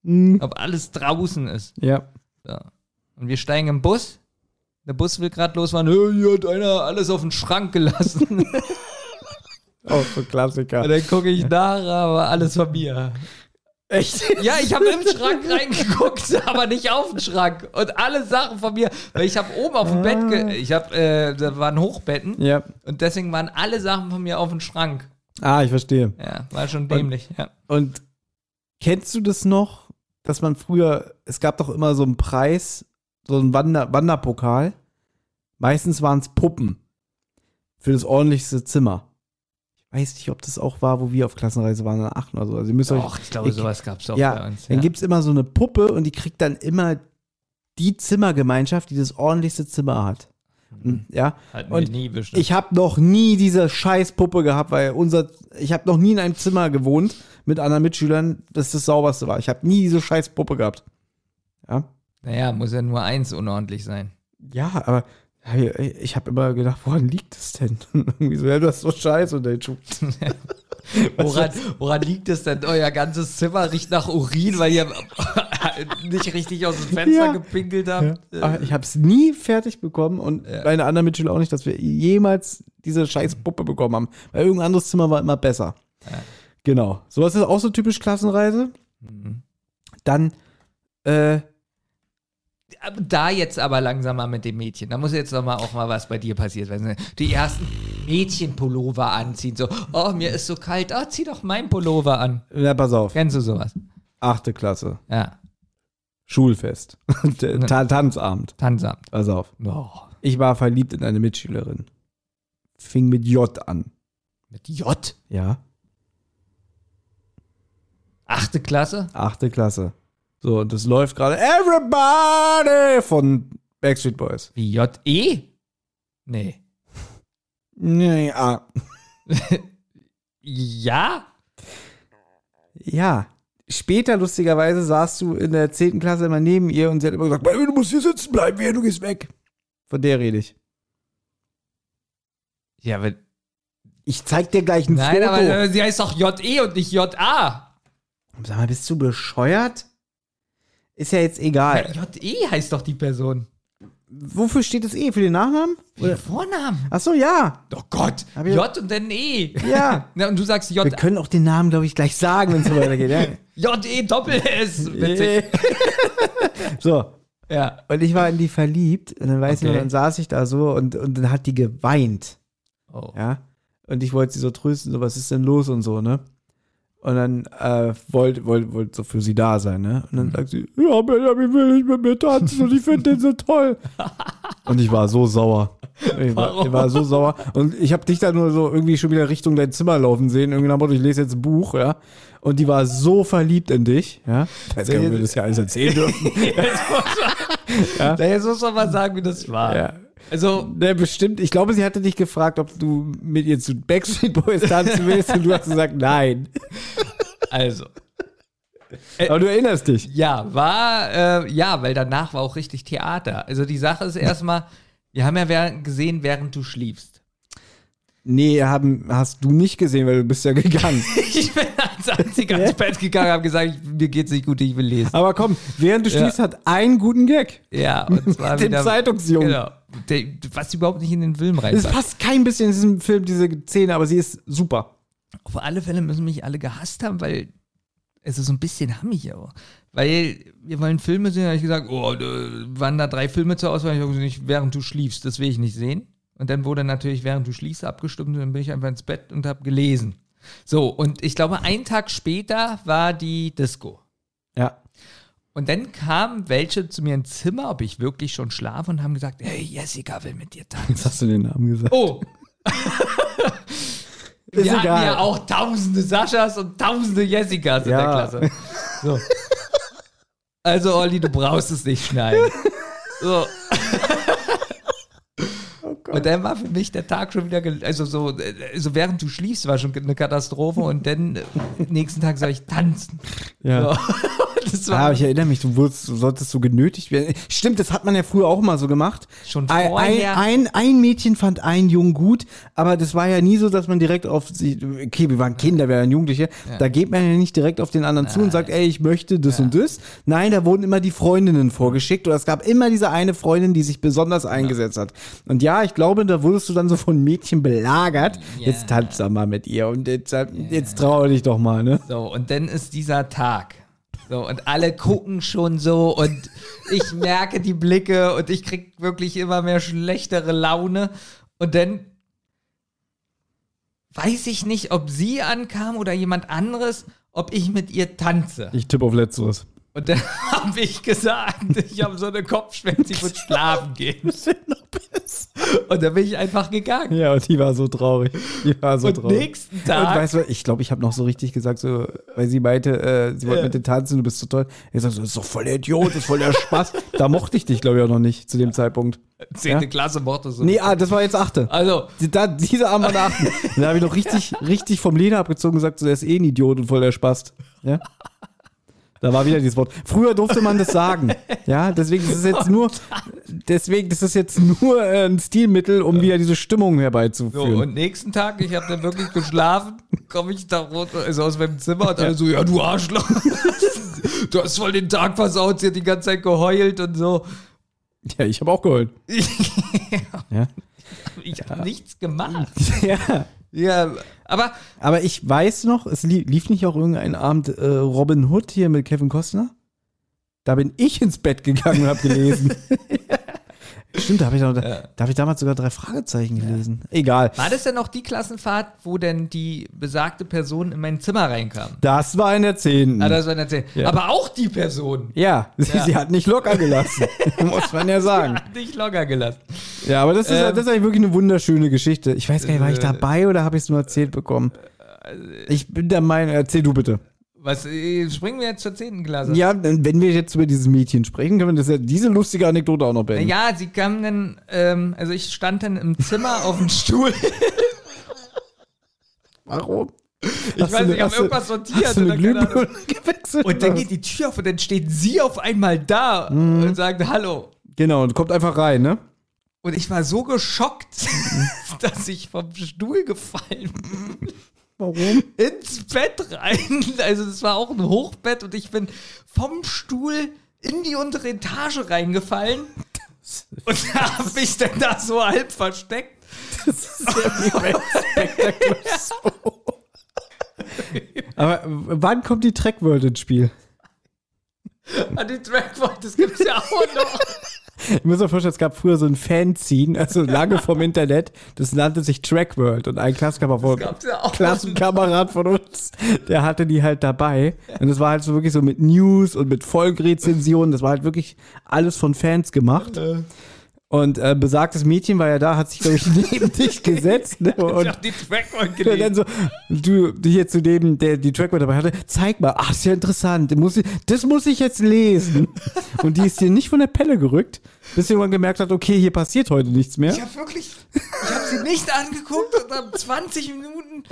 Mhm. Ob alles draußen ist. Ja. Ja. Und wir steigen im Bus. Der Bus will gerade losfahren. "Hey, Hier hat einer alles auf den Schrank gelassen. Auch so Klassiker. Und dann gucke ich nach, aber alles von mir. Echt? Ja, ich habe im Schrank reingeguckt, aber nicht auf den Schrank. Und alle Sachen von mir, weil ich habe oben auf dem Bett, ge ich habe, äh, da waren Hochbetten. Ja. Und deswegen waren alle Sachen von mir auf dem Schrank. Ah, ich verstehe. Ja, war schon dämlich. Ja. Und kennst du das noch, dass man früher, es gab doch immer so einen Preis, so einen Wander Wanderpokal. Meistens waren es Puppen für das ordentlichste Zimmer. Ich weiß nicht, ob das auch war, wo wir auf Klassenreise waren in Aachen oder so. Also ihr müsst euch, Doch, ich glaube, sowas gab es auch ja, bei uns. dann gibt's immer so eine Puppe und die kriegt dann immer die Zimmergemeinschaft, die das ordentlichste Zimmer hat. Und, ja, Hatten und nie bestimmt. ich habe noch nie diese scheiß Puppe gehabt, weil unser, ich habe noch nie in einem Zimmer gewohnt mit anderen Mitschülern, das das sauberste war. Ich habe nie diese scheiß Puppe gehabt. Ja, naja, muss ja nur eins unordentlich sein. ja aber ich habe immer gedacht, woran liegt es denn? Irgendwie so, ja, du hast so Scheiße unter den Schuhen. Woran, woran liegt es denn? Euer ganzes Zimmer riecht nach Urin, weil ihr nicht richtig aus dem Fenster Ja. gepinkelt habt. Äh, Aber ich habe es nie fertig bekommen und meine anderen Mitschüler auch nicht, dass wir jemals diese scheiß Puppe bekommen haben. Weil irgendein anderes Zimmer war immer besser. Genau. Sowas ist auch so typisch Klassenreise. Mhm. Dann, äh, Da jetzt aber langsam mal mit dem Mädchen. Da muss jetzt noch mal auch mal was bei dir passiert werden. Die ersten Mädchenpullover anziehen. So, oh, mir ist so kalt. Ah, zieh doch meinen Pullover an. Na, pass auf. Kennst du sowas? Achte Klasse. Ja. Schulfest. Ta Tanzabend. Tanzamt. Pass auf. Oh. Ich war verliebt in eine Mitschülerin. Fing mit J an. Mit J? Ja. Achte Klasse? Achte Klasse. So, und das läuft gerade Everybody von Backstreet Boys. Wie J-E? Nee. Nee, ah. Ja? Ja. Später, lustigerweise, saßt du in der 10. Klasse immer neben ihr und sie hat immer gesagt, "Baby, du musst hier sitzen bleiben, wehe, du gehst weg. Von der rede ich. Ja, aber. Ich zeig dir gleich ein Nein, Foto. aber äh, sie heißt doch J-E und nicht J-A. Sag mal, bist du bescheuert? Ist ja jetzt egal. J-E heißt doch die Person. Wofür steht das E? Für den Nachnamen? Oder Vornamen. Ach so, ja. Oh Gott. Ich- J und dann E. Ja. Na, und du sagst Wir J. können auch den Namen, glaube ich, gleich sagen, wenn es so weitergeht. Ja. J-E Doppel-S. Witzig. so. Ja. Und ich war in die verliebt und dann weiß ich Okay. noch, dann saß ich da so und, und dann hat die geweint. Oh. Ja. Und ich wollte sie so trösten, so, was ist denn los und so, ne? Und dann äh, wollte wollt, wollt so für sie da sein, ne? Und dann Mhm. sagt sie, ja, Benjamin will nicht mit mir tanzen und ich finde den so toll. und ich war so sauer. Ich war, ich war so sauer. Und ich habe dich da nur so irgendwie schon wieder Richtung dein Zimmer laufen sehen. Irgendwie nach Motto, ich lese jetzt ein Buch, ja. Und die war so verliebt in dich, ja. Nicht, ob wir das ja alles erzählen dürfen. Ja. Jetzt muss man mal sagen, wie das war. ja. Also, Ne, bestimmt. Ich glaube, sie hatte dich gefragt, ob du mit ihr zu Backstreet Boys tanzen willst und du hast gesagt, nein. also. Aber du erinnerst dich. Ja, war, äh, ja, weil danach war auch richtig Theater. Also die Sache ist erstmal, wir haben ja während, gesehen, während du schliefst. Nee, haben, hast du nicht gesehen, weil du bist ja gegangen. Ich bin als einziger ins Bett gegangen, habe gesagt, ich, mir geht's nicht gut, ich will lesen. Aber komm, während du Ja. schliefst, hat einen guten Gag. Ja, und zwar Den wieder, Zeitungsjungen. Genau. Der, was überhaupt nicht in den Film Es reinpasst. passt kein bisschen in diesem Film, diese Szene, aber sie ist super. Auf alle Fälle müssen mich alle gehasst haben, weil es ist so ein bisschen hammig auch. Weil wir wollen Filme sehen, habe ich gesagt, oh, da waren da drei Filme zur Auswahl. Ich habe gesagt, nicht, während du schliefst, das will ich nicht sehen. Und dann wurde natürlich während du schliefst abgestimmt und dann bin ich einfach ins Bett und habe gelesen. So, und ich glaube, einen Tag später war die Disco. Ja. Und dann kamen welche zu mir ins Zimmer, ob ich wirklich schon schlafe und haben gesagt, hey, Jessica will mit dir tanzen. Jetzt hast du den Namen gesagt. Oh, ist wir hatten egal. ja auch tausende Saschas und tausende Jessicas in Ja. der Klasse. So. Also, Olli, du brauchst es nicht schneiden. So. Oh Und dann war für mich der Tag schon wieder, gel- also so, äh, also während du schliefst, war schon eine Katastrophe und dann äh, nächsten Tag soll ich tanzen. Ja. So. Das Ja, aber ich erinnere mich, du, wurdest, du solltest so genötigt werden. Stimmt, das hat man ja früher auch mal so gemacht. Schon ein, ein, vorher. ein, ein Mädchen fand einen Jungen gut, aber das war ja nie so, dass man direkt auf sie, okay, wir waren Kinder, wir waren Jugendliche, da geht man ja nicht direkt auf den anderen zu und sagt, ey, ich möchte das und das. Nein, da wurden immer die Freundinnen vorgeschickt oder es gab immer diese eine Freundin, die sich besonders eingesetzt hat. Und ja, ich glaube, da wurdest du dann so von Mädchen belagert. Jetzt tanz doch mal mit ihr und jetzt, jetzt trau dich doch mal, ne? So, und dann ist dieser Tag. So, und alle gucken schon so und ich merke die Blicke und ich krieg wirklich immer mehr schlechtere Laune. Und dann weiß ich nicht, ob sie ankam oder jemand anderes, ob ich mit ihr tanze. Ich tippe auf Letzteres. Und dann habe ich gesagt, ich habe so eine Kopfschmerzen, ich würde schlafen gehen. Und dann bin ich einfach gegangen. Ja, und die war so traurig. Die war so und traurig. nächsten Und Tag weißt du, ich glaube, ich habe noch so richtig gesagt, so, weil sie meinte, äh, sie wollte mit dir tanzen, du bist so toll. Ich sag so, das ist doch voll der Idiot, das ist voll der Spaß. da mochte ich dich, glaube ich, auch noch nicht zu dem Zeitpunkt. zehnte Ja? Klasse mochte so. Nee, ah, das war jetzt achte. Also, Die- Da, diese Abend war der. Da habe ich noch richtig, richtig vom Leder abgezogen und gesagt, so, der ist eh ein Idiot und voll der Spaß. Ja? Da war wieder dieses Wort. Früher durfte man das sagen. Ja, deswegen ist es jetzt nur, deswegen ist es jetzt nur äh, ein Stilmittel, um wieder diese Stimmung So, herbeizuführen. und nächsten Tag, ich habe dann wirklich geschlafen, komme ich da runter, also aus meinem Zimmer und alle so, ja, du Arschloch. du hast voll den Tag versaut, sie hat die ganze Zeit geheult und so. ja, ich habe auch geholt. Ja. Ich habe nichts gemacht. ja. Ja, aber Aber ich weiß noch, es lief, nicht auch irgendein Abend äh, Robin Hood hier mit Kevin Costner? Da bin ich ins Bett gegangen und habe gelesen. Stimmt, da habe ich, noch- da hab ich damals sogar drei Fragezeichen gelesen. Egal. War das denn auch die Klassenfahrt, wo denn die besagte Person in mein Zimmer reinkam? Das war in der 10. Ah, das war erzählt. Ja. Aber auch die Person. ja, sie, Ja. sie hat nicht locker gelassen. muss man ja sagen. Hat dich locker gelassen. Ja, aber das ist, Ähm, das ist eigentlich wirklich eine wunderschöne Geschichte. Ich weiß gar nicht, war ich dabei oder habe ich es nur erzählt bekommen? Ich bin der Meinung, erzähl du bitte. Was, äh, springen wir jetzt zur 10. Klasse? Ja, wenn wir jetzt über dieses Mädchen sprechen, können wir das ja, diese lustige Anekdote auch noch beenden. Ja, sie kam dann, ähm, also ich stand dann im Zimmer auf dem Stuhl. Warum? Ich weiß nicht, ich habe irgendwas sortiert. Hast du eine Ahnung. Glühbirne gewechselt? Und dann geht die Tür auf und dann steht sie auf einmal da Mhm. und sagt Hallo. Genau, und kommt einfach rein, ne? Und ich war so geschockt, dass ich vom Stuhl gefallen bin. Warum? ins Bett rein. Also das war auch ein Hochbett und ich bin vom Stuhl in die untere Etage reingefallen. Und da habe ich dann da so halb versteckt. Aber wann kommt die Track World ins Spiel? An die Trackboard, das gibt's ja auch noch. Ich muss mir vorstellen, es gab früher so ein Fanzine, also lange vom Internet, das nannte sich Track World und ein Klassenkamerad von, ja. Klassenkamerad von uns, der hatte die halt dabei und es war halt so wirklich so mit News und mit Folgenrezensionen, das war halt wirklich alles von Fans gemacht. Und äh, besagtes Mädchen war ja da, hat sich, glaube ich, neben dich gesetzt. Ne? Ich Und hab die Trackboard und dann so, du, hier zu dem, der die Trackboard dabei hatte, zeig mal, ach, ist ja interessant, muss ich, das muss ich jetzt lesen. Und die ist dir nicht von der Pelle gerückt, bis sie irgendwann gemerkt hat, okay, hier passiert heute nichts mehr. Ich habe wirklich, ich habe sie nicht angeguckt und habe 20 Minuten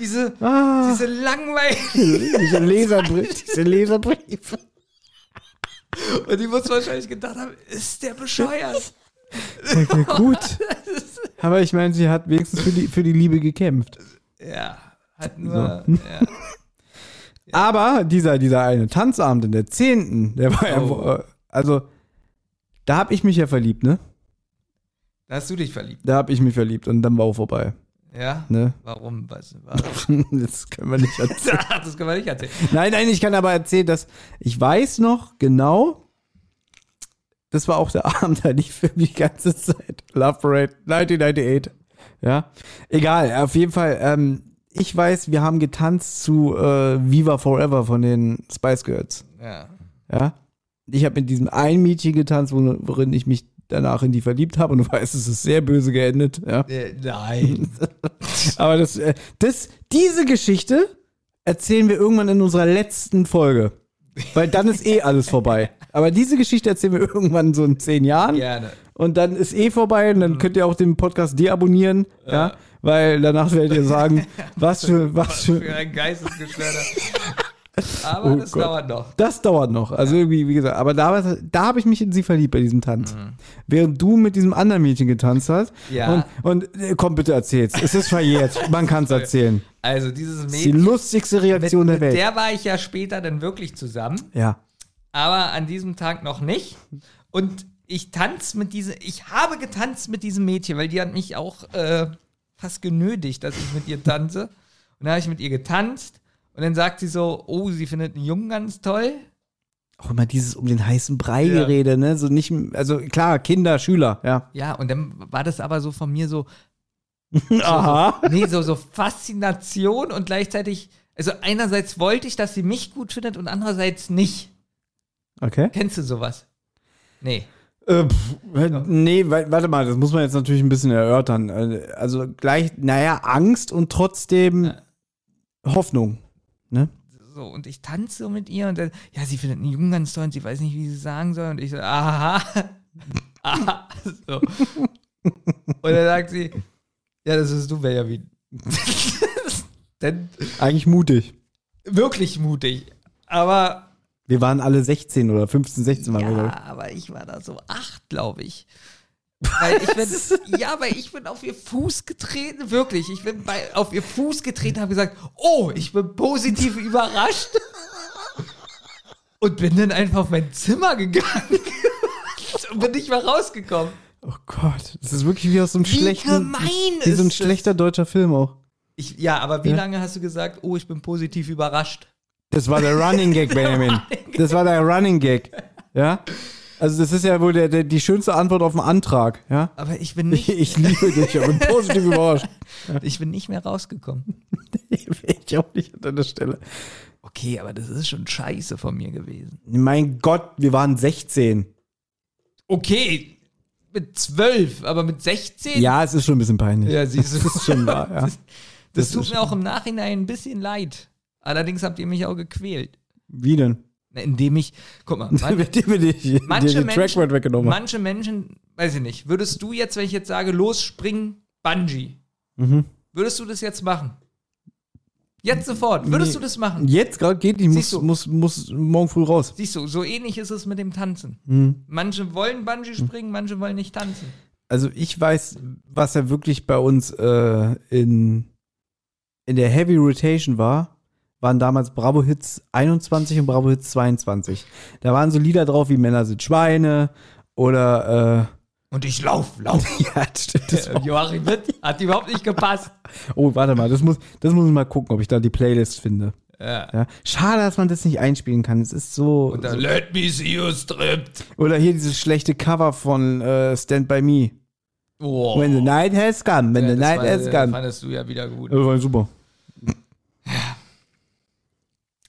diese, Ah. diese langweilige, Diese Leserbrief, diese Leserbriefe. und die muss wahrscheinlich gedacht haben, ist der bescheuert? Okay, gut. Aber ich meine, sie hat wenigstens für die, für die Liebe gekämpft. Ja, hat nur, ja. Aber dieser, dieser eine Tanzabend in der 10., der war Oh. ja, also, da hab ich mich ja verliebt, ne? Da hast du dich verliebt. Da hab ich mich verliebt und dann war auch vorbei, Ja? ne? Warum? Was? Warum? Das können wir nicht erzählen. das können wir nicht erzählen. Nein, nein, ich kann aber erzählen, dass ich weiß noch genau, das war auch der Abend, da lief für die ganze Zeit Love Parade 1998. Ja, egal, auf jeden Fall, ähm, ich weiß, wir haben getanzt zu äh, Viva Forever von den Spice Girls. Ja. Ja, ich habe mit diesem einen Mädchen getanzt, wo- worin ich mich danach in die verliebt habe und du weißt, es ist sehr böse geendet. Ja, Äh, nein. aber das, äh, das, diese Geschichte erzählen wir irgendwann in unserer letzten Folge. Weil dann ist eh alles vorbei. Aber diese Geschichte erzählen wir irgendwann so in zehn Jahren. Gerne. Und dann ist eh vorbei und Mhm. dann könnt ihr auch den Podcast deabonnieren. Ja. Weil danach werdet ihr sagen, was für, was Für für. ein Geistesgeschwörter. Aber Oh das Gott. dauert noch. Das dauert noch. Also irgendwie, wie gesagt, aber da, da habe ich mich in sie verliebt bei diesem Tanz. Während du mit diesem anderen Mädchen getanzt hast. Mhm. Ja. Und, und äh, komm, bitte erzähl's. Es ist verjährt. Man kann es erzählen. Also dieses ist die Mädchen, lustigste mit, Reaktion der mit Welt. der war ich ja später dann wirklich zusammen. ja. Aber an diesem Tag noch nicht. Und ich tanze mit diesem, ich habe getanzt mit diesem Mädchen, weil die hat mich auch äh, fast genötigt, dass ich mit ihr tanze. Und dann habe ich mit ihr getanzt und dann sagt sie so, oh, sie findet einen Jungen ganz toll. Auch immer dieses um den heißen Brei Ja. Gerede, ne? So nicht, also klar, Kinder, Schüler, ja. Ja, und dann war das aber so von mir so, Aha. nee, so, so Faszination und gleichzeitig, also einerseits wollte ich, dass sie mich gut findet und andererseits nicht. Okay. Kennst du sowas? Nee. Äh, pff, nee, wa- warte mal, das muss man jetzt natürlich ein bisschen erörtern. Äh, Also gleich, naja, Angst und trotzdem Ja. Hoffnung. Ne? So, und ich tanze so mit ihr und dann, ja, sie findet einen Jungen ganz toll und sie weiß nicht, wie sie sagen soll. Und ich so, aha, aha, so. Und dann sagt sie, ja, das ist du, Benjamin. Denn Eigentlich mutig. wirklich mutig. Aber, Wir waren alle 16 oder 15, 16 waren wir. glaub ja, aber ich war da so acht, glaube ich. Weil ich bin, ja, weil ich bin auf ihr Fuß getreten, wirklich. Ich bin bei, auf ihr Fuß getreten, habe gesagt, oh, ich bin positiv überrascht. Und bin dann einfach auf mein Zimmer gegangen. und bin nicht mehr rausgekommen. Oh Gott, das ist wirklich wie aus so einem Wie schlechten, gemein wie so ein ist das? schlechter deutscher Film auch. Ich, ja, aber wie Ja. lange hast du gesagt, oh, ich bin positiv überrascht? Das war der Running Gag, Benjamin. Das war der Running Gag. Ja? Also das ist ja wohl der, der, die schönste Antwort auf einen Antrag, ja? Aber ich bin Ich, nicht, ich liebe dich, aber bin positiv überrascht. ich bin nicht mehr rausgekommen. Ich auch nicht an deiner Stelle. Okay, aber das ist schon scheiße von mir gewesen. Mein Gott, wir waren 16. Okay, mit 12, aber mit 16? Ja, es ist schon ein bisschen peinlich. Ja, siehst du. Das ist schon wahr, ja. Das, das tut mir auch im Nachhinein ein bisschen leid. Allerdings habt ihr mich auch gequält. Wie denn? Na, Indem ich, guck mal, man, Mit dem wir die, die, manche, Menschen, weggenommen manche Menschen, weiß ich nicht, würdest du jetzt, wenn ich jetzt sage, los, spring, Bungee, Mhm. würdest du das jetzt machen? Jetzt sofort, würdest Nee. du das machen? Jetzt gerade geht nicht, muss, du. muss, muss morgen früh raus. Siehst du, so ähnlich ist es mit dem Tanzen. Mhm. Manche wollen Bungee springen, manche wollen nicht tanzen. Also ich weiß, was ja wirklich bei uns äh, in, in der Heavy Rotation war, waren damals Bravo Hits 21 und Bravo Hits 22. Da waren so Lieder drauf wie Männer sind Schweine oder Und ich lauf, lauf. äh, ja, stimmt, das war, Joachim Witt hat überhaupt nicht gepasst. Oh, warte mal, das muss, das muss ich mal gucken, ob ich da die Playlist finde. Ja. Ja. Schade, dass man das nicht einspielen kann. Es ist so. Dann, so let me see you stripped. oder hier dieses schlechte Cover von äh, Stand By Me. Oh. When the night has come, when Ja, the night war- has come. fandest du ja wieder gut. Das war super.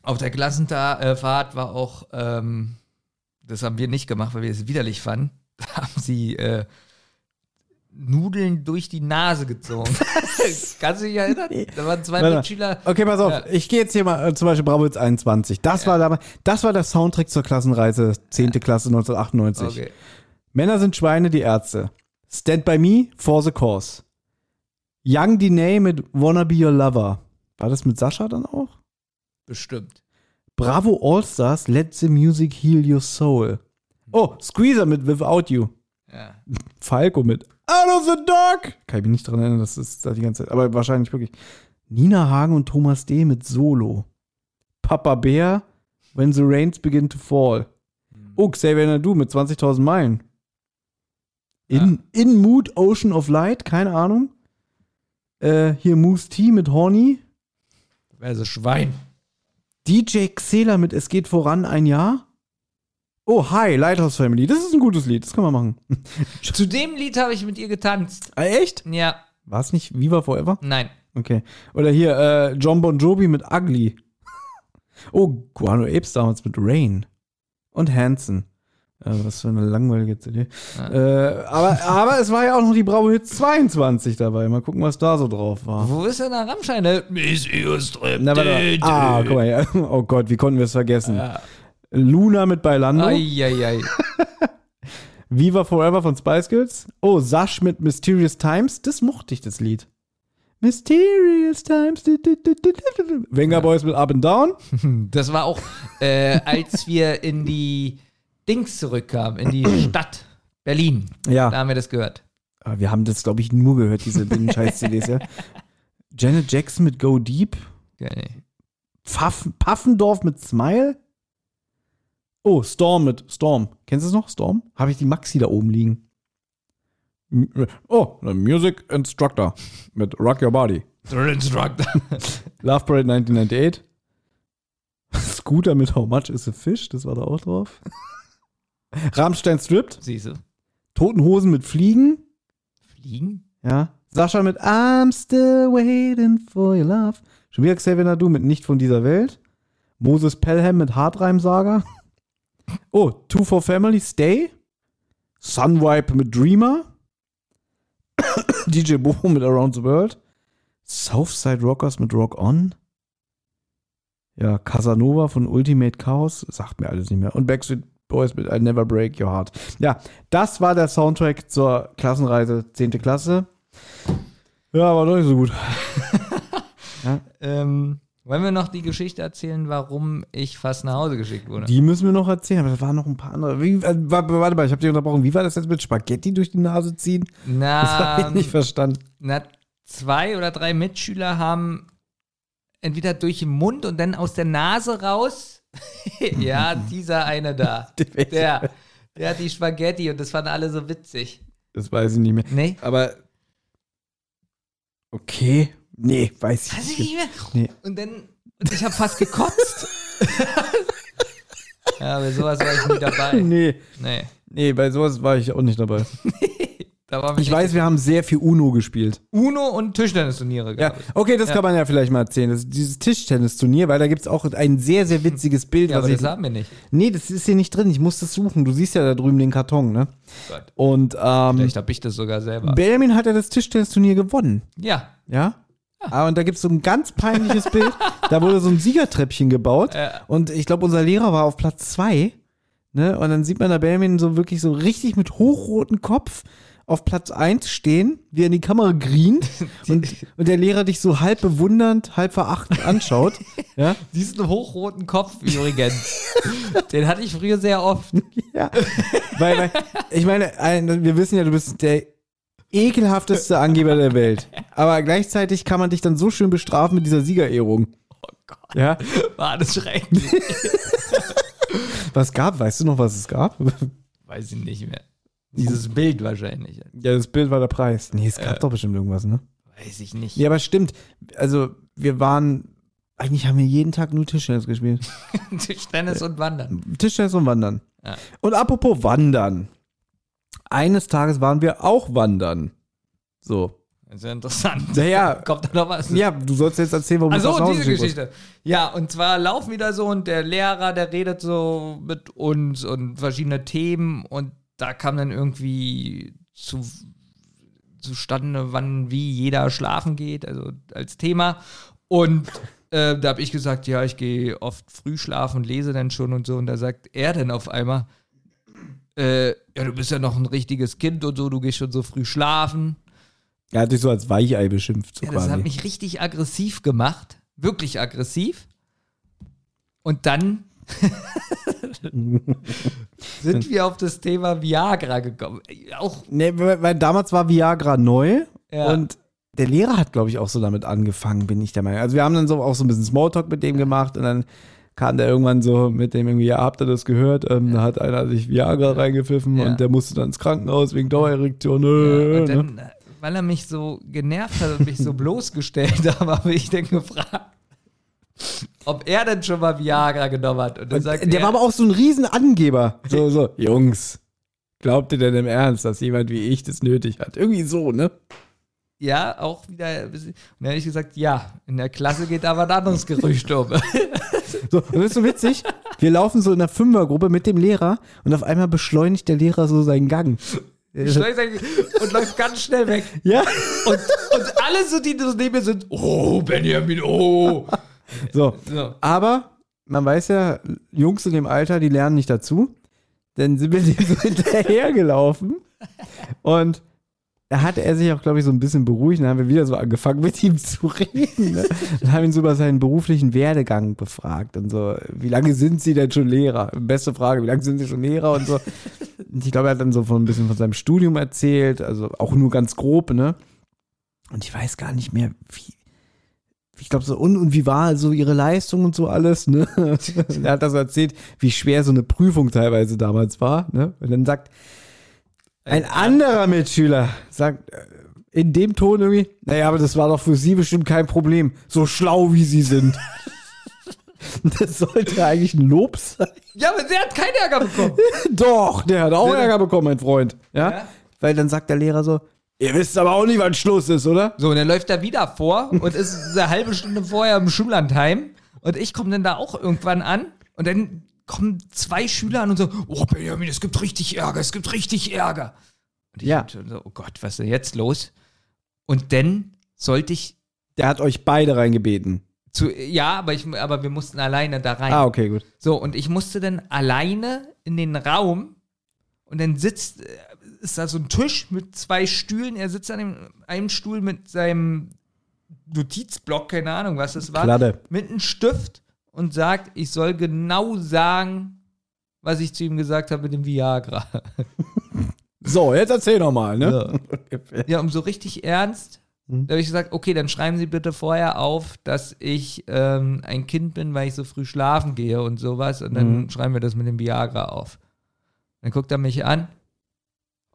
Auf der Klassenfahrt war auch, ähm, das haben wir nicht gemacht, weil wir es widerlich fanden, da haben sie äh, Nudeln durch die Nase gezogen. Kannst du dich erinnern? Da waren zwei. Mitschüler. Okay, pass auf. Ja. Ich gehe jetzt hier mal äh, zum Beispiel Bravo Hits 21. Das war damals, das war der Soundtrack zur Klassenreise 10. Klasse 1998. Okay. Männer sind Schweine, die Ärzte. Stand by Me, For the Cause. Young Diney mit Wanna Be Your Lover. War das mit Sascha dann auch? Bestimmt. Bravo All Stars, Let the Music Heal Your Soul. Oh, Squeezer mit Without You. Ja. Falco mit Out of the Dark. Kann ich mich nicht dran erinnern, das ist da die ganze Zeit. Aber wahrscheinlich wirklich. Nina Hagen und Thomas D. mit Solo. Papa Bär, When the Rains Begin to Fall. Oh, Xavier Nadu mit 20.000 Meilen. In, in Mood, Ocean of Light, keine Ahnung. Äh, hier Moose T mit Horny. Also Schwein. DJ Xela mit Es geht voran ein Jahr. Oh, hi, Lighthouse Family. Das ist ein gutes Lied, das kann man machen. Zu dem Lied habe ich mit ihr getanzt. Äh, echt? Ja, War es nicht Viva Forever? nein. Okay. Oder hier, äh, John Bon Jovi mit Ugly. Oh, Guano Apes damals mit Rain. Und Hanson. Äh, was für eine langweilige CD. Äh, aber, aber es war ja auch noch die Bravo Hits 22 dabei. Mal gucken, was da so drauf war. Wo ist denn der Rammstein? Stripped. Na, warte. Ah, guck mal. Ja. Oh Gott, wie konnten wir es vergessen? Ja. Luna mit Bailando. Eieiei. Viva Forever von Spice Girls. Oh, Sash mit Mysterious Times. Das mochte ich, das Lied. Mysterious Times. Venga Boys mit Up and Down. Das war auch, äh, als wir in die Dings zurückkamen, in die Stadt Berlin. Ja. Da haben wir das gehört. Aber wir haben das, glaube ich, nur gehört, diese den Scheiß-CDs, ja. Janet Jackson mit Go Deep. Ja, nee. Pfaff, Paffendorf mit Smile. Oh, Storm mit Storm. Kennst du es noch? Storm? Habe ich die Maxi da oben liegen. M- Oh, Music Instructor mit Rock Your Body. Drill Instructor. Love Parade 1998. Scooter mit How Much is a Fish, das war da auch drauf. Rammstein Stripped. Siehst du. Toten Hosen mit Fliegen. Fliegen? Ja. Sascha mit I'm still waiting for your love. Schon wieder Xavier Nadu mit Nicht von dieser Welt. Moses Pelham mit Hartreim-Saga. Oh, Two for Family, Stay. Sunwipe mit Dreamer. DJ Bobo mit Around the World. Southside Rockers mit Rock On. Ja, Casanova von Ultimate Chaos. Sagt mir alles nicht mehr. Und Backstreet Boys mit I Never Break Your Heart. Ja, das war der Soundtrack zur Klassenreise 10. Klasse. Ja, war doch nicht so gut. Ähm, wollen wir noch die Geschichte erzählen, warum ich fast nach Hause geschickt wurde? Die müssen wir noch erzählen, aber da waren noch ein paar andere. Wie, äh, warte, mal, ich habe dich unterbrochen. Wie war das jetzt mit Spaghetti durch die Nase ziehen? Das habe ich Na, nicht verstanden. na, zwei oder drei Mitschüler haben entweder durch den Mund und dann aus der Nase raus. ja, dieser eine da. Der, der hat die Spaghetti und das fanden alle so witzig. Das weiß ich nicht mehr. Nee? Aber. Okay. Nee, weiß ich Weiß ich nicht. nicht mehr. Nee. Und dann, und ich habe fast gekotzt. Ja, bei sowas war ich nie dabei. Nee. Nee. Nee, bei sowas war ich auch nicht dabei. Ich weiß, wir haben sehr viel Uno gespielt. Uno und Tischtennisturniere, Ja, ich. okay, das Ja. kann man ja vielleicht mal erzählen. Das dieses Tischtennisturnier, weil da gibt's auch ein sehr, sehr witziges Bild. Ja, was aber ich, das haben wir nicht. nee, das ist hier nicht drin. Ich muss das suchen. Du siehst ja da drüben den Karton, ne? Gott. Und ähm, Vielleicht habe ich das sogar selber. Benjamin hat ja das Tischtennisturnier gewonnen. Ja. Ja? Ah, und da gibt's so ein ganz peinliches Bild. Da wurde so ein Siegertreppchen gebaut. Ja. Und ich glaube, unser Lehrer war auf Platz zwei. Ne? Und dann sieht man da Benjamin so wirklich so richtig mit hochrotem Kopf auf Platz eins stehen, wie er in die Kamera grient und, und der Lehrer dich so halb bewundernd, halb verachtend anschaut. ja? Diesen hochroten Kopf übrigens. Den hatte ich früher sehr oft. ja. Weil, weil, ich meine, ein, wir wissen ja, du bist der ekelhafteste Angeber der Welt. Aber gleichzeitig kann man dich dann so schön bestrafen mit dieser Siegerehrung. Oh Gott. Ja? War das schrecklich. Was gab? Weißt du noch, was es gab? Weiß ich nicht mehr. Dieses Bild wahrscheinlich. Ja, das Bild war der Preis. Nee, es gab doch bestimmt irgendwas, ne? Weiß ich nicht. Ja, aber stimmt. Also, wir waren, eigentlich haben wir jeden Tag nur Tischtennis gespielt. Tischtennis und Wandern. Tischtennis und Wandern. Ja. Und apropos Wandern. Eines Tages waren wir auch wandern. So. Das ist ja interessant. Naja. Kommt da noch was? Ja, du sollst jetzt erzählen, warum du Also das nach Hause diese schicken musst. Geschichte. Ja, und zwar laufen wir da so und der Lehrer, der redet so mit uns und verschiedene Themen und da kam dann irgendwie zu, zustande, wann wie jeder schlafen geht, also als Thema. Und äh, da habe ich gesagt, ja, ich gehe oft früh schlafen und lese dann schon und so. Und da sagt er dann auf einmal, äh, ja, du bist ja noch ein richtiges Kind und so, du gehst schon so früh schlafen. Er hat dich so als Weichei beschimpft, so Ja, das quasi. hat mich richtig aggressiv gemacht. Wirklich aggressiv. Und dann sind wir auf das Thema Viagra gekommen. Auch nee, weil, damals war Viagra neu Ja. und der Lehrer hat, glaube ich, auch so damit angefangen, bin ich der Meinung. Also wir haben dann so auch so ein bisschen Smalltalk mit dem gemacht und dann kam der irgendwann so mit dem irgendwie, ja, habt ihr das gehört? Ähm, Da hat einer sich Viagra reingepfiffen Ja. und der musste dann ins Krankenhaus wegen Dauererektion. ja, und ne? dann, äh, weil er mich so genervt hat und mich so bloßgestellt habe, habe ich dann gefragt, ob er denn schon mal Viagra genommen hat. Und dann sagt der er, war aber auch so ein Riesenangeber. So, so, Jungs, glaubt ihr denn im Ernst, dass jemand wie ich das nötig hat? Irgendwie so, ne? ja, auch wieder. Und dann habe ich gesagt, ja, in der Klasse geht aber ein anderes Gerücht um. So, und das ist so witzig. Wir laufen so in einer Fünfergruppe mit dem Lehrer und auf einmal beschleunigt der Lehrer so seinen Gang. und läuft ganz schnell weg. Ja, Und, und alle so, die so neben mir sind, oh, Benjamin, oh. so. So. Aber man weiß ja, Jungs in dem Alter, die lernen nicht dazu. Dann sind wir dem so hinterhergelaufen. Und da hatte er sich auch, glaube ich, so ein bisschen beruhigt. Dann haben wir wieder so angefangen, mit ihm zu reden. Ne? Dann haben wir ihn so über seinen beruflichen Werdegang befragt und so. Wie lange sind Sie denn schon Lehrer? Beste Frage, wie lange sind Sie schon Lehrer und so. Und ich glaube, er hat dann so von ein bisschen von seinem Studium erzählt, also auch nur ganz grob, ne? Und ich weiß gar nicht mehr, wie, ich glaube so, und, und wie war so ihre Leistung und so alles, ne? er hat das erzählt, wie schwer so eine Prüfung teilweise damals war, ne? Und dann sagt ein anderer Mitschüler, sagt äh, in dem Ton irgendwie, naja, aber das war doch für sie bestimmt kein Problem, so schlau wie sie sind. Das sollte eigentlich ein Lob sein. Ja, aber der hat keinen Ärger bekommen. Doch, der hat auch Ärger bekommen, mein Freund. Ja? Ja? Weil dann sagt der Lehrer so, ihr wisst aber auch nicht, wann Schluss ist, oder? So, und dann läuft er wieder vor und ist eine halbe Stunde vorher im Schullandheim. Und ich komme dann da auch irgendwann an und dann kommen zwei Schüler an und so, oh Benjamin, es gibt richtig Ärger, es gibt richtig Ärger. Und ich Ja. so, oh Gott, was ist denn jetzt los? Und dann sollte ich Der hat euch beide reingebeten. zu, ja, aber ich, aber wir mussten alleine da rein. Ah, okay, gut. So, und ich musste dann alleine in den Raum und dann sitzt, ist da so ein Tisch mit zwei Stühlen. Er sitzt an dem, einem Stuhl mit seinem Notizblock, keine Ahnung, was das war, Kladde. mit einem Stift und sagt, ich soll genau sagen, was ich zu ihm gesagt habe mit dem Viagra. So, jetzt erzähl noch mal, ne? Ja, um so richtig ernst. Da habe ich gesagt, okay, dann schreiben Sie bitte vorher auf, dass ich ähm, ein Kind bin, weil ich so früh schlafen gehe und sowas. Und dann schreiben wir das mit dem Viagra auf. Dann guckt er mich an.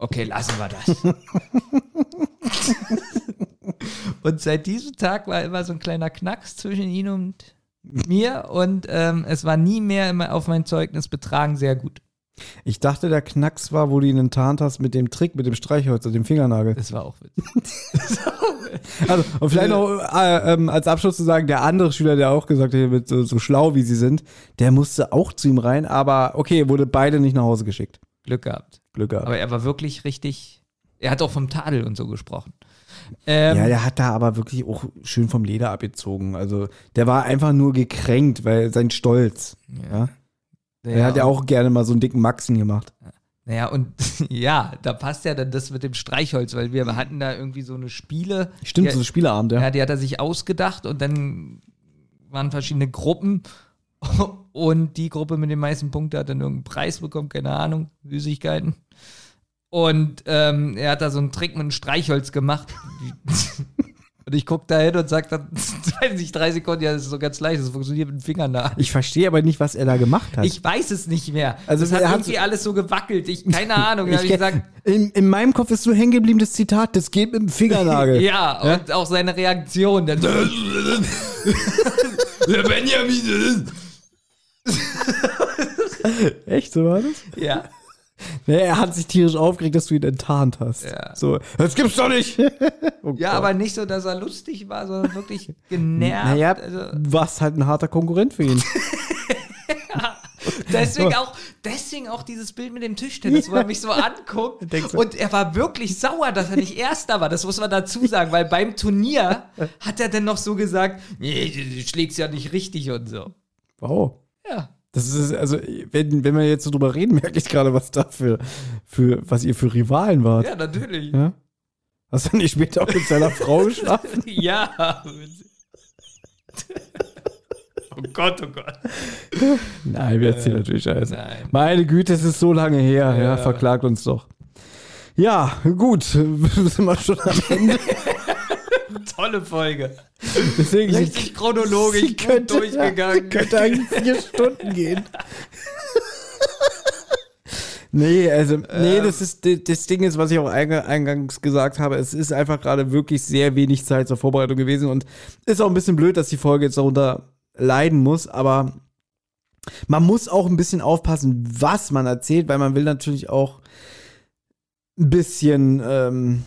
Okay, lassen wir das. und seit diesem Tag war immer so ein kleiner Knacks zwischen ihm und mir und ähm, es war nie mehr immer auf mein Zeugnis betragen sehr gut. Ich dachte, der Knacks war, wo du ihn enttarnt hast mit dem Trick, mit dem Streichholz und dem Fingernagel. Das war auch witzig. Also, und vielleicht noch äh, ähm, als Abschluss zu sagen, der andere Schüler, der auch gesagt hat, mit so, so schlau wie sie sind, der musste auch zu ihm rein, aber okay, wurde beide nicht nach Hause geschickt. Glück gehabt. Glück gehabt. Aber er war wirklich richtig. Er hat auch vom Tadel und so gesprochen. Ähm, ja, der hat da aber wirklich auch schön vom Leder abgezogen. Also, der war einfach nur gekränkt, weil sein Stolz. Ja. Er hat ja auch gerne mal so einen dicken Maxen gemacht. Naja, und ja, da passt ja dann das mit dem Streichholz, weil wir hatten da irgendwie so eine Spiele. Stimmt, die, so ein Spieleabend, ja. Ja, die hat er sich ausgedacht und dann waren verschiedene Gruppen und die Gruppe mit den meisten Punkten hat dann irgendeinen Preis bekommen, keine Ahnung, Süßigkeiten. Und ähm, er hat da so einen Trick mit einem Streichholz gemacht. und ich gucke da hin und sage dann, weiß nicht, drei Sekunden, ja, das ist so ganz leicht, das funktioniert mit dem Fingernagel. Ich verstehe aber nicht, was er da gemacht hat. Ich weiß es nicht mehr. Also, das hat irgendwie alles so gewackelt. Ich, keine Ahnung. Da ich ich gesagt, in, in meinem Kopf ist so hängen geblieben das Zitat, das geht mit dem Fingernagel. ja, und auch seine Reaktion. Dann, der Benjamin. Echt, so war das? Ja. Nee, er hat sich tierisch aufgeregt, dass du ihn enttarnt hast. Ja. So, das gibt's doch nicht. Oh Ja, Gott. aber nicht so, dass er lustig war, sondern wirklich genervt. Naja, Also, warst halt ein harter Konkurrent für ihn. deswegen, auch, deswegen auch dieses Bild mit dem Tischtennis, wo er mich so anguckt. Du- Und er war wirklich sauer, dass er nicht Erster war. Das muss man dazu sagen, weil beim Turnier hat er dann noch so gesagt: Nee, du schlägst ja nicht richtig und so. Wow. Ja. Das ist, also, wenn, wenn wir jetzt so drüber reden, merke ich gerade, was da für, für, was ihr für Rivalen wart. Ja, natürlich. Ja? Hast du nicht später auch mit seiner Frau geschlafen? Ja. oh Gott, oh Gott. Nein, wir erzählen natürlich Scheiße. Nein. Meine Güte, es ist so lange her. Ja, Ja. verklagt uns doch. Ja, gut. Sind wir schon am Ende. Tolle Folge. Deswegen Richtig chronologisch sie könnte, durchgegangen. Könnte eigentlich vier Stunden gehen. Nee, also, nee, Ähm. das ist, das Ding ist, was ich auch einga- eingangs gesagt habe, es ist einfach gerade wirklich sehr wenig Zeit zur Vorbereitung gewesen und ist auch ein bisschen blöd, dass die Folge jetzt darunter leiden muss, aber man muss auch ein bisschen aufpassen, was man erzählt, weil man will natürlich auch ein bisschen ähm,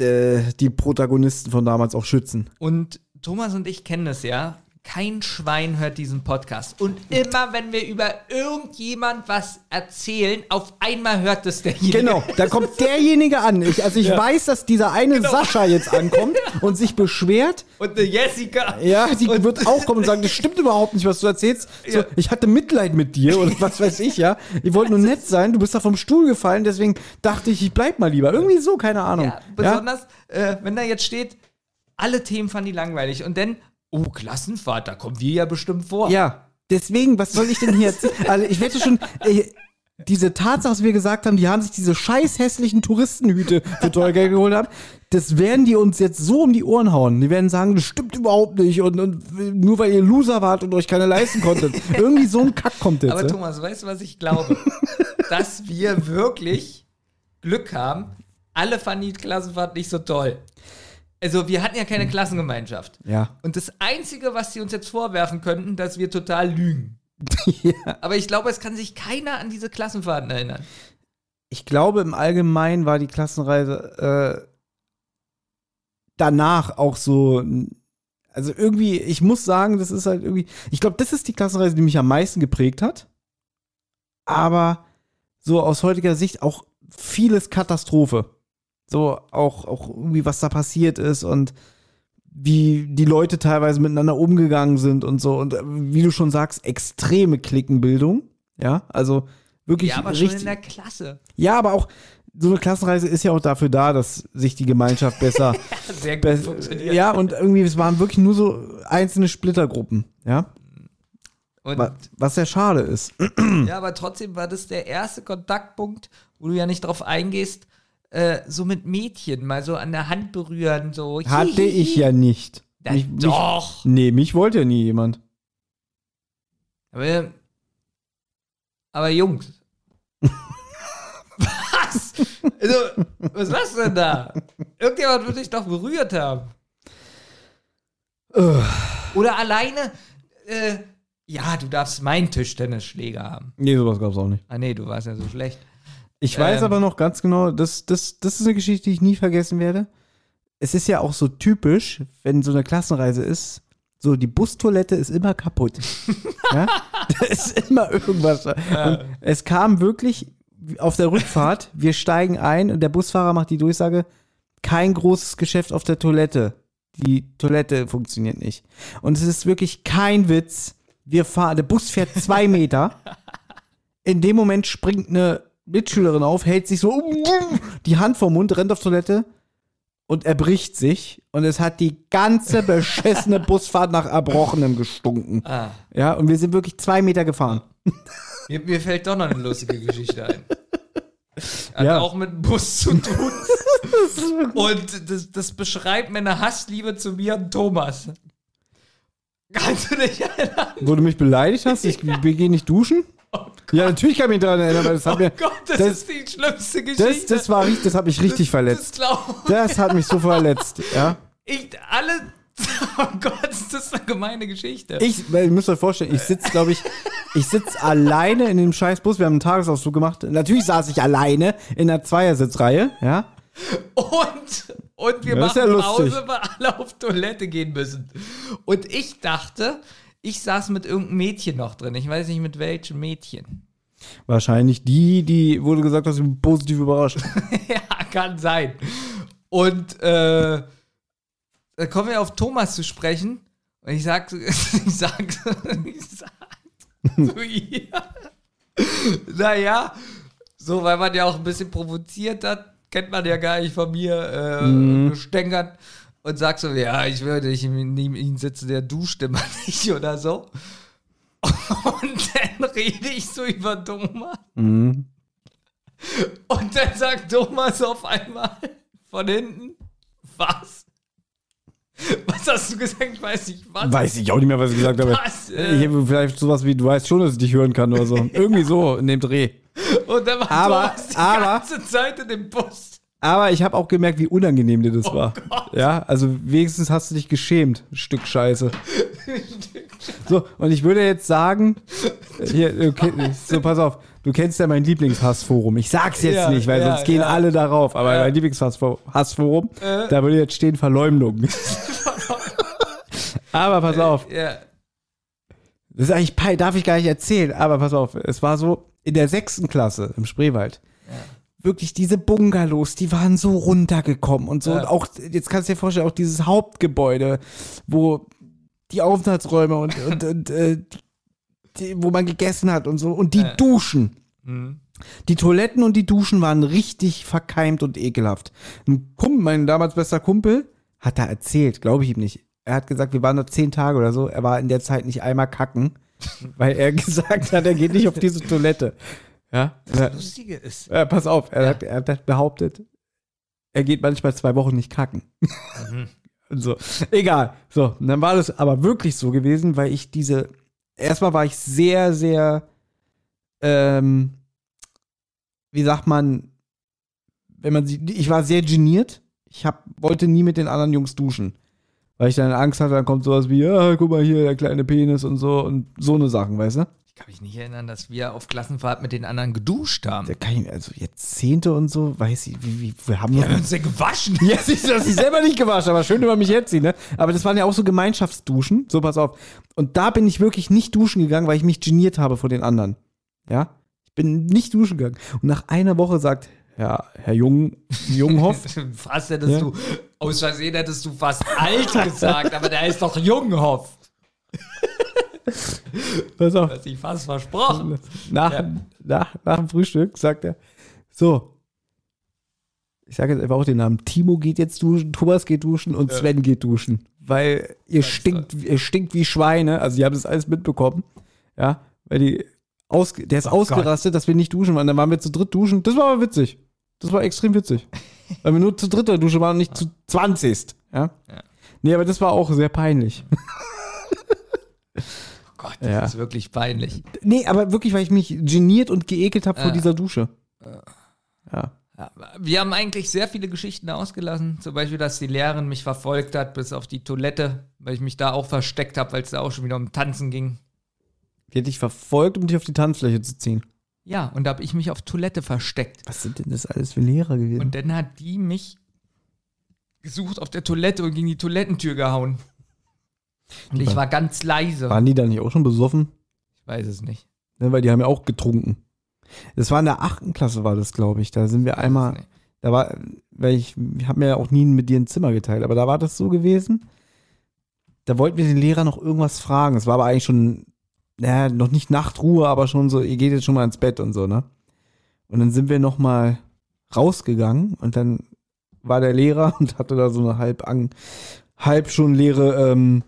äh, die Protagonisten von damals auch schützen. Und Thomas und ich kennen das ja. Kein Schwein hört diesen Podcast. Und immer, wenn wir über irgendjemand was erzählen, auf einmal hört es derjenige. Genau, da kommt derjenige an. Ich, also ich weiß, dass dieser eine Genau. Sascha jetzt ankommt und sich beschwert. Und eine Jessica. Ja, die wird auch kommen und sagen, das stimmt überhaupt nicht, was du erzählst. So, Ja. Ich hatte Mitleid mit dir und was weiß ich, ja. Ich wollte nur nett sein, du bist da vom Stuhl gefallen, deswegen dachte ich, ich bleib mal lieber. Irgendwie so, keine Ahnung. Ja, besonders, Äh, wenn da jetzt steht, alle Themen fanden die langweilig. Und dann, oh, Klassenfahrt, da kommen wir ja bestimmt vor. Ja, deswegen, was soll ich denn hier erzählen? Also ich wette schon, äh, diese Tatsache, was wir gesagt haben, die haben sich diese scheiß hässlichen Touristenhüte für teuer Geld geholt haben, das werden die uns jetzt so um die Ohren hauen. Die werden sagen, das stimmt überhaupt nicht und, und nur weil ihr Loser wart und euch keine leisten konntet. Irgendwie so ein Kack kommt jetzt. Aber ja? Thomas, weißt du, was ich glaube? Dass wir wirklich Glück haben. Alle fanden die Klassenfahrt nicht so toll. Also, wir hatten ja keine Klassengemeinschaft. Ja. Und das Einzige, was sie uns jetzt vorwerfen könnten, dass wir total lügen. Aber ich glaube, es kann sich keiner an diese Klassenfahrten erinnern. Ich glaube, im Allgemeinen war die Klassenreise äh, danach auch so. Also irgendwie, ich muss sagen, das ist halt irgendwie. Ich glaube, das ist die Klassenreise, die mich am meisten geprägt hat. Aber so aus heutiger Sicht auch vieles Katastrophe. So auch, auch irgendwie, was da passiert ist und wie die Leute teilweise miteinander umgegangen sind und so. Und äh, wie du schon sagst, extreme Klickenbildung. Ja, also wirklich Ja, aber schon richtig. in der Klasse. Ja, aber auch so eine Klassenreise ist ja auch dafür da, dass sich die Gemeinschaft besser. Sehr gut be funktioniert. ja, und irgendwie, es waren wirklich nur so einzelne Splittergruppen, ja. Und, Wa- Was sehr schade ist. ja, aber trotzdem war das der erste Kontaktpunkt, wo du ja nicht drauf eingehst, äh, so mit Mädchen mal so an der Hand berühren, so. Hatte hihihi. ich ja nicht. Ja, Mich, mich, doch. nee, mich wollte ja nie jemand. Aber, aber Jungs. was? Also, was machst du denn da? Irgendjemand würde dich doch berührt haben. Oder alleine, äh, ja, du darfst meinen Tischtennisschläger haben. Nee, sowas gab's auch nicht. Ah nee, du warst ja so schlecht. Ich weiß Ähm. aber noch ganz genau, das, das, das ist eine Geschichte, die ich nie vergessen werde. Es ist ja auch so typisch, wenn so eine Klassenreise ist, so die Bustoilette ist immer kaputt. ja? Da ist immer irgendwas. Und es kam wirklich auf der Rückfahrt, wir steigen ein und der Busfahrer macht die Durchsage, kein großes Geschäft auf der Toilette. Die Toilette funktioniert nicht. Und es ist wirklich kein Witz. Wir fahren, der Bus fährt zwei Meter. In dem Moment springt eine Mitschülerin auf, hält sich so die Hand vom Mund, rennt auf Toilette und erbricht sich. Und es hat die ganze beschissene Busfahrt nach Erbrochenem gestunken. Ah, Ja, und wir sind wirklich zwei Meter gefahren. mir, mir fällt doch noch eine lustige Geschichte ein. Hat Ja. auch mit dem Bus zu tun. Und das, das beschreibt meine Hassliebe zu mir und Thomas. Kannst du dich erinnern? Wo du mich beleidigt hast, ich gehe nicht duschen? Ja, natürlich kann ich mich daran erinnern, weil das hat Oh mir. Gott, das, das- ist die schlimmste Geschichte. Das, das war das hat mich richtig Das verletzt. glaub Das hat mich so verletzt, ja. ich. Alle. Oh Gott, ist das eine gemeine Geschichte. Ich, ihr müsst euch vorstellen, ich sitze, glaube ich, ich sitze alleine in dem scheiß Bus. Wir haben einen Tagesausflug gemacht. Natürlich saß ich alleine in der Zweiersitzreihe, ja. Und, und wir Ja, machen ja lustig. Pause, weil alle auf Toilette gehen müssen. Und ich dachte, ich saß mit irgendeinem Mädchen noch drin. Ich weiß nicht mit welchem Mädchen. Wahrscheinlich die, die, wo du gesagt hast, ich bin positiv überrascht. ja, kann sein. Und äh, da kommen wir auf Thomas zu sprechen. Und ich sag, ich sag, ich sag zu ihr, naja, so, weil man ja auch ein bisschen provoziert hat, kennt man ja gar nicht von mir, äh, gestänkert. Und sagt so, ja, ich würde nicht neben ihm sitzen, der duscht immer nicht oder so. Und dann rede ich so über Thomas. Mhm. Und dann sagt Thomas auf einmal von hinten, was? Was hast du gesagt? Ich weiß nicht, was. Weiß ich auch nicht mehr, was ich gesagt habe. Was, äh? Ich habe vielleicht sowas wie, du weißt schon, dass ich dich hören kann oder so. Irgendwie so in dem Dreh. Und dann war Aber- Thomas die aber- ganze Zeit in dem Bus. Aber ich habe auch gemerkt, wie unangenehm dir das war. Oh Gott. Ja, also wenigstens hast du dich geschämt, Stück Scheiße. So, und ich würde jetzt sagen, hier, okay, so pass auf, du kennst ja mein Lieblingshassforum. Ich sag's jetzt Ja, nicht, weil ja, sonst gehen ja. alle darauf. Aber mein Lieblingshassforum, Äh. da würde jetzt stehen Verleumdung. aber pass auf, Ja. das ist eigentlich darf ich gar nicht erzählen, aber pass auf, es war so in der sechsten Klasse im Spreewald. Wirklich diese Bungalows, die waren so runtergekommen und so. Ja. Und auch, jetzt kannst du dir vorstellen, auch dieses Hauptgebäude, wo die Aufenthaltsräume und, und, und äh, die, wo man gegessen hat und so. Und die Ja. Duschen. Mhm. Die Toiletten und die Duschen waren richtig verkeimt und ekelhaft. Ein Kumpel, mein damals bester Kumpel, hat da erzählt, glaube ich ihm nicht. Er hat gesagt, wir waren da zehn Tage oder so. Er war in der Zeit nicht einmal kacken, weil er gesagt hat, er geht nicht auf diese Toilette. Ja, ja, Lustige ist. ja pass auf, er, hat, er hat behauptet, er geht manchmal zwei Wochen nicht kacken. Und so. Egal. So, und dann war das aber wirklich so gewesen, weil ich diese, erstmal war ich sehr, sehr, ähm, wie sagt man, wenn man sie, ich war sehr geniert. Ich hab, wollte nie mit den anderen Jungs duschen. Weil ich dann Angst hatte, dann kommt sowas wie, ja, guck mal hier, der kleine Penis und so und so eine Sachen, weißt du? Ich kann mich nicht erinnern, dass wir auf Klassenfahrt mit den anderen geduscht haben. Da kann ich, also jetzt Zehnte und so, weiß ich, wie, wie wir haben Wir haben uns ja gewaschen. Ja, siehst du, dass ich selber nicht gewaschen, aber schön über mich herziehen, ne? Aber das waren ja auch so Gemeinschaftsduschen. So, pass auf. Und da bin ich wirklich nicht duschen gegangen, weil ich mich geniert habe vor den anderen. Ja? Ich bin nicht duschen gegangen. Und nach einer Woche sagt, ja, Herr Jung, Junghoff, Fast hättest Ja. du, aus Versehen hättest du fast alt gesagt, aber der ist doch Junghoff. Pass auf, Hat sich fast versprochen. nach, Ja. nach, nach dem Frühstück sagt er, so, ich sage jetzt einfach auch den Namen, Timo geht jetzt duschen, Thomas geht duschen und Sven geht duschen. Weil ihr stinkt, ihr stinkt wie Schweine, also die haben das alles mitbekommen, ja, weil die, aus, der ist ausgerastet, dass wir nicht duschen waren, dann waren wir zu dritt duschen, das war aber witzig, das war extrem witzig, weil wir nur zu dritter Dusche waren und nicht zu zwanzigst, ja. Ja. Nee, aber das war auch sehr peinlich. Gott, das Ja. ist wirklich peinlich. Nee, aber wirklich, weil ich mich geniert und geekelt habe vor dieser Dusche. Ja. Ja, Wir haben eigentlich sehr viele Geschichten ausgelassen. Zum Beispiel, dass die Lehrerin mich verfolgt hat bis auf die Toilette weil ich mich da auch versteckt habe, weil es da auch schon wieder um Tanzen ging. Die hat dich verfolgt, um dich auf die Tanzfläche zu ziehen. Ja, und da habe ich mich auf Toilette versteckt. Was sind denn das alles für Lehrer gewesen? Und dann hat die mich gesucht auf der Toilette und gegen die Toilettentür gehauen. Und ich war ganz leise. Waren die da nicht auch schon besoffen? Ich weiß es nicht. Ne, weil die haben ja auch getrunken. Das war in der achten Klasse, war das, glaube ich. Da sind wir einmal, da war, weil ich, ich habe mir ja auch nie mit dir ein Zimmer geteilt, aber da war das so gewesen. Da wollten wir den Lehrer noch irgendwas fragen. Es war aber eigentlich schon, naja, noch nicht Nachtruhe, aber schon so, ihr geht jetzt schon mal ins Bett und so, ne? Und dann sind wir noch mal rausgegangen und dann war der Lehrer und hatte da so eine halb, an, halb schon leere ähm,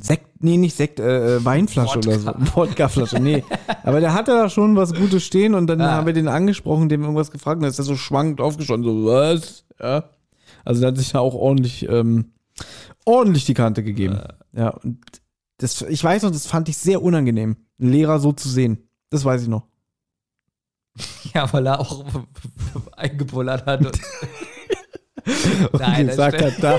Sekt, nee, nicht Sekt, äh, äh, Weinflasche oder so. Wodkaflasche, nee. Aber der hatte da schon was Gutes stehen und dann Ah. haben wir den angesprochen, dem irgendwas gefragt und dann ist er so schwankend aufgestanden, so, was? Ja. Also der hat sich da auch ordentlich, ähm, ordentlich die Kante gegeben. Ja, und das, ich weiß noch, das fand ich sehr unangenehm, einen Lehrer so zu sehen. Das weiß ich noch. Ja, weil er auch eingebullert hat. Und Nein, gesagt hat, da,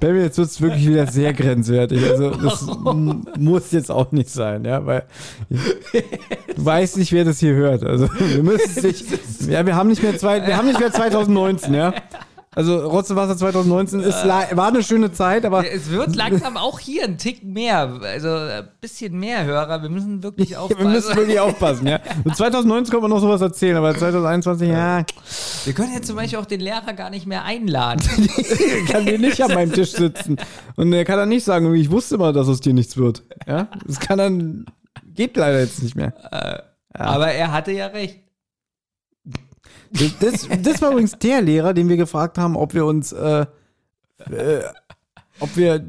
Baby, jetzt wird es wirklich wieder sehr grenzwertig. Also das muss jetzt auch nicht sein, ja, weil du weißt nicht, wer das hier hört. Also wir müssen es nicht, ja, wir haben nicht mehr zwei, wir haben nicht mehr 2019, ja. Also Rotzewasser 2019 ist, la- war eine schöne Zeit, aber es wird langsam auch hier ein Tick mehr. Also ein bisschen mehr Hörer. Wir müssen wirklich wir aufpassen. müssen wirklich aufpassen, ja. Und 2019 kann man noch sowas erzählen, aber 2021, ja, Wir können jetzt zum Beispiel auch den Lehrer gar nicht mehr einladen. kann der nicht an meinem Tisch sitzen. Und er kann dann nicht sagen, ich wusste mal, dass aus dir nichts wird. Ja, das kann dann, geht leider jetzt nicht mehr. Aber er hatte ja recht. Das, das war übrigens der Lehrer, den wir gefragt haben, ob wir uns, äh, äh, ob wir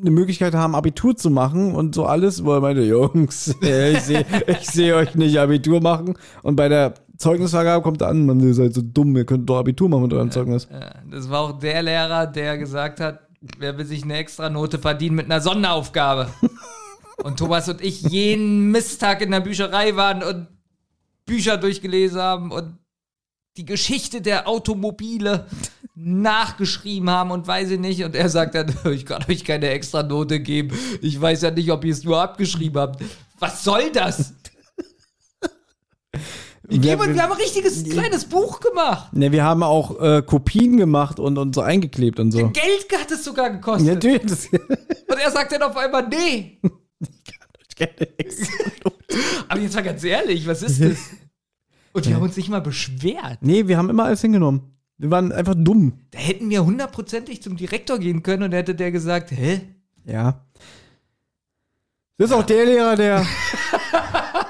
eine Möglichkeit haben, Abitur zu machen und so alles, wo er meinte, Jungs, äh, ich sehe ich seh euch nicht Abitur machen. Und bei der Zeugnisvergabe kommt er an, man, ihr seid so dumm, ihr könnt doch Abitur machen mit eurem Zeugnis. Das war auch der Lehrer, der gesagt hat, wer will sich eine extra Note verdienen mit einer Sonderaufgabe. Und Thomas und ich jeden Misttag in der Bücherei waren und Bücher durchgelesen haben und die Geschichte der Automobile nachgeschrieben haben und weiß ich nicht. Und er sagt dann, ich kann euch keine extra Note geben. Ich weiß ja nicht, ob ihr es nur abgeschrieben habt. Was soll das? Wir, Wir- geben, wir haben ein richtiges kleines Buch gemacht. Ne, wir haben auch äh, Kopien gemacht und, und so eingeklebt und so. Geld hat es sogar gekostet. Ja, natürlich. Und er sagt dann auf einmal, nee. Aber jetzt mal ganz ehrlich, was ist das? Und wir haben uns nicht mal beschwert. nee, wir haben immer alles hingenommen. Wir waren einfach dumm. Da hätten wir hundertprozentig zum Direktor gehen können und hätte der gesagt, hä? Ja. Das ist auch der Lehrer, der.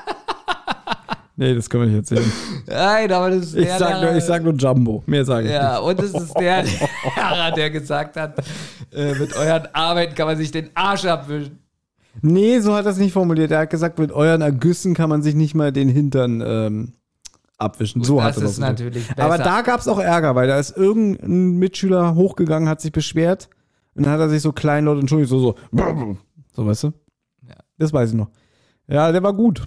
nee, das können wir nicht erzählen. Nein, aber das ist Ich der sag, nur, ich sag nur Jumbo. Mehr sage ich Ja, und es ist der Lehrer, der gesagt hat, äh, mit euren Arbeiten kann man sich den Arsch abwischen. Nee, so hat er es nicht formuliert. Er hat gesagt, mit euren Ergüssen kann man sich nicht mal den Hintern ähm, abwischen. so hat das ist natürlich besser. Aber da gab es auch Ärger, weil da ist irgendein Mitschüler hochgegangen, hat sich beschwert und dann hat er sich so kleinlaut entschuldigt, so, so, so, weißt du? Ja. Das weiß ich noch. Ja, der war gut.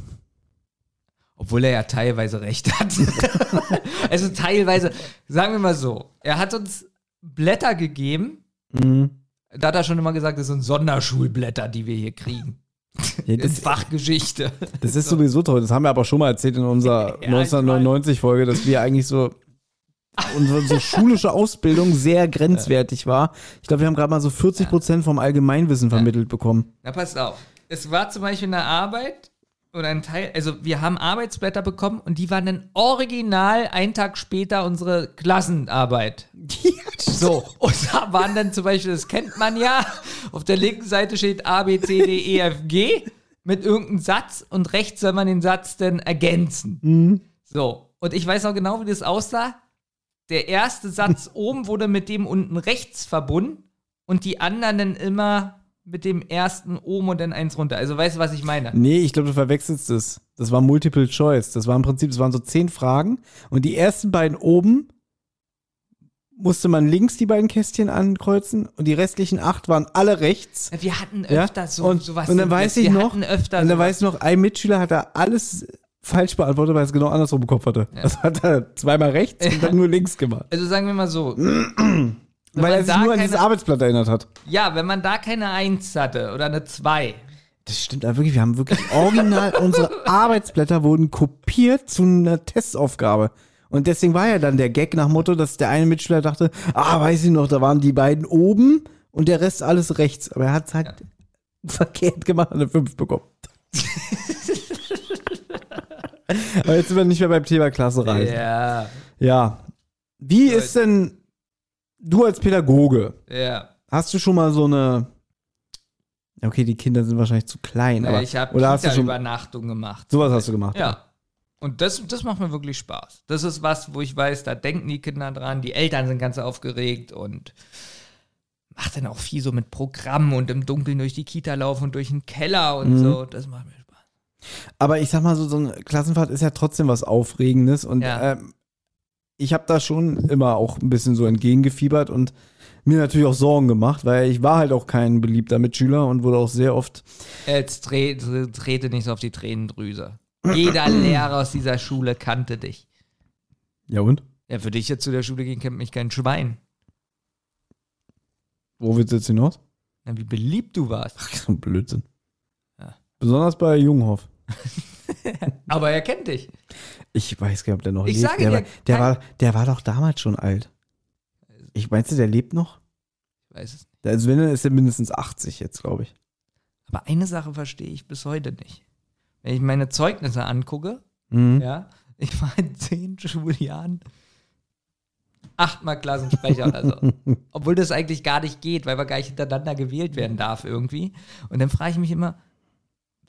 Obwohl er ja teilweise recht hat. also teilweise, sagen wir mal so, er hat uns Blätter gegeben. Mhm. Da hat er schon immer gesagt, das sind Sonderschulblätter, die wir hier kriegen. Ja, das, Fachgeschichte. das ist sowieso toll. Das haben wir aber schon mal erzählt in unserer Ja, ich 1999-Folge, dass wir eigentlich so unsere so schulische Ausbildung sehr grenzwertig war. Ich glaube, wir haben gerade mal so 40 Prozent vom Allgemeinwissen vermittelt bekommen. Na, passt auf. Es war zum Beispiel eine Arbeit oder ein Teil, also wir haben Arbeitsblätter bekommen und die waren dann original einen Tag später unsere Klassenarbeit. So, und da waren dann zum Beispiel, das kennt man ja, auf der linken Seite steht A, B, C, D, E, F, G mit irgendeinem Satz und rechts soll man den Satz dann ergänzen. So, und ich weiß auch genau, wie das aussah. Der erste Satz oben wurde mit dem unten rechts verbunden und die anderen dann immer mit dem ersten oben und dann eins runter. Also weißt du, was ich meine? Nee, ich glaube, du verwechselst es. Das war Multiple Choice. Das war im Prinzip, das waren so zehn Fragen und die ersten beiden oben musste man links die beiden Kästchen ankreuzen und die restlichen acht waren alle rechts. Wir hatten Ja? öfter so und, sowas. und dann weiß ich noch, und dann sowas. weiß ich noch, ein Mitschüler hat da alles falsch beantwortet, weil er es genau andersrum im Kopf hatte. Also hat er zweimal rechts und dann nur links gemacht. Also sagen wir mal so, Wenn Weil er sich nur an dieses Arbeitsblatt erinnert hat. Ja, wenn man da keine Eins hatte oder eine Zwei. Das stimmt aber wirklich. Wir haben wirklich original, unsere Arbeitsblätter wurden kopiert zu einer Testaufgabe. Und deswegen war ja dann der Gag nach Motto, dass der eine Mitschüler dachte, ah, weiß ich noch, da waren die beiden oben und der Rest alles rechts. Aber er hat es halt verkehrt gemacht und eine 5 bekommen. aber jetzt sind wir nicht mehr beim Thema Klasse reisen. Ja, Ja. Wie ist denn du als Pädagoge? ja. Hast du schon mal so eine. Okay, die Kinder sind wahrscheinlich zu klein, aber. ich habe. Kita-Übernachtung gemacht. Sowas hast du gemacht. Ja. Und das, das macht mir wirklich Spaß. Das ist was, wo ich weiß, da denken die Kinder dran, die Eltern sind ganz aufgeregt und macht dann auch viel so mit Programmen und im Dunkeln durch die Kita laufen und durch den Keller und Mhm. so. Das macht mir Spaß. Aber ich sag mal so, so eine Klassenfahrt ist ja trotzdem was Aufregendes und Ja. ähm, ich habe da schon immer auch ein bisschen so entgegengefiebert und mir natürlich auch Sorgen gemacht, weil ich war halt auch kein beliebter Mitschüler und wurde auch sehr oft. Jetzt tre trete nicht so auf die Tränendrüse. Jeder Lehrer aus dieser Schule kannte dich. Ja und? Ja, für dich jetzt zu der Schule gehen, kennt mich kein Schwein. Wo willst du jetzt hinaus? Na, wie beliebt du warst. Ach, so ein Blödsinn. Ja. Besonders bei Junghoff. Aber er kennt dich. Ich weiß gar nicht, ob der noch Ich lebt. sage der, dir, war, der, war, der war doch damals schon alt. Ich meinst du, der lebt noch? Ich weiß es. Also wenn, dann ist er mindestens 80 jetzt, glaube ich. Aber eine Sache verstehe ich bis heute nicht. Wenn ich meine Zeugnisse angucke, Mhm. ja, ich war in zehn Schuljahren achtmal Klassensprecher oder so. Obwohl das eigentlich gar nicht geht, weil man gar nicht hintereinander gewählt werden darf irgendwie. Und dann frage ich mich immer,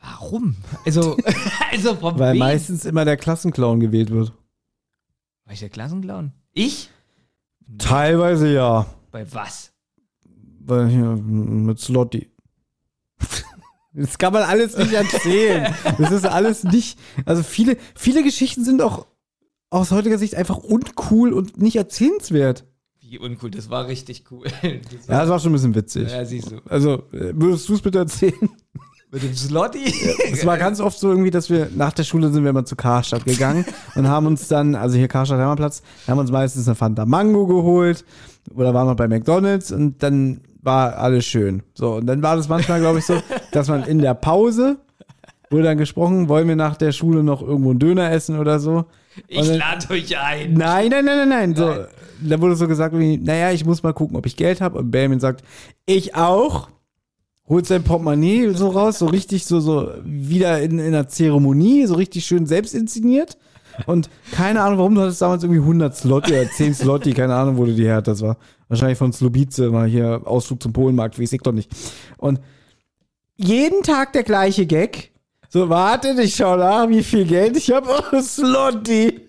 warum? Also, also von Weil wem? meistens immer der Klassenclown gewählt wird. War ich der Klassenclown? Ich? Teilweise ja. Bei was? Weil hier mit Slotty. Das kann man alles nicht erzählen. Das ist alles nicht. Also viele, viele Geschichten sind auch aus heutiger Sicht einfach uncool und nicht erzählenswert. Wie uncool, das war richtig cool. Das Ja, das war schon ein bisschen witzig. ja, siehst du. Also, äh, würdest du es bitte erzählen? Mit dem Slotty? Es war ganz oft so irgendwie, dass wir nach der Schule sind wir immer zu Karstadt gegangen und haben uns dann, also hier Karstadt Hermannplatz, haben uns meistens eine Fanta Mango geholt oder waren noch bei McDonalds und dann war alles schön. So, und dann war das manchmal, glaube ich, so, dass man in der Pause wurde dann gesprochen, wollen wir nach der Schule noch irgendwo einen Döner essen oder so. Ich lade euch ein. Nein, nein, nein, nein, nein. So, da wurde so gesagt, wie, naja, ich muss mal gucken, ob ich Geld habe. Und Benjamin sagt, ich auch. Holt sein Portemonnaie so raus, so richtig, so, so wieder in, in einer Zeremonie, so richtig schön selbst inszeniert. Und keine Ahnung, warum du hattest damals irgendwie 100 Slotti oder 10 Slotti, keine Ahnung, wo du die her hattest. War wahrscheinlich von Slobice, mal hier Ausflug zum Polenmarkt, weiß ich doch nicht. Und jeden Tag der gleiche Gag. So, warte, ich schau nach, wie viel Geld ich habe. Oh, Slotti.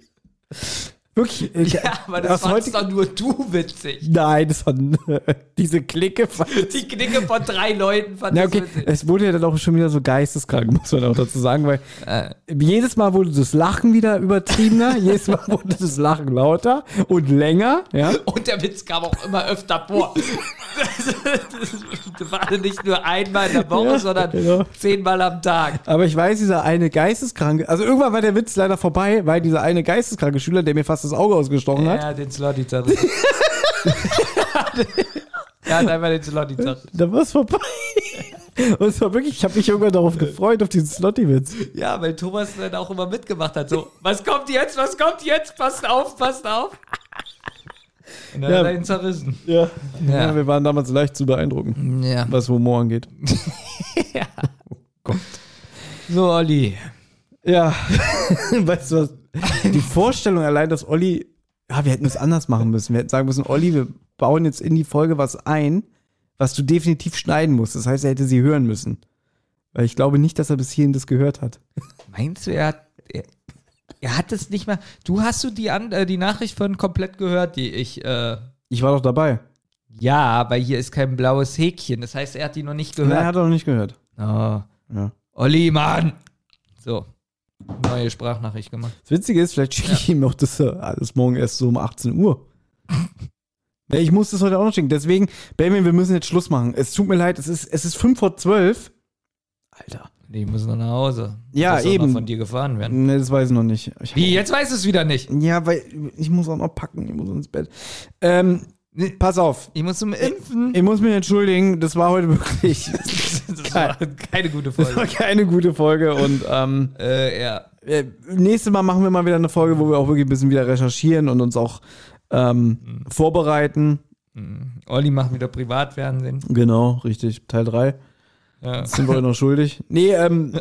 Wirklich. ich- Ja, aber das fandst doch nur du witzig. Nein, das war diese Clique. fand- Die Knicke von drei Leuten fand Na ich okay, witzig. es wurde ja dann auch schon wieder so geisteskrank, muss man auch dazu sagen, weil Äh, jedes Mal wurde das Lachen wieder übertriebener, jedes Mal wurde das Lachen lauter und länger, ja. und der Witz kam auch immer öfter vor. Das, das war nicht nur einmal in der Woche, Ja, sondern genau. zehnmal am Tag. Aber ich weiß, dieser eine geisteskranke, also irgendwann war der Witz leider vorbei, weil dieser eine geisteskranke Schüler, der mir fast das Auge ausgestochen hat, Ja, den Slotty zerrissen. Er hat einfach den Slotty zerrissen. da war es vorbei. Und es war wirklich, ich habe mich irgendwann darauf gefreut, auf diesen Slotty-Witz. Ja, weil Thomas dann auch immer mitgemacht hat. So, was kommt jetzt, was kommt jetzt? Passt auf, passt auf. Und dann Ja. hat er ihn zerrissen. Ja. Ja. ja. Wir waren damals leicht zu beeindrucken, Ja. was Humor angeht. So, Olli. Ja, weißt du was? Die Vorstellung allein, dass Olli, ja, wir hätten es anders machen müssen. Wir hätten sagen müssen, Olli, wir bauen jetzt in die Folge was ein, was du definitiv schneiden musst. Das heißt, er hätte sie hören müssen. Weil ich glaube nicht, dass er bis hierhin das gehört hat. Meinst du, er hat. Er, er hat es nicht mal. Du hast du die, an, äh, die Nachricht von komplett gehört, die ich. Äh, Ich war doch dabei. ja, aber hier ist kein blaues Häkchen. Das heißt, er hat die noch nicht Nein, er gehört. hat er noch nicht gehört. oh. Ja. Olli, Mann! So. Neue Sprachnachricht gemacht. Das Witzige ist, vielleicht schicke ich ihm noch das äh, alles morgen erst so um 18 Uhr. ja, ich muss das heute auch noch schicken. Deswegen, Benjamin, wir müssen jetzt Schluss machen. Es tut mir leid, es ist, es ist 5 vor 12. Alter. Die müssen noch nach Hause. Ja, Muss eben. Noch von dir gefahren werden. Ne, das weiß ich noch nicht. Ich Wie, jetzt weißt du es wieder nicht. Ja, weil ich muss auch noch packen, ich muss ins Bett. Ähm, Pass auf. Ich muss zum Impfen. Ich muss mich entschuldigen, das war heute wirklich war keine gute das war Folge. keine gute Folge und ähm, äh, ja. äh, nächstes Mal machen wir mal wieder eine Folge, wo wir auch wirklich ein bisschen wieder recherchieren und uns auch ähm, vorbereiten. Olli macht wieder Privatfernsehen. Genau, richtig. Teil 3. Ja. Das sind wir euch noch schuldig. Nee, ähm,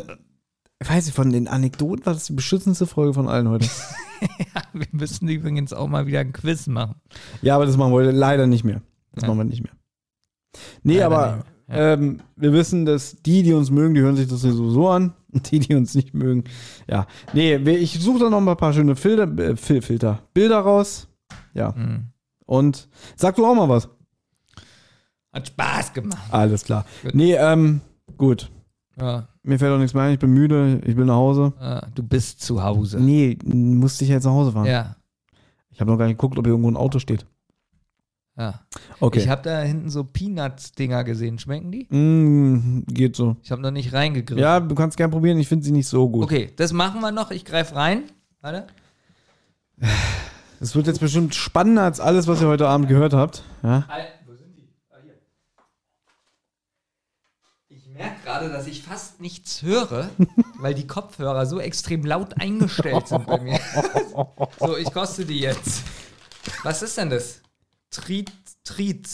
ich weiß nicht, von den Anekdoten war das die beschützendste Folge von allen heute. Wir müssen übrigens auch mal wieder ein Quiz machen. Ja, aber das machen wir heute leider nicht mehr. Das Ja. machen wir nicht mehr. Nee, Leider aber nicht mehr. Ähm, wir wissen, dass die, die uns mögen, die hören sich das sowieso an. Und die, die uns nicht mögen, ja. Nee, ich suche da noch mal ein paar schöne Filter, äh, Fil Filter, Bilder raus. Ja. Mhm. Und sag du auch mal was. Hat Spaß gemacht. Alles klar. Gut. Nee, ähm, gut. Ja. Mir fällt auch nichts mehr ein. Ich bin müde. Ich will nach Hause. Ja, du bist zu Hause. Nee, musste ich jetzt nach Hause fahren. Ja. Ich habe noch gar nicht geguckt, ob hier irgendwo ein Auto steht. Ja. Okay. Ich habe da hinten so Peanuts-Dinger gesehen. Schmecken die? Mm, geht so. Ich habe noch nicht reingegriffen. Ja, du kannst gern probieren. Ich finde sie nicht so gut. Okay, das machen wir noch. Ich greife rein. Warte. Es wird jetzt bestimmt spannender als alles, was ihr heute Abend gehört habt. Ja. Wo sind die? Ah, hier. Ich merke gerade, dass ich fast nichts höre, weil die Kopfhörer so extrem laut eingestellt sind bei mir. so, ich koste die jetzt. Was ist denn das? Treat, Treat.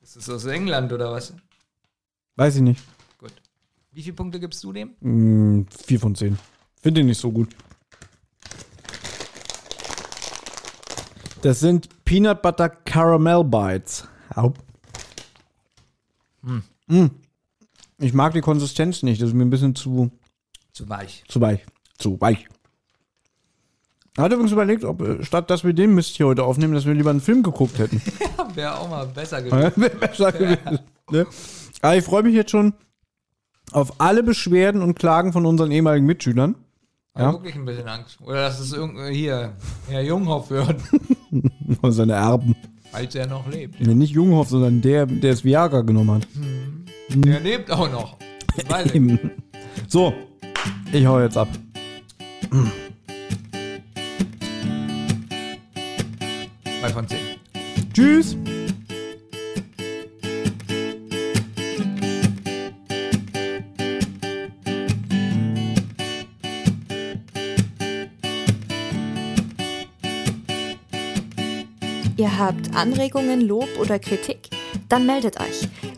Ist das aus England oder was? Weiß ich nicht. Gut. Wie viele Punkte gibst du dem? Mm, vier von zehn. Finde ich nicht so gut. Das sind Peanut Butter Caramel Bites. Au. Mm. Ich mag die Konsistenz nicht. Das ist mir ein bisschen zu, Zu weich. zu weich. Zu weich. Er hat übrigens überlegt, ob äh, statt dass wir den Mist hier heute aufnehmen, dass wir lieber einen Film geguckt hätten. Wäre auch mal besser gewesen. Ja, Wäre besser gewesen. Ne? Aber ich freue mich jetzt schon auf alle Beschwerden und Klagen von unseren ehemaligen Mitschülern. Ja. Ja. wirklich ein bisschen Angst. Oder dass es hier Herr Junghoff hört, Und seine Erben. falls er noch lebt. Nee, nicht Junghoff, sondern der, der das Viagra genommen hat. Der lebt auch noch. So, ich hau jetzt ab. Zwei von zehn. Tschüss. Ihr habt Anregungen, Lob oder Kritik? Dann meldet euch.